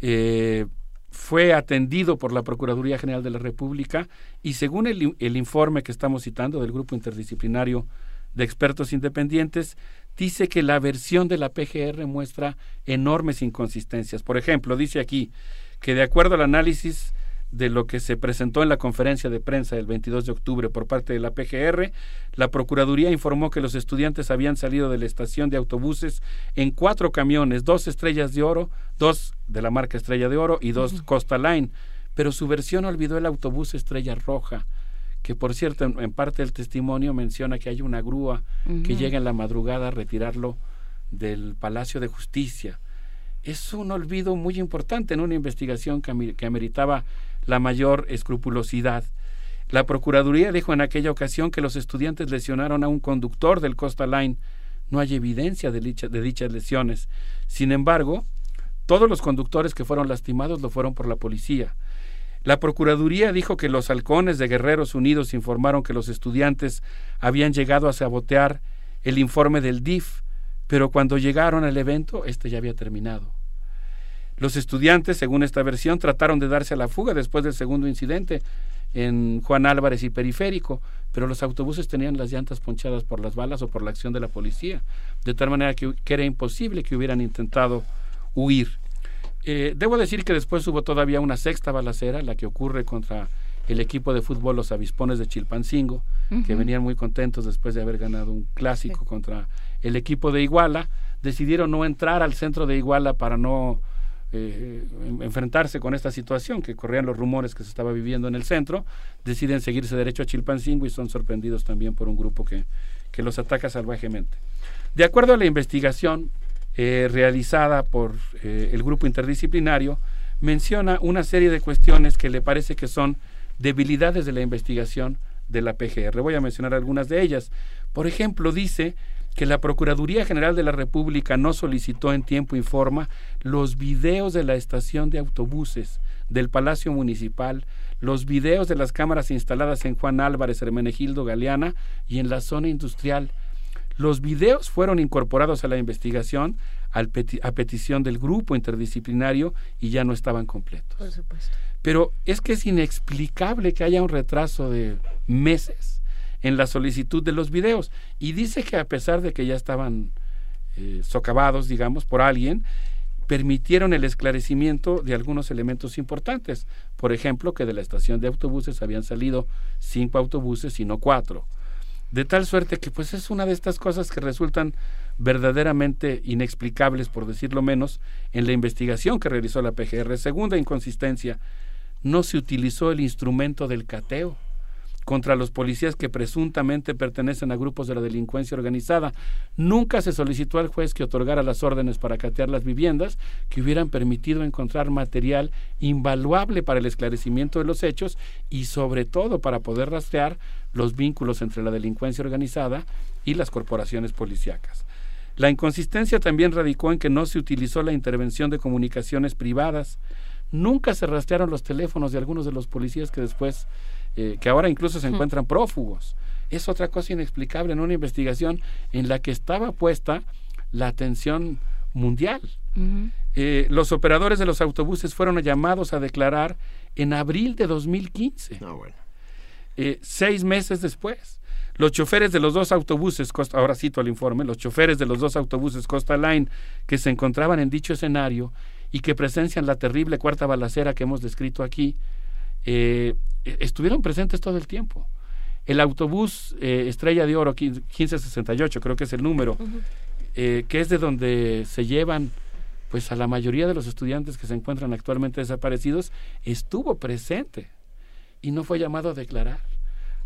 eh, fue atendido por la Procuraduría General de la República y según el, el informe que estamos citando del Grupo Interdisciplinario de Expertos Independientes, dice que la versión de la PGR muestra enormes inconsistencias. Por ejemplo, dice aquí que de acuerdo al análisis de lo que se presentó en la conferencia de prensa del 22 de octubre por parte de la PGR, la Procuraduría informó que los estudiantes habían salido de la estación de autobuses en cuatro camiones, dos estrellas de oro, dos de la marca Estrella de Oro y dos Costa Line, pero su versión olvidó el autobús Estrella Roja, que por cierto en, en parte del testimonio menciona que hay una grúa que llega en la madrugada a retirarlo del Palacio de Justicia. Es un olvido muy importante en una investigación que, que ameritaba la mayor escrupulosidad. La Procuraduría dijo en aquella ocasión que los estudiantes lesionaron a un conductor del Costa Line. No hay evidencia de, dicha- de dichas lesiones. Sin embargo, todos los conductores que fueron lastimados lo fueron por la policía. La Procuraduría dijo que los halcones de Guerreros Unidos informaron que los estudiantes habían llegado a sabotear el informe del DIF, pero cuando llegaron al evento, este ya había terminado. Los estudiantes, según esta versión, trataron de darse a la fuga después del segundo incidente en Juan Álvarez y Periférico, pero los autobuses tenían las llantas ponchadas por las balas o por la acción de la policía, de tal manera que, que era imposible que hubieran intentado huir. Eh, debo decir que después hubo todavía una sexta balacera, la que ocurre contra el equipo de fútbol Los Avispones de Chilpancingo, que venían muy contentos después de haber ganado un clásico contra el equipo de Iguala. Decidieron no entrar al centro de Iguala para no eh, en- enfrentarse con esta situación, que corrían los rumores que se estaba viviendo en el centro. Deciden seguirse derecho a Chilpancingo y son sorprendidos también por un grupo que, que los ataca salvajemente. De acuerdo a la investigación eh, realizada por eh, el grupo interdisciplinario, menciona una serie de cuestiones que le parece que son debilidades de la investigación de la PGR. Voy a mencionar algunas de ellas. Por ejemplo, dice que la Procuraduría General de la República no solicitó en tiempo y forma los videos de la estación de autobuses del Palacio Municipal, los videos de las cámaras instaladas en Juan Álvarez, Hermenegildo Galeana y en la zona industrial. Los videos fueron incorporados a la investigación al peti- a petición del grupo interdisciplinario y ya no estaban completos. Por supuesto. Pero es que es inexplicable que haya un retraso de meses en la solicitud de los videos. Y dice que a pesar de que ya estaban eh, socavados, digamos, por alguien, permitieron el esclarecimiento de algunos elementos importantes. Por ejemplo, que de la estación de autobuses habían salido cinco autobuses y no cuatro. De tal suerte que pues es una de estas cosas que resultan verdaderamente inexplicables, por decirlo menos, en la investigación que realizó la PGR. Segunda inconsistencia, no se utilizó el instrumento del cateo contra los policías que presuntamente pertenecen a grupos de la delincuencia organizada. Nunca se solicitó al juez que otorgara las órdenes para catear las viviendas que hubieran permitido encontrar material invaluable para el esclarecimiento de los hechos y sobre todo para poder rastrear los vínculos entre la delincuencia organizada y las corporaciones policíacas. La inconsistencia también radicó en que no se utilizó la intervención de comunicaciones privadas. Nunca se rastrearon los teléfonos de algunos de los policías que después eh, que ahora incluso se encuentran prófugos. Es otra cosa inexplicable en una investigación en la que estaba puesta la atención mundial. Eh, los operadores de los autobuses fueron llamados a declarar en abril de 2015. Eh, seis meses después. Los choferes de los dos autobuses, ahora cito el informe, los choferes de los dos autobuses Costa Line que se encontraban en dicho escenario y que presencian la terrible cuarta balacera que hemos descrito aquí, eh, estuvieron presentes todo el tiempo. El autobús eh, Estrella de Oro 1568, creo que es el número, eh, que es de donde se llevan pues a la mayoría de los estudiantes que se encuentran actualmente desaparecidos, estuvo presente y no fue llamado a declarar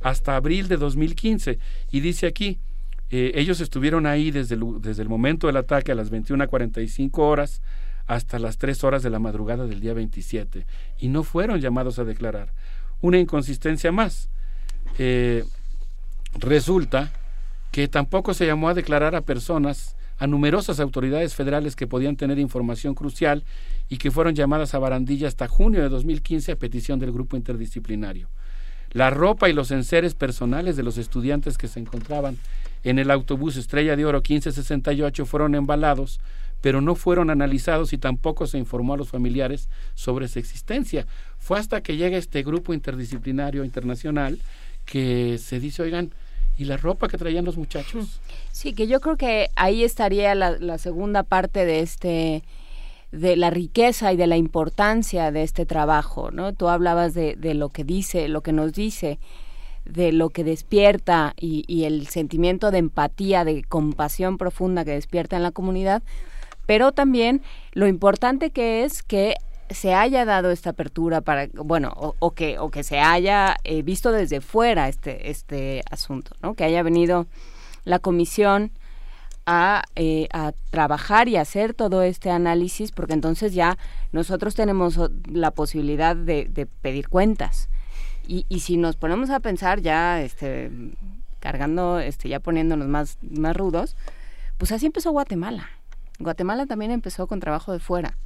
hasta abril de 2015. Y dice aquí, ellos estuvieron ahí desde el, desde el momento del ataque a las 21.45 horas hasta las 3 horas de la madrugada del día 27 y no fueron llamados a declarar. Una inconsistencia más. Eh, resulta que tampoco se llamó a declarar a personas, a numerosas autoridades federales que podían tener información crucial y que fueron llamadas a barandilla hasta junio de 2015 a petición del grupo interdisciplinario. La ropa y los enseres personales de los estudiantes que se encontraban en el autobús Estrella de Oro 1568 fueron embalados pero no fueron analizados y tampoco se informó a los familiares sobre su existencia. Fue hasta que llega este grupo interdisciplinario internacional que se dice, oigan, ¿y la ropa que traían los muchachos? Sí, que yo creo que ahí estaría la, segunda parte de este de la riqueza y de la importancia de este trabajo, ¿no? Tú hablabas de, de lo que dice, lo que nos dice, de lo que despierta y, y, el sentimiento de empatía, de compasión profunda que despierta en la comunidad, pero también lo importante que es que se haya dado esta apertura para bueno o, que o que se haya eh, visto desde fuera este este asunto no que haya venido la comisión a, eh, a trabajar y hacer todo este análisis porque entonces ya nosotros tenemos la posibilidad de, de pedir cuentas. Y, y, si nos ponemos a pensar ya este cargando este ya poniéndonos más más rudos pues así empezó Guatemala Guatemala también empezó con trabajo de fuera.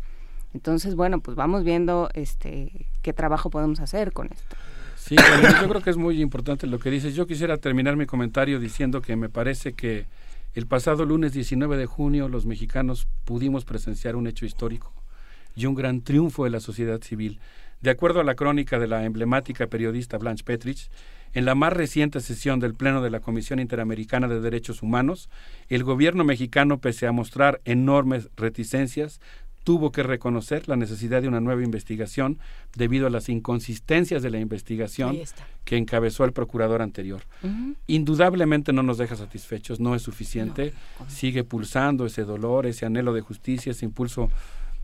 Entonces, bueno, pues vamos viendo este qué trabajo podemos hacer con esto. Sí, yo creo que es muy importante lo que dices. Yo quisiera terminar mi comentario diciendo que me parece que el pasado lunes 19 de junio los mexicanos pudimos presenciar un hecho histórico y un gran triunfo de la sociedad civil. De acuerdo a la crónica de la emblemática periodista Blanche Petrich, en la más reciente sesión del Pleno de la Comisión Interamericana de Derechos Humanos, el gobierno mexicano, pese a mostrar enormes reticencias, tuvo que reconocer la necesidad de una nueva investigación debido a las inconsistencias de la investigación que encabezó el procurador anterior. Indudablemente no nos deja satisfechos, no es suficiente, sigue pulsando ese dolor, ese anhelo de justicia, ese impulso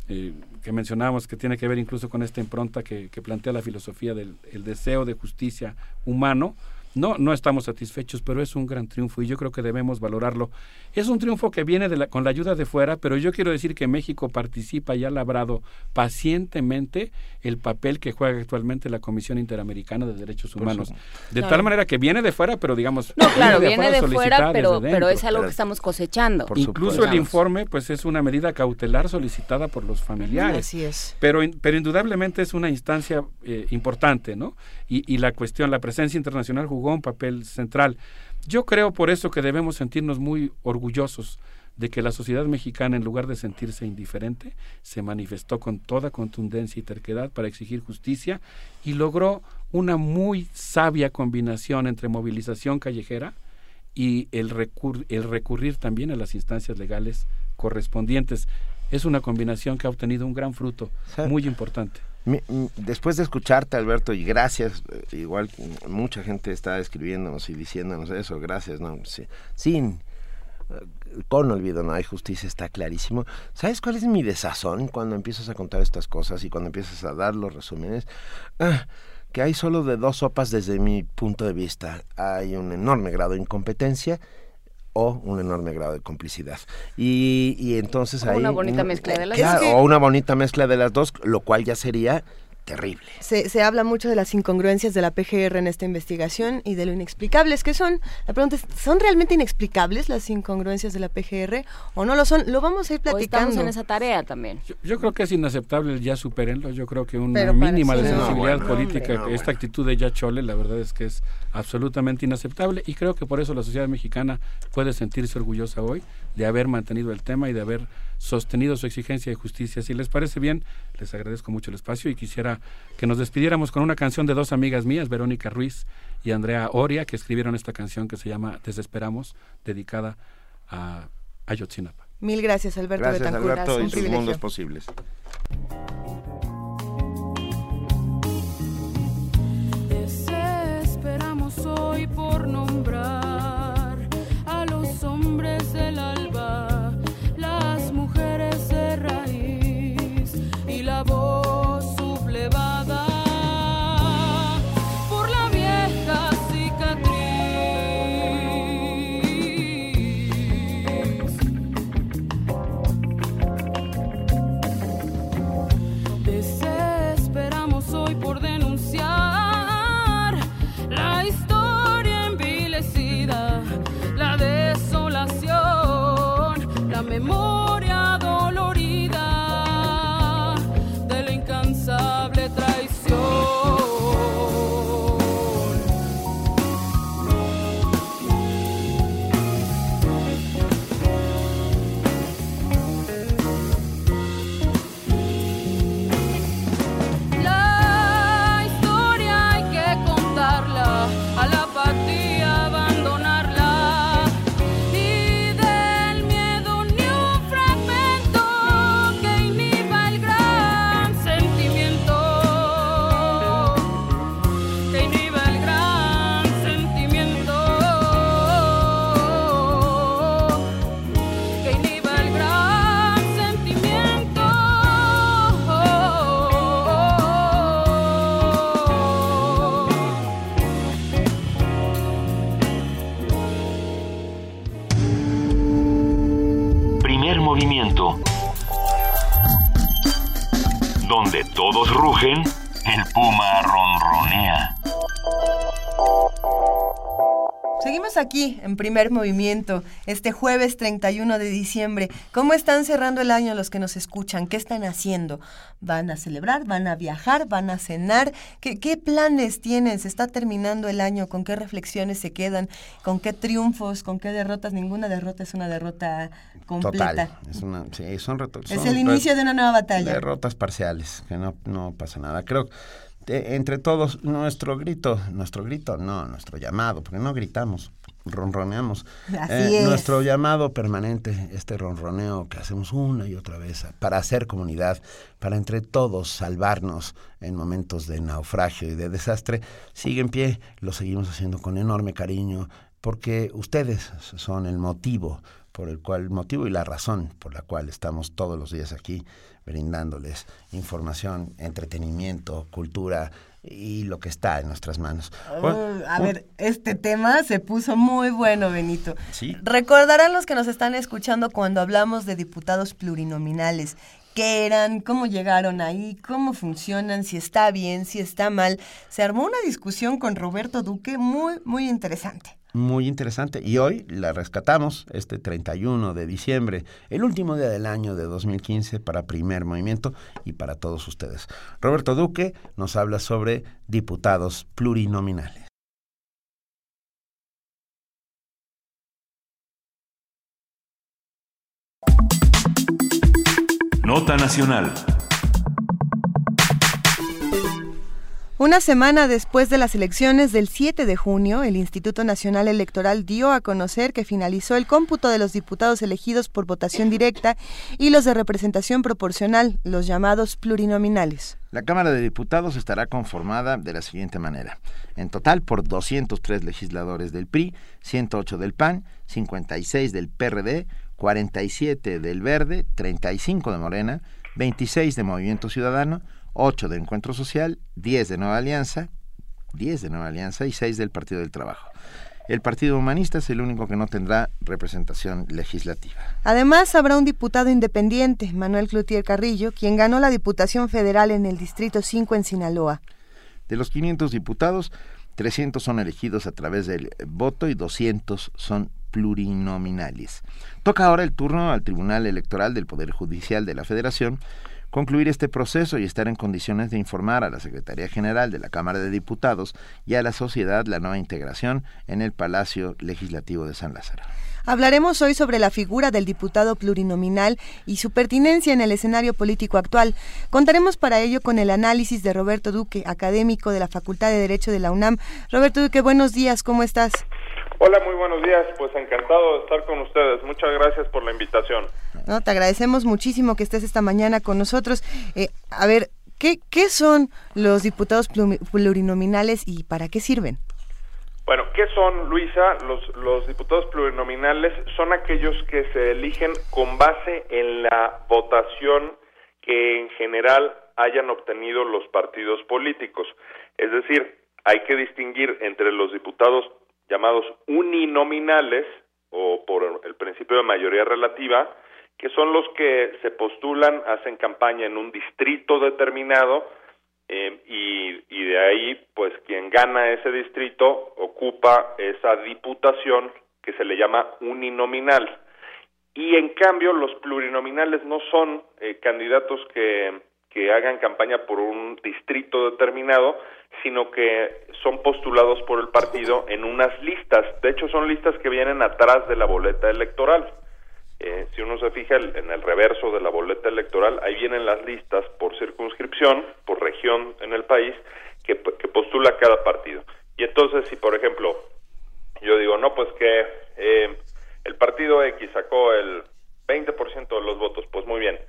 eh, que mencionábamos que tiene que ver incluso con esta impronta que, plantea la filosofía del deseo de justicia humano, no, no estamos satisfechos, pero es un gran triunfo y yo creo que debemos valorarlo. Es un triunfo que viene de la, con la ayuda de fuera, pero yo quiero decir que México participa y ha labrado pacientemente el papel que juega actualmente la Comisión Interamericana de Derechos Humanos. De tal manera que viene de fuera, pero digamos... No, claro, viene de, fuera, pero, pero es algo que estamos cosechando. Incluso el informe, pues es una medida cautelar solicitada por los familiares. Así es. Pero, pero indudablemente es una instancia eh, importante, ¿no? Y, y la cuestión, la presencia internacional jugó un papel central. Yo creo por eso que debemos sentirnos muy orgullosos de que la sociedad mexicana, en lugar de sentirse indiferente, se manifestó con toda contundencia y terquedad para exigir justicia y logró una muy sabia combinación entre movilización callejera y el, el recurrir también a las instancias legales correspondientes. Es una combinación que ha obtenido un gran fruto, muy importante después de escucharte, Alberto, y gracias, eh, igual mucha gente está escribiéndonos y diciéndonos eso, gracias, ¿no? sin eh, con olvido no hay justicia, está clarísimo. ¿Sabes cuál es mi desazón cuando empiezas a contar estas cosas y cuando empiezas a dar los resúmenes? Ah, que hay solo de dos sopas desde mi punto de vista. Hay un enorme grado de incompetencia o un enorme grado de complicidad. Y, y entonces O hay... una bonita mezcla de las Claro, dos. O una bonita mezcla de las dos, lo cual ya sería terrible. Se, se habla mucho de las incongruencias de la PGR en esta investigación y de lo inexplicables que son. La pregunta es, ¿son realmente inexplicables las incongruencias de la PGR o no lo son? Lo vamos a ir O estamos platicando. en esa tarea también. Yo creo que es inaceptable, ya supérenlo. Yo creo que una Pero mínima de no, sensibilidad bueno, política, hombre, no, esta actitud de ya chole, la verdad es que es absolutamente inaceptable y creo que por eso la sociedad mexicana puede sentirse orgullosa hoy de haber mantenido el tema y de haber sostenido su exigencia de justicia. Si les parece bien, les agradezco mucho el espacio y quisiera que nos despidiéramos con una canción de dos amigas mías, Verónica Ruiz y Andrea Oria, que escribieron esta canción que se llama Desesperamos, dedicada a Ayotzinapa. Mil gracias, Alberto Gracias, Betancourt. Alberto, Un y sus mundos posibles. Desesperamos hoy por nombrar todos rugen, el puma ronronea. Seguimos aquí en primer movimiento, este jueves 31 de diciembre. ¿Cómo están cerrando el año los que nos escuchan? ¿Qué están haciendo? ¿Van a celebrar? ¿Van a viajar? ¿Van a cenar? ¿Qué, qué planes tienen? ¿Se está terminando el año? ¿Con qué reflexiones se quedan? ¿Con qué triunfos? ¿Con qué derrotas? Ninguna derrota es una derrota completa. Total. Es, una, sí, son reto- Es son el inicio de una nueva batalla. Derrotas parciales, que no, no pasa nada. Creo que entre todos, nuestro grito, nuestro grito, no, nuestro llamado, porque no gritamos, ronroneamos. Eh, es. Nuestro llamado permanente, este ronroneo que hacemos una y otra vez para hacer comunidad, para entre todos salvarnos en momentos de naufragio y de desastre, sigue en pie, lo seguimos haciendo con enorme cariño, porque ustedes son el motivo por el cual, el motivo y la razón por la cual estamos todos los días aquí brindándoles información, entretenimiento, cultura y lo que está en nuestras manos. Uh, a ver, este tema se puso muy bueno, Benito. Sí. Recordarán los que nos están escuchando cuando hablamos de diputados plurinominales. ¿Qué eran? ¿Cómo llegaron ahí? ¿Cómo funcionan? ¿Si está bien? ¿Si está mal? Se armó una discusión con Roberto Duque muy, muy interesante. Muy interesante. Y hoy la rescatamos, este 31 de diciembre, el último día del año de 2015 para Primer Movimiento y para todos ustedes. Roberto Duque nos habla sobre diputados plurinominales. Nota nacional. Una semana después de las elecciones del 7 de junio, el Instituto Nacional Electoral dio a conocer que finalizó el cómputo de los diputados elegidos por votación directa y los de representación proporcional, los llamados plurinominales. La Cámara de Diputados estará conformada de la siguiente manera. En total por 203 legisladores del PRI, 108 del PAN, 56 del PRD, 47 del Verde, 35 de Morena, 26 de Movimiento Ciudadano, 8 de Encuentro Social, 10 de Nueva Alianza, 10 de Nueva Alianza y 6 del Partido del Trabajo. El Partido Humanista es el único que no tendrá representación legislativa. Además, habrá un diputado independiente, Manuel Cloutier Carrillo, quien ganó la Diputación Federal en el Distrito 5 en Sinaloa. De los 500 diputados, 300 son elegidos a través del voto y 200 son plurinominales. Toca ahora el turno al Tribunal Electoral del Poder Judicial de la Federación concluir este proceso y estar en condiciones de informar a la Secretaría General de la Cámara de Diputados y a la sociedad la nueva integración en el Palacio Legislativo de San Lázaro. Hablaremos hoy sobre la figura del diputado plurinominal y su pertinencia en el escenario político actual. Contaremos para ello con el análisis de Roberto Duque, académico de la Facultad de Derecho de la UNAM. Roberto Duque, buenos días, ¿cómo estás? Hola, muy buenos días. Pues encantado de estar con ustedes. Muchas gracias por la invitación. No, te agradecemos muchísimo que estés esta mañana con nosotros. Eh, a ver, ¿qué, ¿qué son los diputados plurinominales y para qué sirven? Bueno, ¿qué son, Luisa? Los, los diputados plurinominales son aquellos que se eligen con base en la votación que en general hayan obtenido los partidos políticos. Es decir, hay que distinguir entre los diputados llamados uninominales o por el principio de mayoría relativa, que son los que se postulan, hacen campaña en un distrito determinado eh, y, y de ahí, pues quien gana ese distrito ocupa esa diputación que se le llama uninominal. Y en cambio, los plurinominales no son eh, candidatos que, que hagan campaña por un distrito determinado, sino que son postulados por el partido en unas listas. De hecho, son listas que vienen atrás de la boleta electoral. Eh, si uno se fija en el reverso de la boleta electoral, ahí vienen las listas por circunscripción, por región en el país, que, postula cada partido. Y entonces, si por ejemplo, yo digo, no, pues que eh, el partido X sacó el 20% de los votos, pues muy bien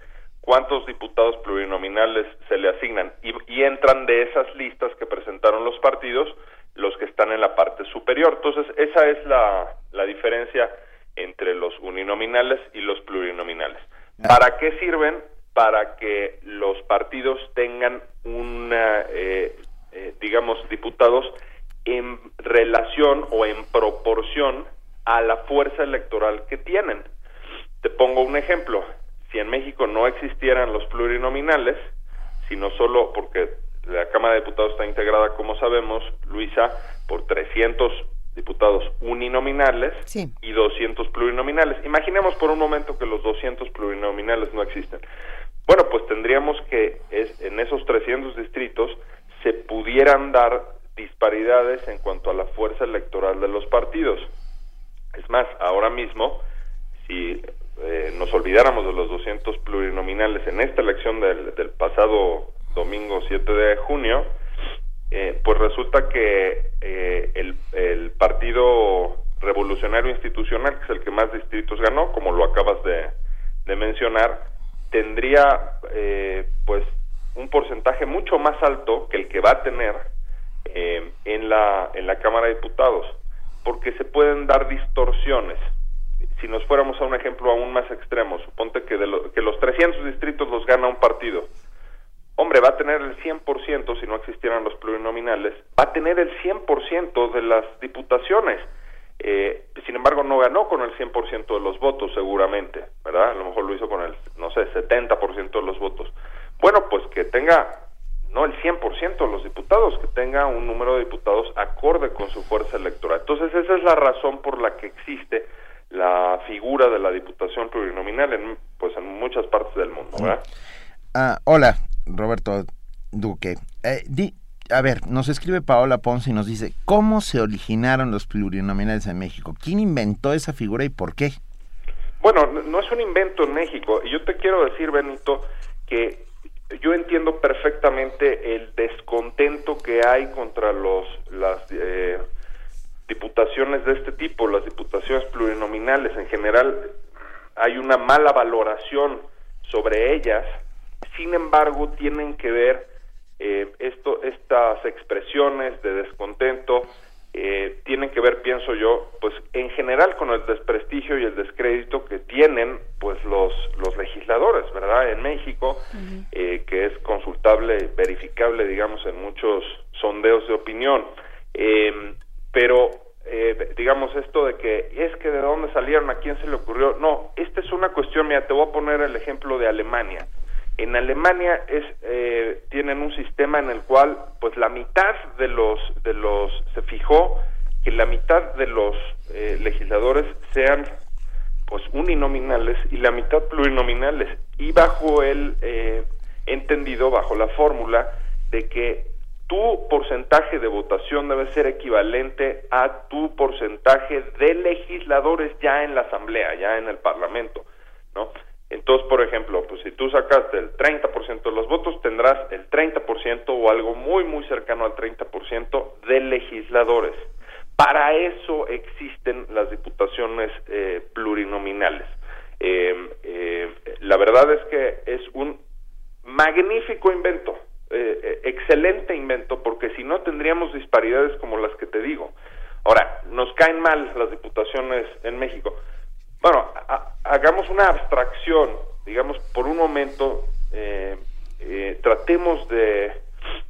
cuántos diputados plurinominales se le asignan y, entran de esas listas que presentaron los partidos los que están en la parte superior. Entonces, esa es la diferencia entre los uninominales y los plurinominales. ¿Para qué sirven? Para que los partidos tengan una, eh, eh, digamos, diputados en relación o en proporción a la fuerza electoral que tienen. Te pongo un ejemplo si en México no existieran los plurinominales, sino solo porque la Cámara de Diputados está integrada, como sabemos, Luisa, por 300 diputados uninominales y 200 plurinominales. Imaginemos por un momento que los 200 plurinominales no existen. Bueno, pues tendríamos que es, en esos 300 distritos se pudieran dar disparidades en cuanto a la fuerza electoral de los partidos. Es más, ahora mismo, si eh, nos olvidáramos de los 200 plurinominales en esta elección del, pasado domingo 7 de junio, eh, pues resulta que eh, el, Partido Revolucionario Institucional, que es el que más distritos ganó, como lo acabas de, de mencionar, tendría pues un porcentaje mucho más alto que el que va a tener en la en la Cámara de Diputados, porque se pueden dar distorsiones. Si nos fuéramos a un ejemplo aún más extremo, suponte que, de que los 300 distritos los gana un partido, hombre, va a tener el 100%, si no existieran los plurinominales, va a tener el 100% de las diputaciones. Eh, sin embargo, no ganó con el 100% de los votos, seguramente, ¿verdad? A lo mejor lo hizo con el, no sé, 70% de los votos. Bueno, pues que tenga, no el 100% de los diputados, que tenga un número de diputados acorde con su fuerza electoral. Entonces, esa es la razón por la que existe la figura de la diputación plurinominal en, pues en muchas partes del mundo. ¿verdad? Ah, hola, Roberto Duque. Eh, a ver, nos escribe Paola Ponce y nos dice, ¿cómo se originaron los plurinominales en México? ¿Quién inventó esa figura y por qué? Bueno, no es un invento en México. Yo te quiero decir, Benito, que yo entiendo perfectamente el descontento que hay contra los las eh, diputaciones de este tipo, las diputaciones plurinominales en general, hay una mala valoración sobre ellas, sin embargo tienen que ver eh, esto, estas expresiones de descontento eh, tienen que ver, pienso yo, pues en general con el desprestigio y el descrédito que tienen pues los, los legisladores, ¿verdad? En México, eh, que es consultable, verificable, digamos, en muchos sondeos de opinión. Eh, pero, eh, digamos, esto de que es que de dónde salieron, a quién se le ocurrió, no, esta es una cuestión, mira, te voy a poner el ejemplo de Alemania. En Alemania es, eh, tienen un sistema en el cual, pues la mitad de los, de los, se fijó que la mitad de los eh, legisladores sean, pues uninominales y la mitad plurinominales. Y bajo el eh, entendido, bajo la fórmula de que tu porcentaje de votación debe ser equivalente a tu porcentaje de legisladores ya en la asamblea, ya en el parlamento, ¿no? Entonces, por ejemplo, pues si tú sacaste el 30% de los votos, tendrás el 30% o algo muy, muy cercano al 30% de legisladores. Para eso existen las diputaciones eh, plurinominales. Eh, eh, la verdad es que es un magnífico invento, eh, excelente invento, porque si no tendríamos disparidades como las que te digo. Ahora, nos caen mal las diputaciones en México. Bueno, ha, hagamos una abstracción, digamos, por un momento, eh, eh, tratemos de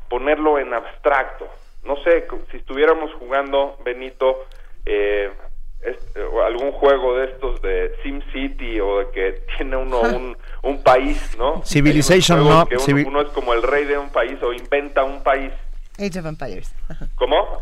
ponerlo en abstracto. No sé, si estuviéramos jugando, Benito, eh, es, algún juego de estos de Sim City o de que tiene uno un, un país, ¿no? Civilization, no. Que uno, uno, es como el rey de un país o inventa un país. Age of Empires. ¿Cómo?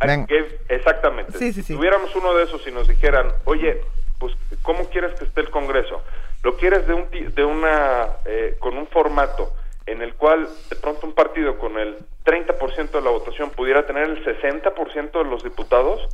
Exactamente. Sí, sí, sí. Si tuviéramos uno de esos y nos dijeran, oye, pues, ¿cómo quieres que esté el Congreso? ¿Lo quieres de, un, de una, eh, con un formato en el cual de pronto un partido con el 30% de la votación pudiera tener el 60% de los diputados?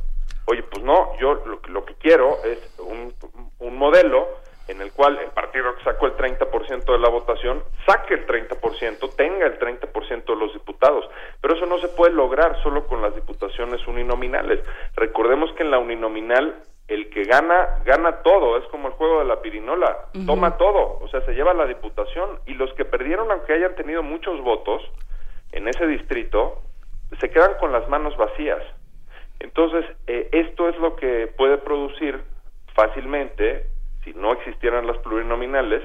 Oye, pues no, yo lo, lo que quiero es un, un modelo en el cual el partido que sacó el 30% de la votación saque el 30%, tenga el 30% de los diputados. Pero eso no se puede lograr solo con las diputaciones uninominales. Recordemos que en la uninominal el que gana, gana todo, es como el juego de la pirinola, uh -huh. toma todo, o sea, se lleva la diputación y los que perdieron, aunque hayan tenido muchos votos en ese distrito, se quedan con las manos vacías. Entonces, eh, esto es lo que puede producir fácilmente, si no existieran las plurinominales,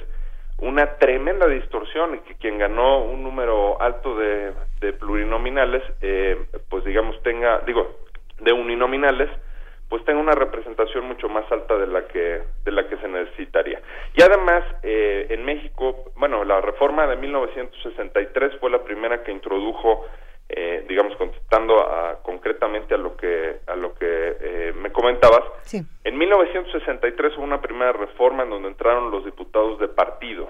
una tremenda distorsión y que quien ganó un número alto de, de plurinominales, eh, pues digamos tenga, digo, de uninominales, pues tenga una representación mucho más alta de la que de la que se necesitaría. Y además, eh, en México, bueno, la reforma de 1963 fue la primera que introdujo, eh, digamos, contestando a, concretamente a lo que a lo que eh, me comentabas. Sí. En 1963 hubo una primera reforma en donde entraron los diputados de partido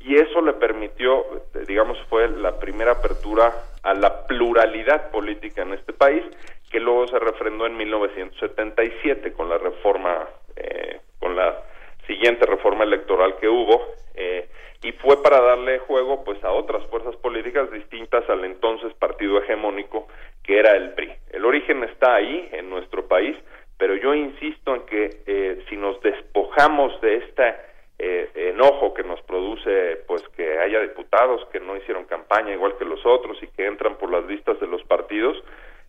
y eso le permitió, digamos, fue la primera apertura a la pluralidad política en este país, que luego se refrendó en 1977 con la reforma, eh, con la siguiente reforma electoral que hubo, eh, y fue para darle juego pues a otras fuerzas políticas distintas al entonces partido hegemónico que era el PRI. El origen está ahí en nuestro país, pero yo insisto en que eh, si nos despojamos de esta eh, enojo que nos produce pues que haya diputados que no hicieron campaña igual que los otros y que entran por las listas de los partidos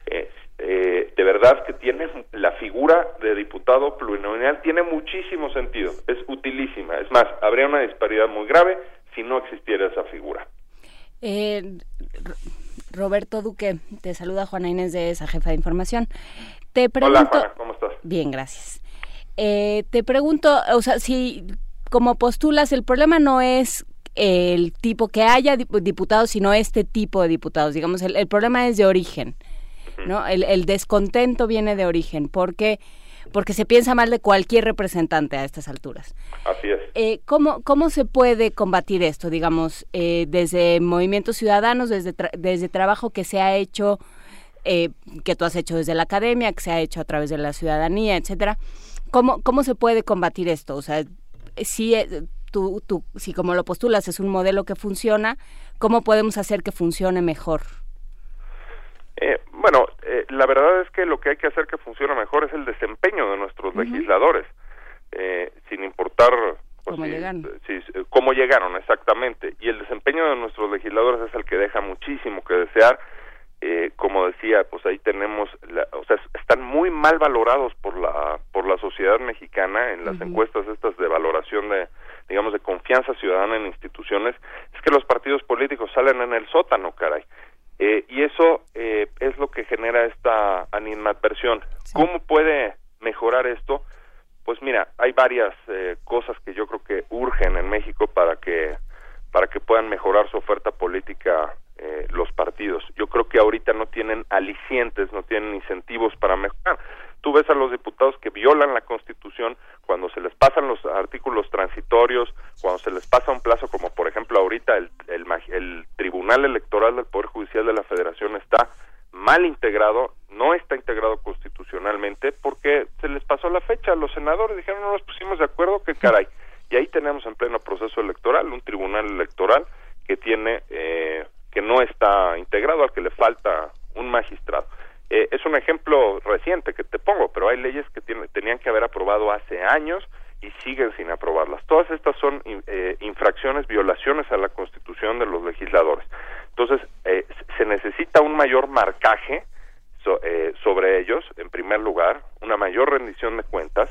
eh, eh, de verdad que tiene la figura de diputado plurinominal tiene muchísimo sentido es utilísima. Es más habría una disparidad muy grave si no existiera esa figura. Roberto Duque te saluda Juana Inés de esa jefa de información. Te pregunto Hola Juana, ¿cómo estás? bien gracias. Te pregunto o sea si como postulas, el problema no es el tipo que haya diputados, sino este tipo de diputados. Digamos, el, el problema es de origen, ¿no? El, el, descontento viene de origen, porque porque se piensa mal de cualquier representante a estas alturas. Así es. Eh, ¿cómo, ¿Cómo se puede combatir esto, digamos, eh, desde movimientos ciudadanos, desde, tra desde trabajo que se ha hecho, eh, que tú has hecho desde la academia, que se ha hecho a través de la ciudadanía, etcétera? ¿Cómo, ¿Cómo se puede combatir esto? O sea, si tú, tú, si como lo postulas es un modelo que funciona, ¿cómo podemos hacer que funcione mejor? Eh, bueno, eh, la verdad es que lo que hay que hacer que funcione mejor es el desempeño de nuestros legisladores, eh, sin importar pues, ¿Cómo si- llegaron? si- cómo llegaron exactamente. Y el desempeño de nuestros legisladores es el que deja muchísimo que desear. Eh, como decía, pues ahí tenemos, la- o sea, están muy mal valorados por la por la sociedad mexicana en las encuestas estas de valoración de, digamos, de confianza ciudadana en instituciones. Es que los partidos políticos salen en el sótano, caray. Eh, y eso eh, es lo que genera esta animadversión. ¿Cómo puede mejorar esto? Pues mira, hay varias eh, cosas que yo creo que urgen en México para que para que puedan mejorar su oferta política eh, los partidos. Yo creo que ahorita no tienen alicientes, no tienen incentivos para mejorar. Tú ves a los diputados que violan la Constitución cuando se les pasan los artículos transitorios, cuando se les pasa un plazo como por ejemplo ahorita el, el, el Tribunal Electoral del Poder Judicial de la Federación está mal integrado, no está integrado constitucionalmente porque se les pasó la fecha a los senadores, dijeron no nos pusimos de acuerdo, qué caray. Y ahí tenemos en pleno proceso electoral un tribunal electoral que tiene eh, que no está integrado, al que le falta un magistrado. Eh, es un ejemplo reciente que te pongo, pero hay leyes que tiene- tenían que haber aprobado hace años y siguen sin aprobarlas. Todas estas son eh, infracciones, violaciones a la Constitución de los legisladores. Entonces, eh, se necesita un mayor marcaje so- eh, sobre ellos, en primer lugar, una mayor rendición de cuentas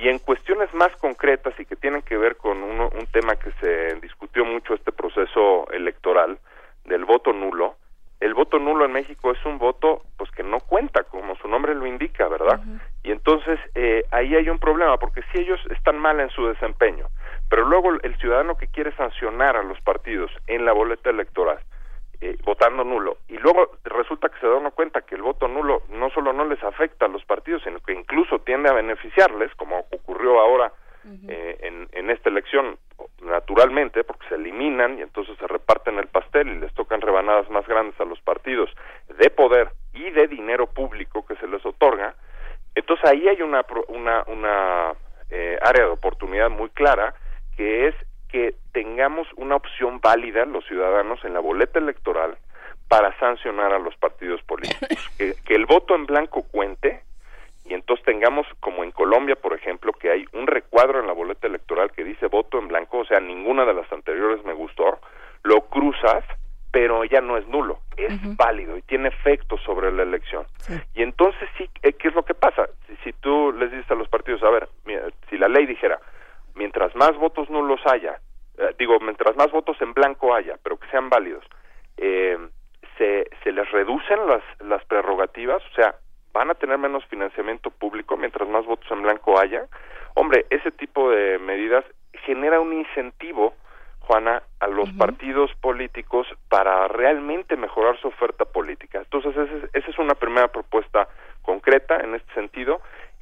y en cuestiones más concretas y que tienen que ver con uno- un tema que se discutió mucho este proceso electoral del voto nulo. El voto nulo en México es un voto pues que no cuenta, como su nombre lo indica, ¿verdad? Y entonces eh, ahí hay un problema, porque si ellos están mal en su desempeño, pero luego el ciudadano que quiere sancionar a los partidos en la boleta electoral, eh, votando nulo, y luego resulta que se da uno cuenta que el voto nulo no solo no les afecta a los partidos, sino que incluso tiende a beneficiarles, como ocurrió ahora eh, en, en esta elección, naturalmente, porque se eliminan y entonces se reparten el pastel y les tocan rebanadas más grandes a los partidos de poder y de dinero público que se les otorga, entonces ahí hay una, una, una eh, área de oportunidad muy clara que es que tengamos una opción válida los ciudadanos en la boleta electoral para sancionar a los partidos políticos. que, que el voto en blanco cuente y entonces tengamos, como en Colombia, por ejemplo, que hay un recuadro en la boleta electoral que dice voto en blanco, o sea, ninguna de las anteriores me gustó, lo cruzas, pero ya no es nulo, es válido y tiene efecto sobre la elección. Y entonces sí, eh, ¿qué es lo que pasa? Si, si tú les dices a los partidos, a ver, mira, si la ley dijera, mientras más votos nulos haya, eh, digo, mientras más votos en blanco haya, pero que sean válidos, eh, se, se les reducen las, las prerrogativas, o sea, van a tener menos financiamiento público mientras más votos en blanco haya. Hombre, ese tipo de medidas genera un incentivo, Juana, a los partidos políticos para realmente mejorar su oferta política. Entonces, esa es, esa es una primera propuesta concreta en este sentido.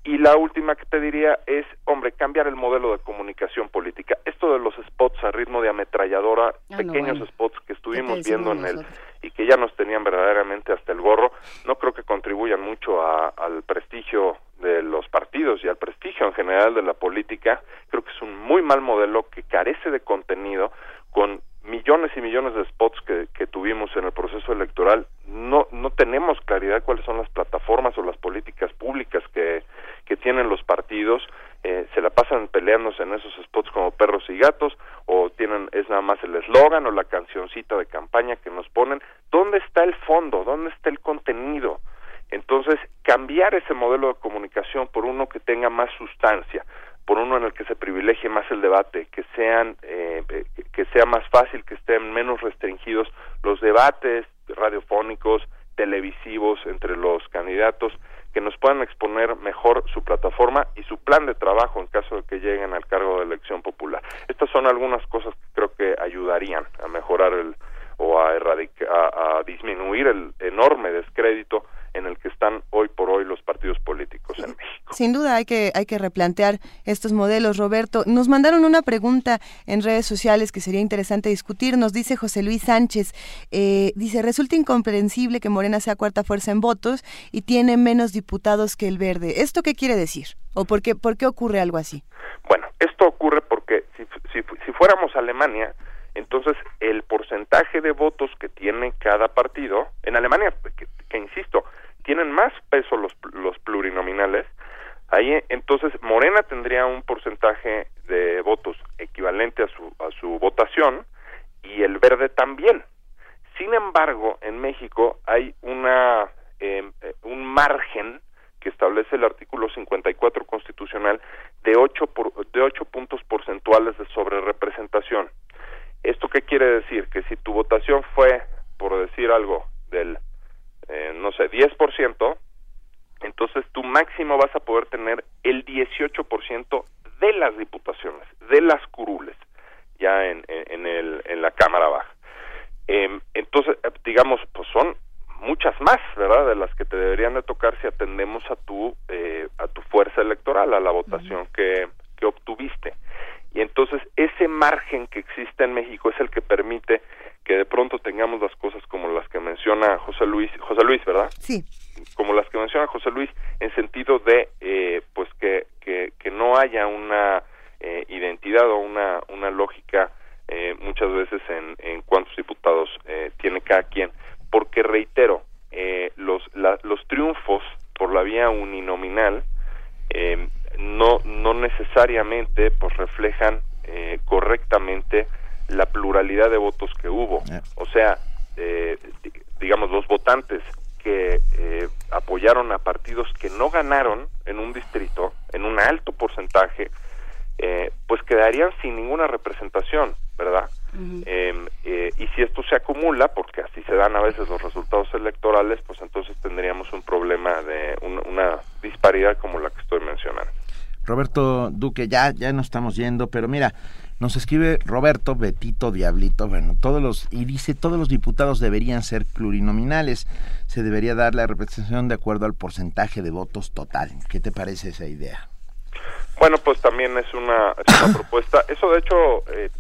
Y la última que te diría es, hombre, cambiar el modelo de comunicación política. Esto de los spots a ritmo de ametralladora, Ah, no, pequeños bueno. spots que estuvimos ¿Qué te viendo en decimos el y que ya nos tenían verdaderamente hasta el gorro, no creo que contribuyan mucho a- al prestigio de los partidos y al prestigio en general de la política. Creo que es un muy mal modelo que carece de contenido con millones y millones de spots que, que tuvimos en el proceso electoral. No, no tenemos claridad cuáles son las plataformas o las políticas públicas que, que tienen los partidos. Eh, se la pasan peleándose en esos spots como perros y gatos o tienen es nada más el eslogan o la cancioncita de campaña que nos ponen. ¿Dónde está el fondo? ¿Dónde está el contenido? Entonces, cambiar ese modelo de comunicación por uno que tenga más sustancia, por uno en el que se privilegie más el debate, que sean eh, eh, que sea más fácil, que estén menos restringidos los debates radiofónicos, televisivos entre los candidatos, que nos puedan exponer mejor su plataforma y su plan de trabajo en caso de que lleguen al cargo de elección popular. Estas son algunas cosas que creo que ayudarían a mejorar el o a, erradicar, a, disminuir el enorme descrédito en el que están hoy por hoy los partidos políticos en México. Sin duda hay que, hay que replantear estos modelos, Roberto. Nos mandaron una pregunta en redes sociales que sería interesante discutir. Nos dice José Luis Sánchez, eh, dice, resulta incomprensible que Morena sea cuarta fuerza en votos y tiene menos diputados que el verde. ¿Esto qué quiere decir? ¿O por qué, por qué ocurre algo así? Bueno, esto ocurre porque si, si, si fuéramos a Alemania, entonces, el porcentaje de votos que tiene cada partido, en Alemania, pues, que, insisto, tienen más peso los, plurinominales, ahí entonces Morena tendría un porcentaje de votos equivalente a su, a su votación y el verde también. Sin embargo, en México hay una, em, eh, un margen que establece el artículo 54 porque ya, ya nos estamos yendo, pero mira, nos escribe Roberto Betito Diablito, bueno, todos los, y dice, todos los diputados deberían ser plurinominales, se debería dar la representación de acuerdo al porcentaje de votos total. ¿Qué te parece esa idea? Bueno, pues también es una, propuesta. Eso, de hecho, eh,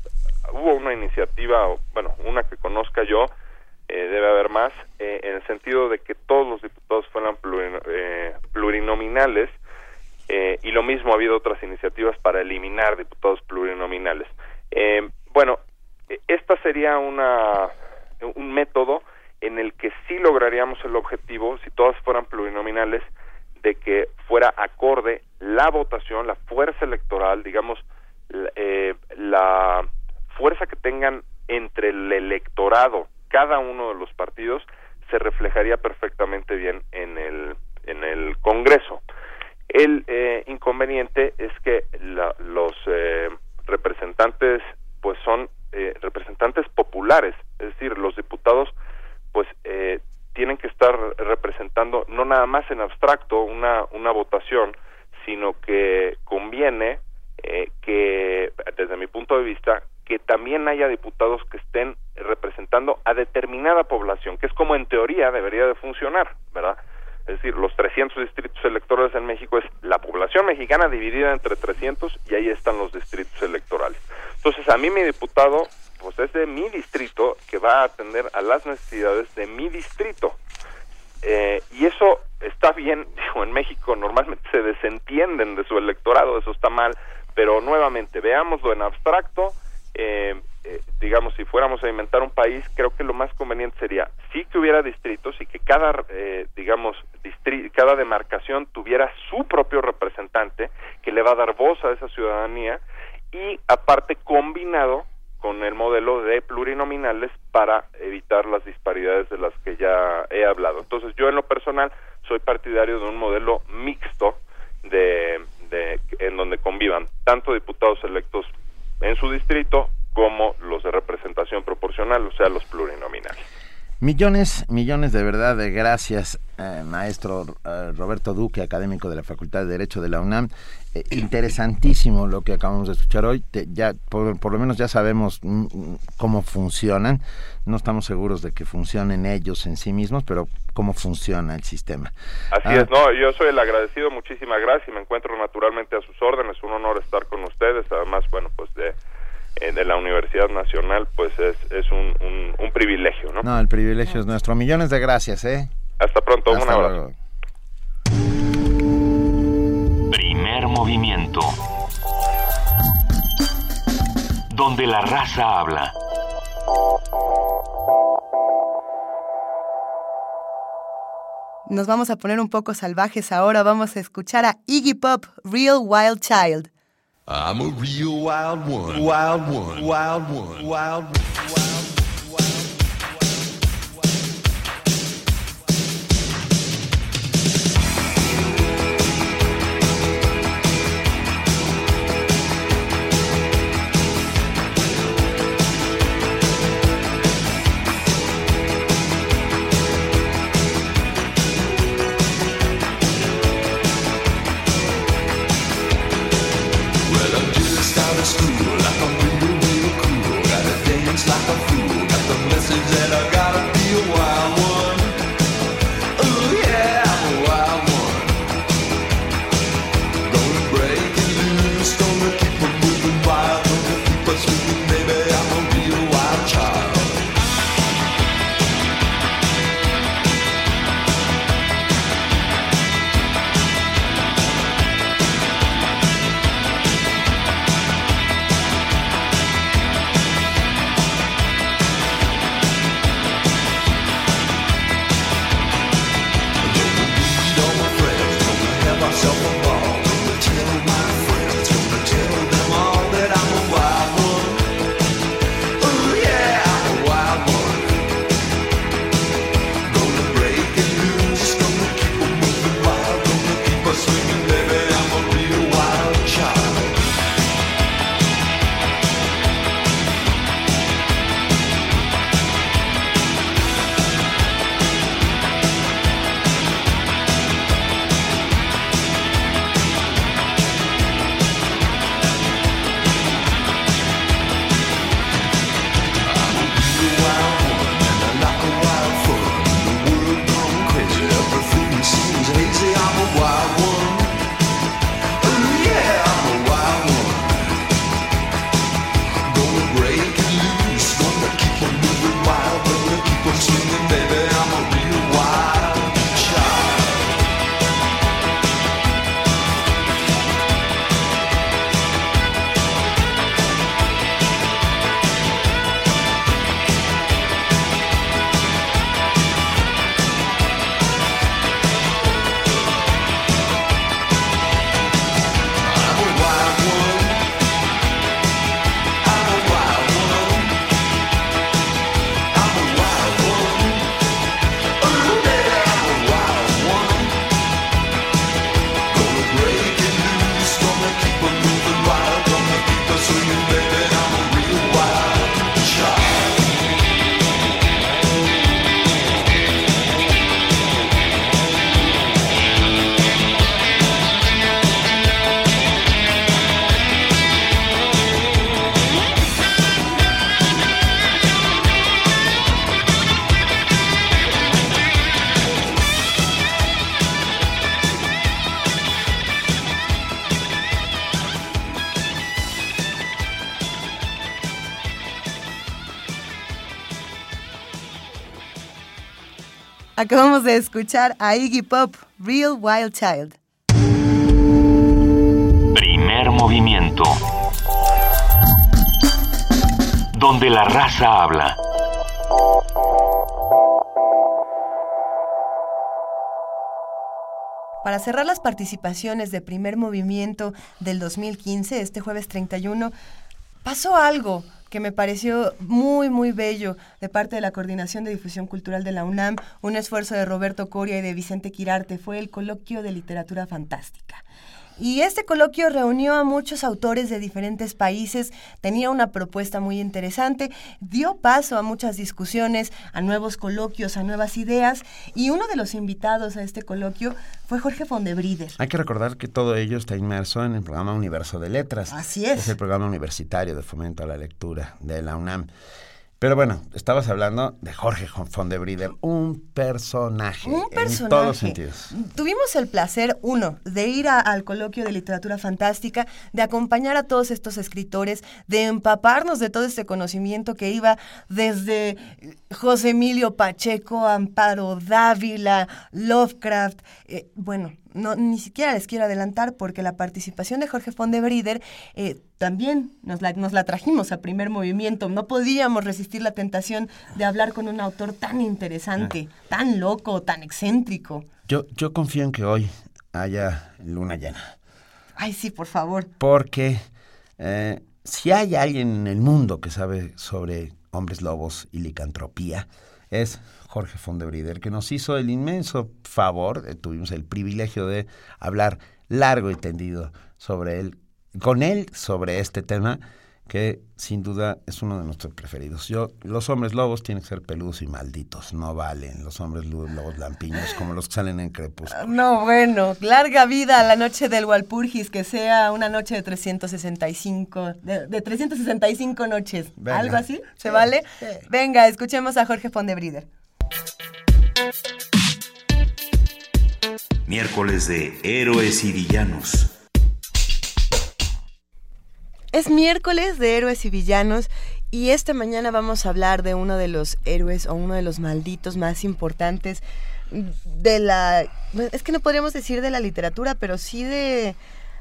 Millones, millones de verdad de gracias, eh, maestro eh, Roberto Duque, académico de la Facultad de Derecho de la UNAM. Eh, interesantísimo lo que acabamos de escuchar hoy. Ya por, por, lo menos ya sabemos mm, mm, cómo funcionan. No estamos seguros de que funcionen ellos en sí mismos, pero cómo funciona el sistema. Así ah. es, no, yo soy el agradecido, muchísimas gracias y me encuentro naturalmente a sus órdenes ¿no? El privilegio es ah. nuestro. Millones de gracias, ¿eh? Hasta pronto, Hasta un abrazo. Luego. Primer movimiento. Donde la raza habla. Nos vamos a poner un poco salvajes ahora. Vamos a escuchar a Iggy Pop, Real Wild Child. I'm a real wild one. Wild one. Wild one. Wild one. Acabamos de escuchar a Iggy Pop, Real Wild Child. Primer movimiento. Donde la raza habla. Para cerrar las participaciones de primer movimiento del 2015, este jueves 31, pasó algo que me pareció muy, muy bello de parte de la Coordinación de Difusión Cultural de la UNAM, un esfuerzo de Roberto Coria y de Vicente Quirarte, fue el coloquio de literatura fantástica. Y este coloquio reunió a muchos autores de diferentes países, tenía una propuesta muy interesante, dio paso a muchas discusiones, a nuevos coloquios, a nuevas ideas, y uno de los invitados a este coloquio fue Jorge Fondebrider. Hay que recordar que todo ello está inmerso en el programa Universo de Letras. Así es. Es el programa universitario de fomento a la lectura de la UNAM. Pero bueno, estabas hablando de Jorge Fondebrider, un personaje. Un personaje. En todos los sentidos. Tuvimos el placer, uno, de ir a- al coloquio de literatura fantástica, de acompañar a todos estos escritores, de empaparnos de todo este conocimiento que iba desde José Emilio Pacheco, Amparo Dávila, Lovecraft. eh, bueno, no, ni siquiera les quiero adelantar porque la participación de Jorge Fondebrider eh, también nos la, nos la trajimos a primer movimiento. No podíamos resistir la tentación de hablar con un autor tan interesante, tan loco, tan excéntrico. Yo, yo confío en que hoy haya luna llena. Ay, sí, por favor. Porque eh, si hay alguien en el mundo que sabe sobre hombres lobos y licantropía, es Jorge Fondebrider, que nos hizo el inmenso favor, eh, tuvimos el privilegio de hablar largo y tendido sobre él, con él sobre este tema, que sin duda es uno de nuestros preferidos. Yo, los hombres lobos tienen que ser peludos y malditos, no valen los hombres lo- lobos lampiños como los que salen en crepúsculo. No, bueno, larga vida a la noche del Walpurgis, que sea una noche de 365, de, de 365 noches. Venga. ¿Algo así? ¿Se Sí, vale? sí. Venga, escuchemos a Jorge Fondebrider. Miércoles de Héroes y Villanos. Es miércoles de héroes y villanos y esta mañana vamos a hablar de uno de los héroes o uno de los malditos más importantes de la... Es que no podríamos decir de la literatura, pero sí de...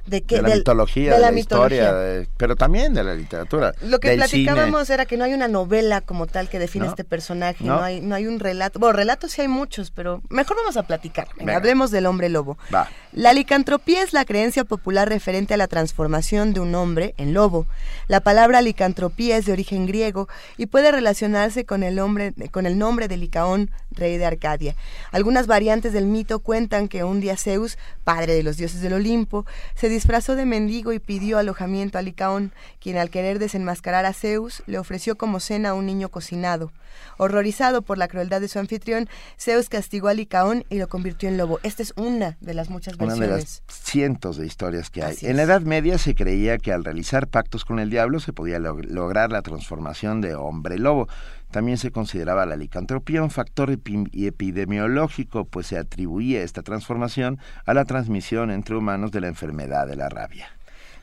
¿De la Del- mitología, de de la, historia, de- pero también de la literatura. Lo que del platicábamos cine. era que no hay una novela como tal que define No. este personaje, no. No. hay, no hay un relato. Bueno, relatos sí hay muchos, pero mejor vamos a platicar. Venga, Venga. hablemos del hombre lobo. Va. La licantropía es la creencia popular referente a la transformación de un hombre en lobo. La palabra licantropía es de origen griego y puede relacionarse con el, hombre, con el nombre de Licaón, rey de Arcadia. Algunas variantes del mito cuentan que un día Zeus, padre de los dioses del Olimpo, se disfrazó de mendigo y pidió alojamiento a Licaón, quien al querer desenmascarar a Zeus le ofreció como cena a un niño cocinado. Horrorizado por la crueldad de su anfitrión, Zeus castigó a Licaón y lo convirtió en lobo. Esta es una de las muchas Una de versiones. las cientos de historias que hay. En la. Edad Media se creía que al realizar pactos con el diablo se podía log- lograr la transformación de hombre lobo. También se consideraba la licantropía un factor epidemiológico, pues se atribuía esta transformación a la transmisión entre humanos de la enfermedad de la rabia.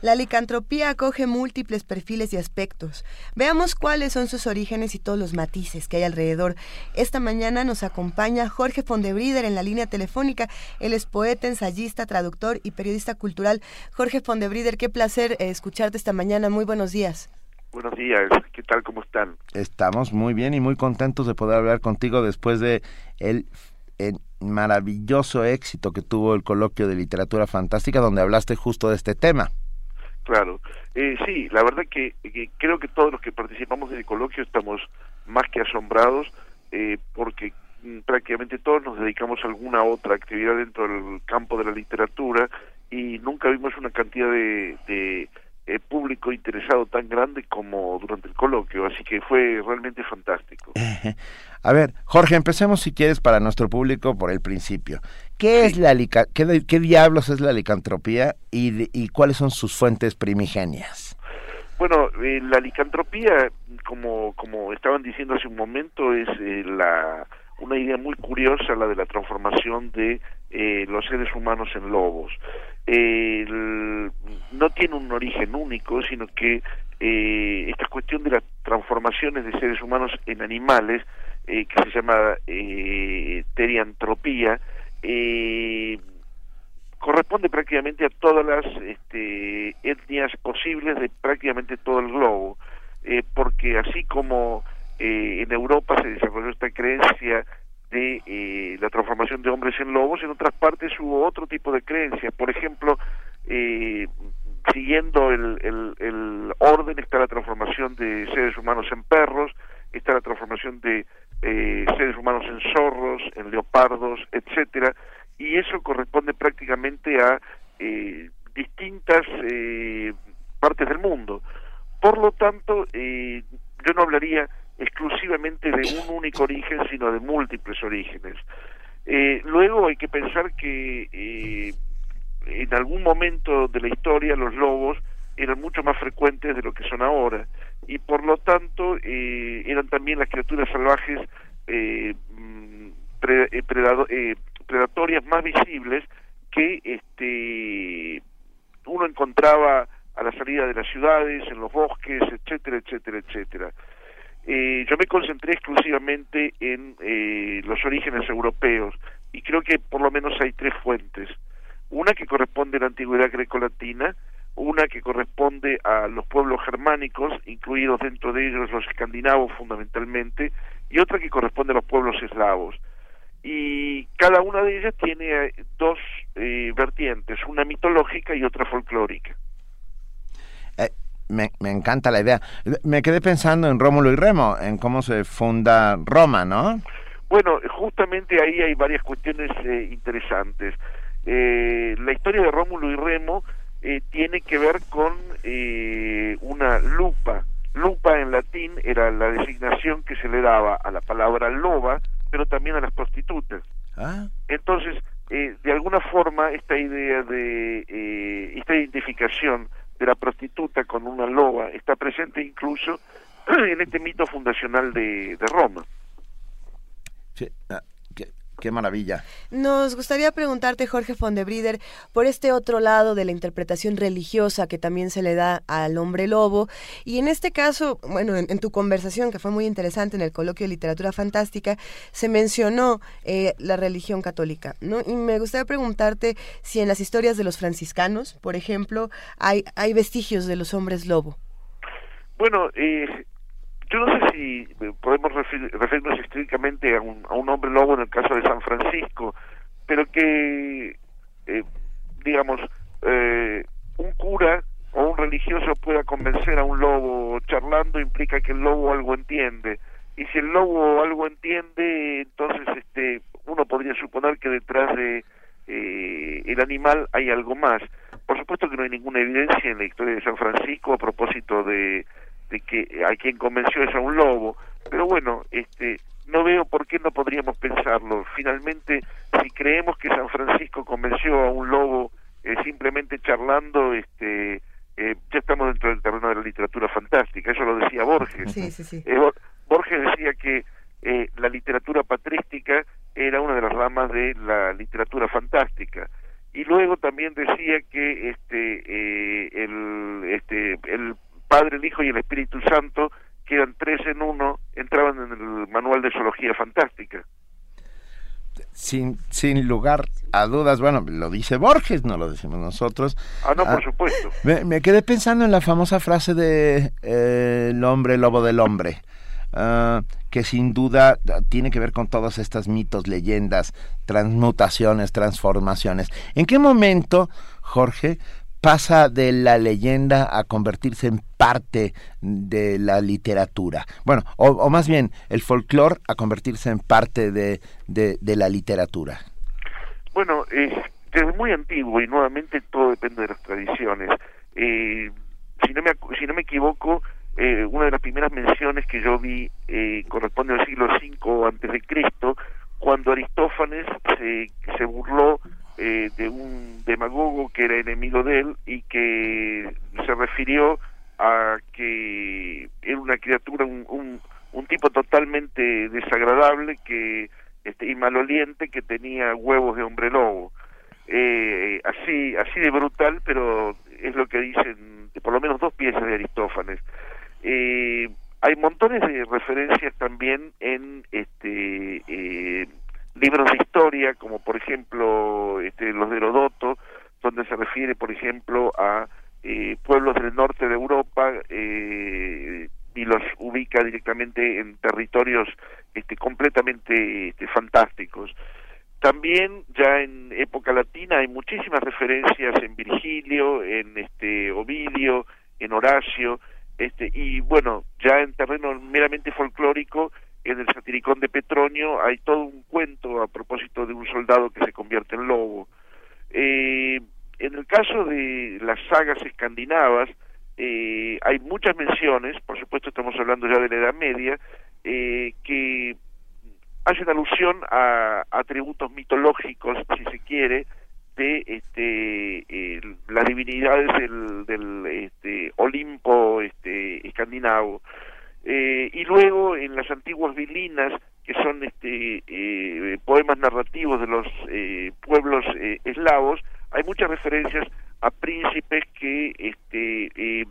La licantropía acoge múltiples perfiles y aspectos. Veamos cuáles son sus orígenes y todos los matices que hay alrededor. Esta mañana nos acompaña Jorge Fondebrider en la línea telefónica. Él es poeta, ensayista, traductor y periodista cultural. Jorge Fondebrider, qué placer eh, escucharte esta mañana. Muy buenos días. Buenos días, ¿qué tal? ¿Cómo están? Estamos muy bien y muy contentos de poder hablar contigo después de el, el maravilloso éxito que tuvo el coloquio de literatura fantástica donde hablaste justo de este tema. Claro, eh, sí, la verdad que, que creo que todos los que participamos en el coloquio estamos más que asombrados eh, porque mm, prácticamente todos nos dedicamos a alguna otra actividad dentro del campo de la literatura y nunca vimos una cantidad de, de eh, público interesado tan grande como durante el coloquio, así que fue realmente fantástico. A ver, Jorge, empecemos si quieres para nuestro público por el principio. ¿Qué es la qué, qué diablos es la licantropía y, y cuáles son sus fuentes primigenias? Bueno, eh, la licantropía, como, como estaban diciendo hace un momento, es eh, la, una idea muy curiosa, la de la transformación de eh, los seres humanos en lobos. El- no tiene un origen único, sino que eh, esta cuestión de las transformaciones de seres humanos en animales, eh, que se llama eh, teriantropía, eh, corresponde prácticamente a todas las este, etnias posibles de prácticamente todo el globo, porque así como en Europa se desarrolló esta creencia de eh, la transformación de hombres en lobos, en otras partes hubo otro tipo de creencias. Por ejemplo, eh, siguiendo el, el, el orden está la transformación de seres humanos en perros, está la transformación de eh, seres humanos en zorros, en leopardos, etcétera, y eso corresponde prácticamente a eh, distintas partes del mundo. Por lo tanto, yo no hablaría exclusivamente de un único origen, sino de múltiples orígenes. Eh, luego hay que pensar que eh, en algún momento de la historia los lobos eran mucho más frecuentes de lo que son ahora y por lo tanto eh, eran también las criaturas salvajes eh, mm, pre- predado- predatorias más visibles que este uno encontraba a la salida de las ciudades, en los bosques, etcétera, etcétera, etcétera. Eh, yo me concentré exclusivamente en eh, los orígenes europeos y creo que por lo menos hay tres fuentes. una que corresponde a la antigüedad grecolatina, una que corresponde a los pueblos germánicos, incluidos dentro de ellos los escandinavos fundamentalmente, y otra que corresponde a los pueblos eslavos. Y cada una de ellas tiene eh, dos eh, vertientes, una mitológica y otra folclórica. Me, me encanta la idea. Me quedé pensando en Rómulo y Remo, en cómo se funda Roma, ¿no? Bueno, justamente ahí hay varias cuestiones eh, interesantes. Eh, la historia de Rómulo y Remo eh, tiene que ver con eh, una lupa. Lupa en latín era la designación que se le daba a la palabra loba, pero también a las prostitutas. Ah. Entonces, eh, de alguna forma, esta idea de eh, esta identificación de la prostituta con una loba está presente incluso en este mito fundacional de, de Roma. Sí, ah, qué, maravilla. Nos gustaría preguntarte, Jorge Fondebrider, por este otro lado de la interpretación religiosa que también se le da al hombre lobo. Y en este caso, bueno, en, en tu conversación, que fue muy interesante en el coloquio de literatura fantástica, se mencionó eh, la religión católica, ¿no? Y me gustaría preguntarte si en las historias de los franciscanos, por ejemplo, hay, hay vestigios de los hombres lobo. Bueno, eh, yo no sé si eh, podemos refer- referirnos estrictamente a un, a un hombre lobo en el caso de San Francisco, pero que, eh, digamos, eh, un cura o un religioso pueda convencer a un lobo charlando implica que el lobo algo entiende. Y si el lobo algo entiende, entonces este uno podría suponer que detrás de eh, el animal hay algo más. Por supuesto que no hay ninguna evidencia en la historia de San Francisco a propósito de, de que a quien convenció es a un lobo, pero bueno, este no veo por qué no podríamos pensarlo. Finalmente, si creemos que San Francisco convenció a un lobo eh, simplemente charlando, este eh, ya estamos dentro del terreno de la literatura fantástica. Eso lo decía Borges. Sí, sí, sí. Eh, Bor- Borges decía que eh, la literatura patrística era una de las ramas de la literatura fantástica y luego también decía que este eh, el este el Padre, el Hijo y el Espíritu Santo que eran tres en uno entraban en el manual de zoología fantástica. Sin, sin lugar a dudas, bueno, lo dice Borges, no lo decimos nosotros. Ah, no, por supuesto. Me, me quedé pensando en la famosa frase de eh, el hombre lobo del hombre, ah, que sin duda ah, tiene que ver con todos estos mitos, leyendas, transmutaciones, transformaciones. ¿En qué momento, Jorge, pasa de la leyenda a convertirse en parte de la literatura? Bueno, o, más bien, el folclore a convertirse en parte de, de, la literatura. Bueno, eh, desde muy antiguo y nuevamente todo depende de las tradiciones. Eh, si no me si no me equivoco, eh, una de las primeras menciones que yo vi eh, corresponde al siglo V antes de Cristo, cuando Aristófanes se burló eh, de un demagogo que era enemigo de él y que se refirió a que era una criatura, un, un, un tipo totalmente desagradable que este, y maloliente que tenía huevos de hombre lobo. Eh, así, así de brutal, pero es lo que dicen por lo menos dos piezas de Aristófanes. Eh, hay montones de referencias también en este eh, libros de historia, como por ejemplo este, los de Herodoto, donde se refiere, por ejemplo, a eh, pueblos del norte de Europa eh, y los ubica directamente en territorios este, completamente este, fantásticos. También ya en época latina hay muchísimas referencias en Virgilio, en este Ovidio, en Horacio, este y bueno, ya en terreno meramente folclórico, en el satiricón de Petronio hay todo un cuento a propósito de un soldado que se convierte en lobo. Eh, en el caso de las sagas escandinavas, eh, hay muchas menciones, por supuesto estamos hablando ya de la Edad Media, eh, que hacen alusión a atributos mitológicos, si se quiere, de este eh, las divinidades del, del este, Olimpo este, escandinavo. Eh, y luego en las antiguas vilinas, que son este, eh, poemas narrativos de los eh, pueblos eh, eslavos, hay muchas referencias a príncipes que este, eh,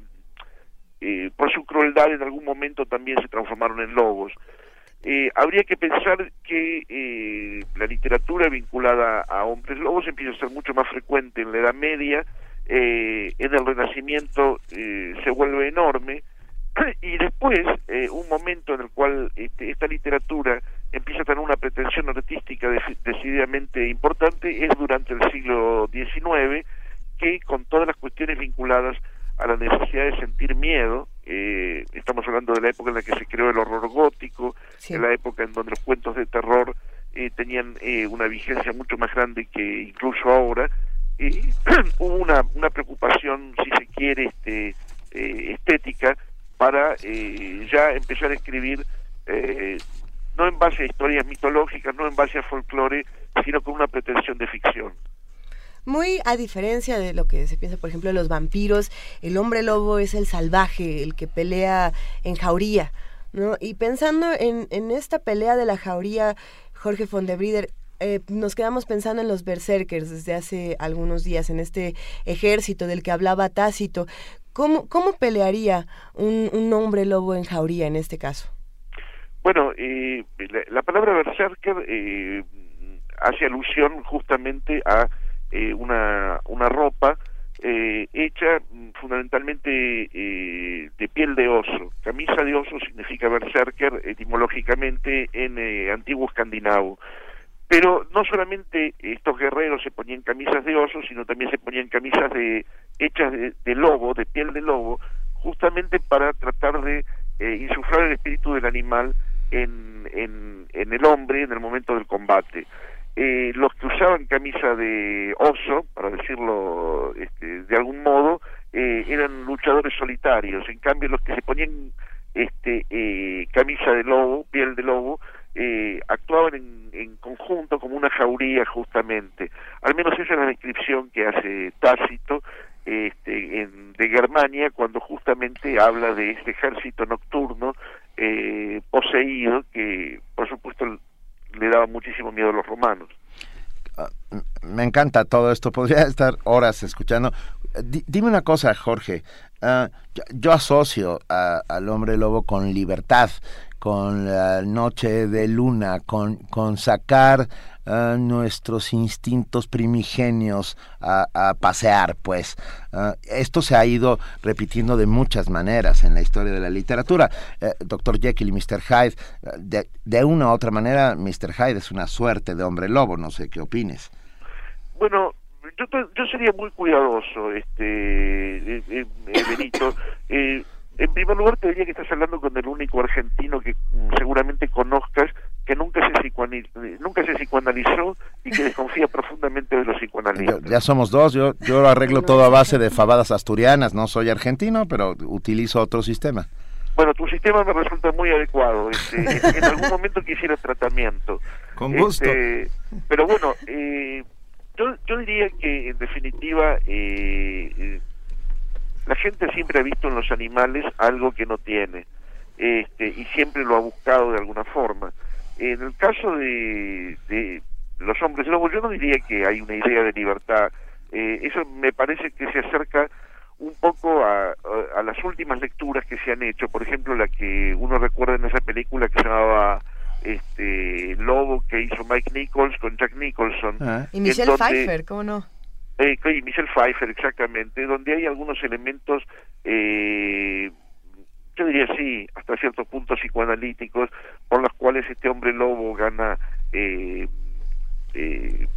eh, por su crueldad en algún momento también se transformaron en lobos. habría que pensar que la literatura vinculada a hombres lobos empieza a ser mucho más frecuente en la Edad Media, en el Renacimiento se vuelve enorme, y después eh, un momento en el cual este, esta literatura empieza a tener una pretensión artística deci- decididamente importante es durante el siglo XIX, que con todas las cuestiones vinculadas a la necesidad de sentir miedo, eh, estamos hablando de la época en la que se creó el horror gótico, Sí. de la época en donde los cuentos de terror eh, tenían eh, una vigencia mucho más grande que incluso ahora, hubo una, una preocupación, si se quiere, este, eh, estética para eh, ya empezar a escribir eh, no en base a historias mitológicas, no en base a folclore, sino con una pretensión de ficción. Muy a diferencia de lo que se piensa, por ejemplo, de los vampiros, el hombre lobo es el salvaje, el que pelea en jauría, ¿no? Y pensando en, en esta pelea de la jauría, Jorge von der Brieder, eh, nos quedamos pensando en los berserkers desde hace algunos días, en este ejército del que hablaba Tácito. ¿Cómo, cómo pelearía un, un hombre lobo en jauría en este caso? Bueno, eh, la, la palabra berserker eh, hace alusión justamente a eh, una, una ropa eh, hecha fundamentalmente eh, de piel de oso. Camisa de oso significa berserker etimológicamente en eh, antiguo escandinavo. Pero no solamente estos guerreros se ponían camisas de oso, sino también se ponían camisas de hechas de, de lobo, de piel de lobo, justamente para tratar de eh, insuflar el espíritu del animal en, en, el hombre en el momento del combate. Eh, los que usaban camisa de oso, para decirlo este, de algún modo, eh, eran luchadores solitarios. En cambio, los que se ponían este, eh, camisa de lobo, piel de lobo, eh, actuaban en, en conjunto como una jauría justamente. Al menos esa es la descripción que hace Tácito este, en, de Germania cuando justamente habla de este ejército nocturno eh, poseído que por supuesto le daba muchísimo miedo a los romanos. Me encanta todo esto. Podría estar horas escuchando. Di- dime una cosa, Jorge. Ah, yo, yo asocio a- al hombre lobo con libertad, con la noche de luna, con, con sacar ah, nuestros instintos primigenios a, a pasear, pues. Ah, esto se ha ido repitiendo de muchas maneras en la historia de la literatura. Eh, Dr. Jekyll y Mr. Hyde, eh, de, de una u otra manera, Mr. Hyde es una suerte de hombre lobo, no sé qué opines. Bueno, yo, yo sería muy cuidadoso, este, eh, eh, eh, Benito. Eh, en primer lugar, te diría que estás hablando con el único argentino que mm, seguramente conozcas que nunca se, nunca se psicoanalizó y que desconfía profundamente de los psicoanalistas. ya somos dos, yo, yo lo arreglo todo a base de fabadas asturianas, no soy argentino, pero utilizo otro sistema. Bueno, tu sistema me resulta muy adecuado. Este, en, en algún momento quisiera tratamiento. Con gusto. Este, pero bueno, eh, yo, yo diría que en definitiva eh, eh, la gente siempre ha visto en los animales algo que no tiene este, y siempre lo ha buscado de alguna forma. En el caso de, de los hombres lobos, yo no diría que hay una idea de libertad. Eh, eso me parece que se acerca un poco a, a- a las últimas lecturas que se han hecho, por ejemplo la que uno recuerda en esa película que se llamaba este Lobo que hizo Mike Nichols con Jack Nicholson Y en Michelle donde- Pfeiffer, ¿cómo no? Eh, Michelle Pfeiffer exactamente donde hay algunos elementos eh, yo diría sí hasta cierto punto psicoanalíticos por los cuales este hombre lobo gana eh, eh,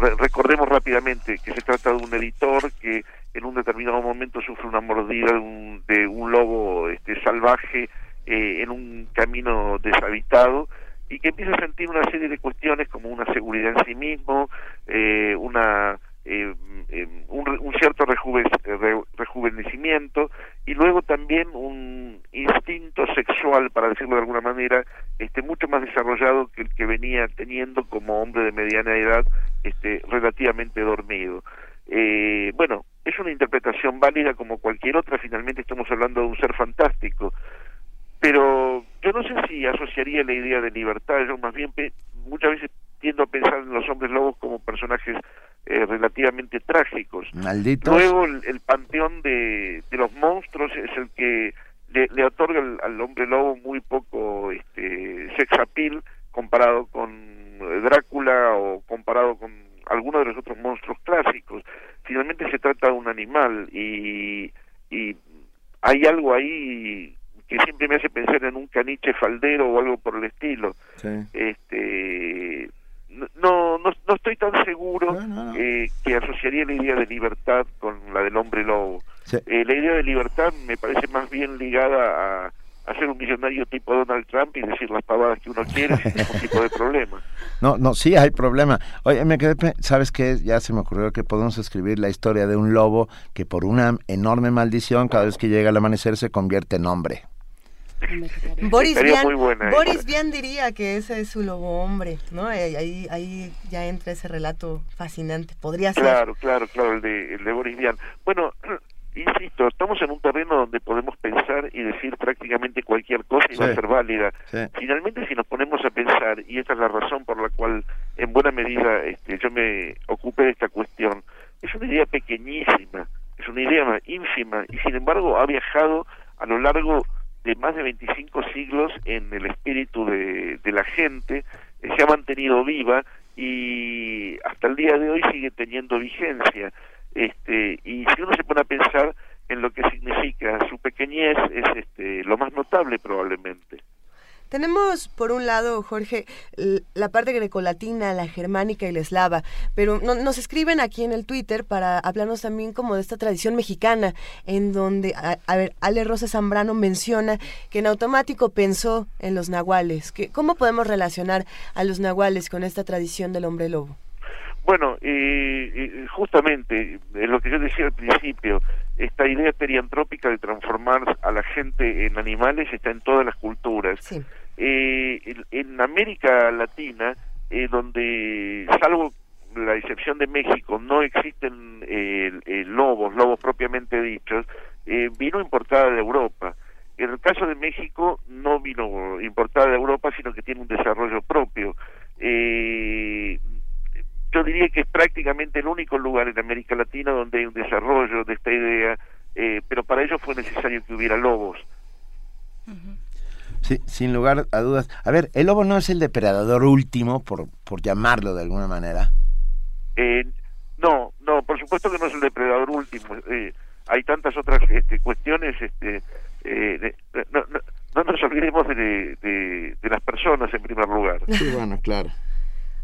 re- recordemos rápidamente que se trata de un editor que en un determinado momento sufre una mordida de un, de un lobo este, salvaje eh, en un camino deshabitado y que empieza a sentir una serie de cuestiones como una seguridad en sí mismo, eh, una eh, eh, un, un cierto rejuve- re- rejuvenecimiento y luego también un instinto sexual, para decirlo de alguna manera, este mucho más desarrollado que el que venía teniendo como hombre de mediana edad, este relativamente dormido. Eh, bueno, es una interpretación válida como cualquier otra, finalmente estamos hablando de un ser fantástico, pero yo no sé si asociaría la idea de libertad, yo más bien pe- muchas veces tiendo a pensar en los hombres lobos como personajes eh, relativamente trágicos. Malditos. Luego el, el panteón de, de los monstruos es el que le, le otorga al, al hombre lobo muy poco este, sex comparado con eh, Drácula o comparado con alguno de los otros monstruos clásicos. Finalmente se trata de un animal y, y hay algo ahí que siempre me hace pensar en un caniche faldero o algo por el estilo. Este, no, no, no estoy tan seguro eh, que asociaría la idea de libertad con la del hombre lobo. Eh, la idea de libertad me parece más bien ligada a, a ser un millonario tipo Donald Trump y decir las pavadas que uno quiere sin ningún tipo de problema. No, no, sí hay problema. Oye, me quedé, ¿sabes qué? Ya se me ocurrió que podemos escribir la historia de un lobo que por una enorme maldición cada vez que llega el amanecer se convierte en hombre. Boris Vian, muy buena Boris. Vian diría que ese es su lobo hombre, ¿no? Eh, Ahí, ahí ya entra ese relato fascinante. Podría ser. Claro, claro, claro, el de, el de Boris Vian. Bueno, insisto, estamos en un terreno donde podemos pensar y decir prácticamente cualquier cosa y va a ser válida. Sí. Finalmente, si nos ponemos a pensar, y esta es la razón por la cual en buena medida este, yo me ocupé de esta cuestión, es una idea pequeñísima, es una idea ma- ínfima, y sin embargo ha viajado a lo largo de más de 25 siglos en el espíritu de, la gente, eh, se ha mantenido viva y hasta el día de hoy sigue teniendo vigencia. Este, y si uno se pone a pensar en lo que significa su pequeñez, es este, lo más notable probablemente. Tenemos, por un lado, Jorge, la parte grecolatina, la germánica y la eslava, pero no- nos escriben aquí en el Twitter para hablarnos también como de esta tradición mexicana, en donde, a, ver, Ale Rosa Zambrano menciona que en automático pensó en los nahuales. Que, ¿Cómo podemos relacionar a los nahuales con esta tradición del hombre lobo? Bueno, eh, justamente lo que yo decía al principio, esta idea periantrópica de transformar a la gente en animales está en todas las culturas. Eh, en, en América Latina, eh, donde, salvo la excepción de México, no existen eh, eh, lobos, lobos propiamente dichos, eh, vino importada de Europa. En el caso de México no vino importada de Europa, sino que tiene un desarrollo propio. Eh, yo diría que es prácticamente el único lugar en América Latina donde hay un desarrollo de esta idea, eh, pero para ello fue necesario que hubiera lobos. Sí, sin lugar a dudas. A ver, el lobo no es el depredador último, por, por llamarlo de alguna manera. Eh, no, no, por supuesto que no es el depredador último. Eh, hay tantas otras este, cuestiones. Este, eh, de- no, no- no nos olvidemos de, de- de las personas en primer lugar. Sí, bueno, claro.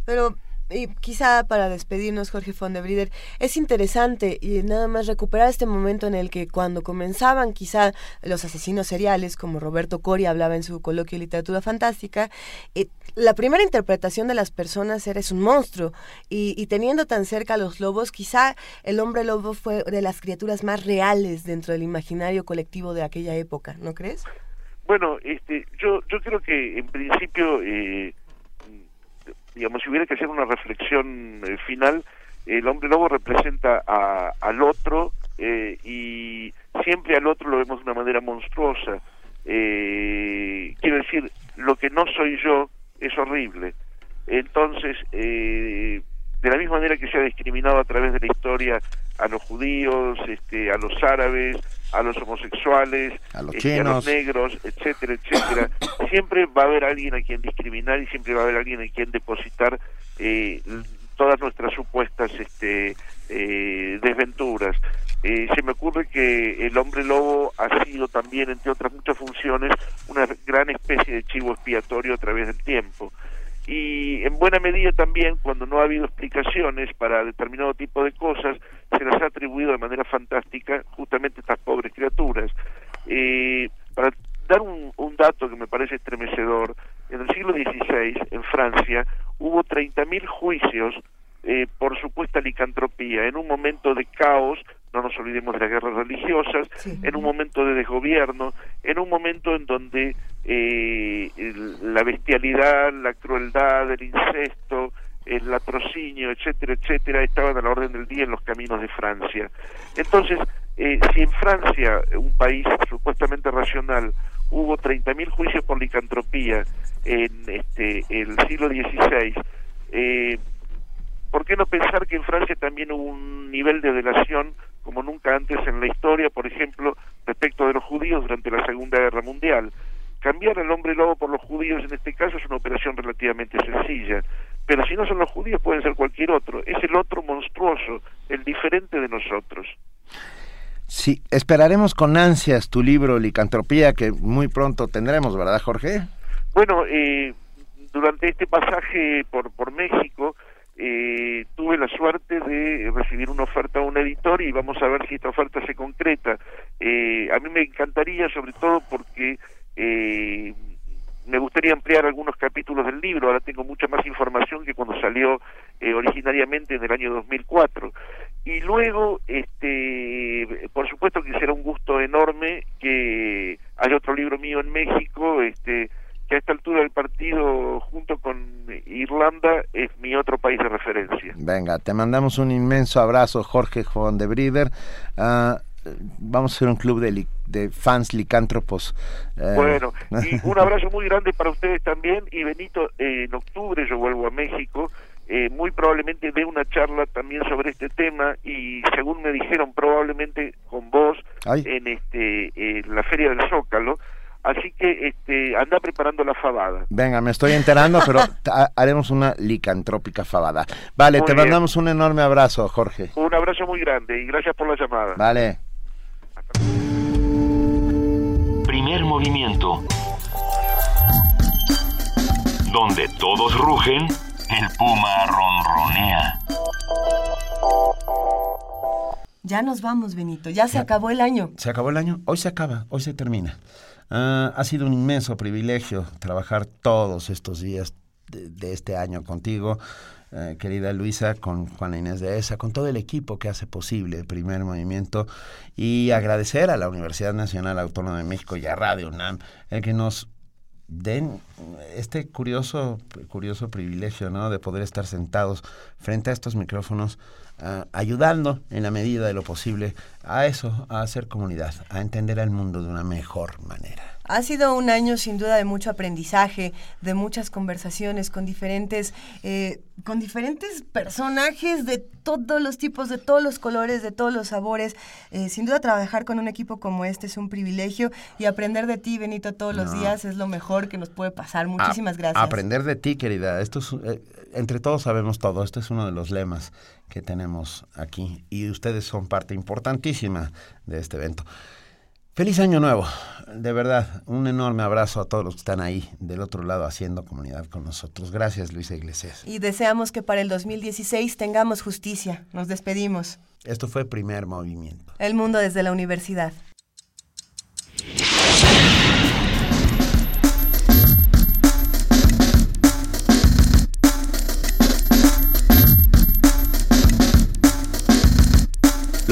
Pero y quizá para despedirnos, Jorge von der Brieder, es interesante y nada más recuperar este momento en el que cuando comenzaban quizá los asesinos seriales, como Roberto Cori hablaba en su coloquio de literatura fantástica, eh, la primera interpretación de las personas era es un monstruo y, y teniendo tan cerca a los lobos, quizá el hombre lobo fue de las criaturas más reales dentro del imaginario colectivo de aquella época, ¿no crees? Bueno, este, yo, yo creo que en principio, eh, digamos, si hubiera que hacer una reflexión eh, final, el hombre lobo representa a- al otro eh, y siempre al otro lo vemos de una manera monstruosa. Eh, quiero decir, lo que no soy yo es horrible. Entonces, eh, de la misma manera que se ha discriminado a través de la historia a los judíos, este, a los árabes, a los homosexuales, A los a los chinos. negros, etcétera, etcétera, siempre va a haber alguien a quien discriminar y siempre va a haber alguien a quien depositar eh, todas nuestras supuestas este, eh, desventuras. Eh, se me ocurre que el hombre lobo ha sido también, entre otras muchas funciones, una gran especie de chivo expiatorio a través del tiempo y en buena medida también cuando no ha habido explicaciones para determinado tipo de cosas se las ha atribuido de manera fantástica justamente estas pobres criaturas. Eh, para dar un, un dato que me parece estremecedor en el siglo XVI en Francia hubo 30.000 juicios eh, por supuesta licantropía en un momento de caos no nos olvidemos de las guerras religiosas, en un momento de desgobierno, en un momento en donde eh, el- la bestialidad, la crueldad, el incesto, el latrocinio, etcétera, etcétera, estaban a la orden del día en los caminos de Francia. Entonces, eh, si en Francia, un país supuestamente racional, hubo 30.000 juicios por licantropía en este, el siglo XVI, eh, ¿por qué no pensar que en Francia también hubo un nivel de delación como nunca antes en la historia, por ejemplo, respecto de los judíos durante la Segunda Guerra Mundial? cambiar al hombre lobo por los judíos en este caso es una operación relativamente sencilla, pero si no son los judíos pueden ser cualquier otro, es el otro monstruoso, el diferente de nosotros. Sí, esperaremos con ansias tu libro Licantropía que muy pronto tendremos, ¿verdad, Jorge? Bueno, eh, durante este pasaje por, por México eh, tuve la suerte de recibir una oferta a un editor y vamos a ver si esta oferta se concreta. Eh, a mí me encantaría, sobre todo porque eh, me gustaría ampliar algunos capítulos del libro, ahora tengo mucha más información que cuando salió eh, originariamente en el año 2004. Y luego, este, por supuesto que será un gusto enorme que haya otro libro mío en México, este, que a esta altura del partido, junto con Irlanda, es mi otro país de referencia. Venga, te mandamos un inmenso abrazo, Jorge Juan de Brider. Ah, vamos a hacer un club de, li- de fans licántropos. Eh, Bueno, y un abrazo muy grande para ustedes también. Y Benito, eh, en octubre yo vuelvo a México. eh, muy probablemente dé una charla también sobre este tema y según me dijeron probablemente con vos Ay. en este en la feria del Zócalo así que este anda preparando la fabada Venga, me estoy enterando, pero haremos una licantrópica fabada. Vale, Muy te bien. mandamos un enorme abrazo, Jorge. un abrazo muy grande y gracias por la llamada Vale. Primer movimiento. Donde todos rugen, el puma ronronea. Ya nos vamos, Benito. Ya se acabó el año. ¿Se acabó el año? Hoy se acaba, hoy se termina. Ah, ha sido un inmenso privilegio trabajar todos estos días de, este año contigo, eh, querida Luisa, con Juana Inés de Esa, con todo el equipo que hace posible el primer movimiento y agradecer a la Universidad Nacional Autónoma de México y a Radio UNAM el que nos den este curioso, curioso privilegio. De poder estar sentados frente a estos micrófonos, ayudando en la medida de lo posible a eso, a hacer comunidad, a entender al mundo de una mejor manera. Ha sido un año sin duda de mucho aprendizaje, de muchas conversaciones con diferentes, eh, con diferentes personajes de todos los tipos, de todos los colores, de todos los sabores. Eh, sin duda trabajar con un equipo como este es un privilegio y aprender de ti, Benito, todos los días es lo mejor que nos puede pasar. Muchísimas A- gracias. Aprender de ti, querida. Esto es, eh, entre todos sabemos todo. Este es uno de los lemas que tenemos aquí y ustedes son parte importantísima de este evento. Feliz año nuevo. De verdad, un enorme abrazo a todos los que están ahí del otro lado haciendo comunidad con nosotros. Gracias, Luisa Iglesias. Y deseamos que para el 2016 tengamos justicia. Nos despedimos. Esto fue Primer Movimiento. El mundo desde la universidad.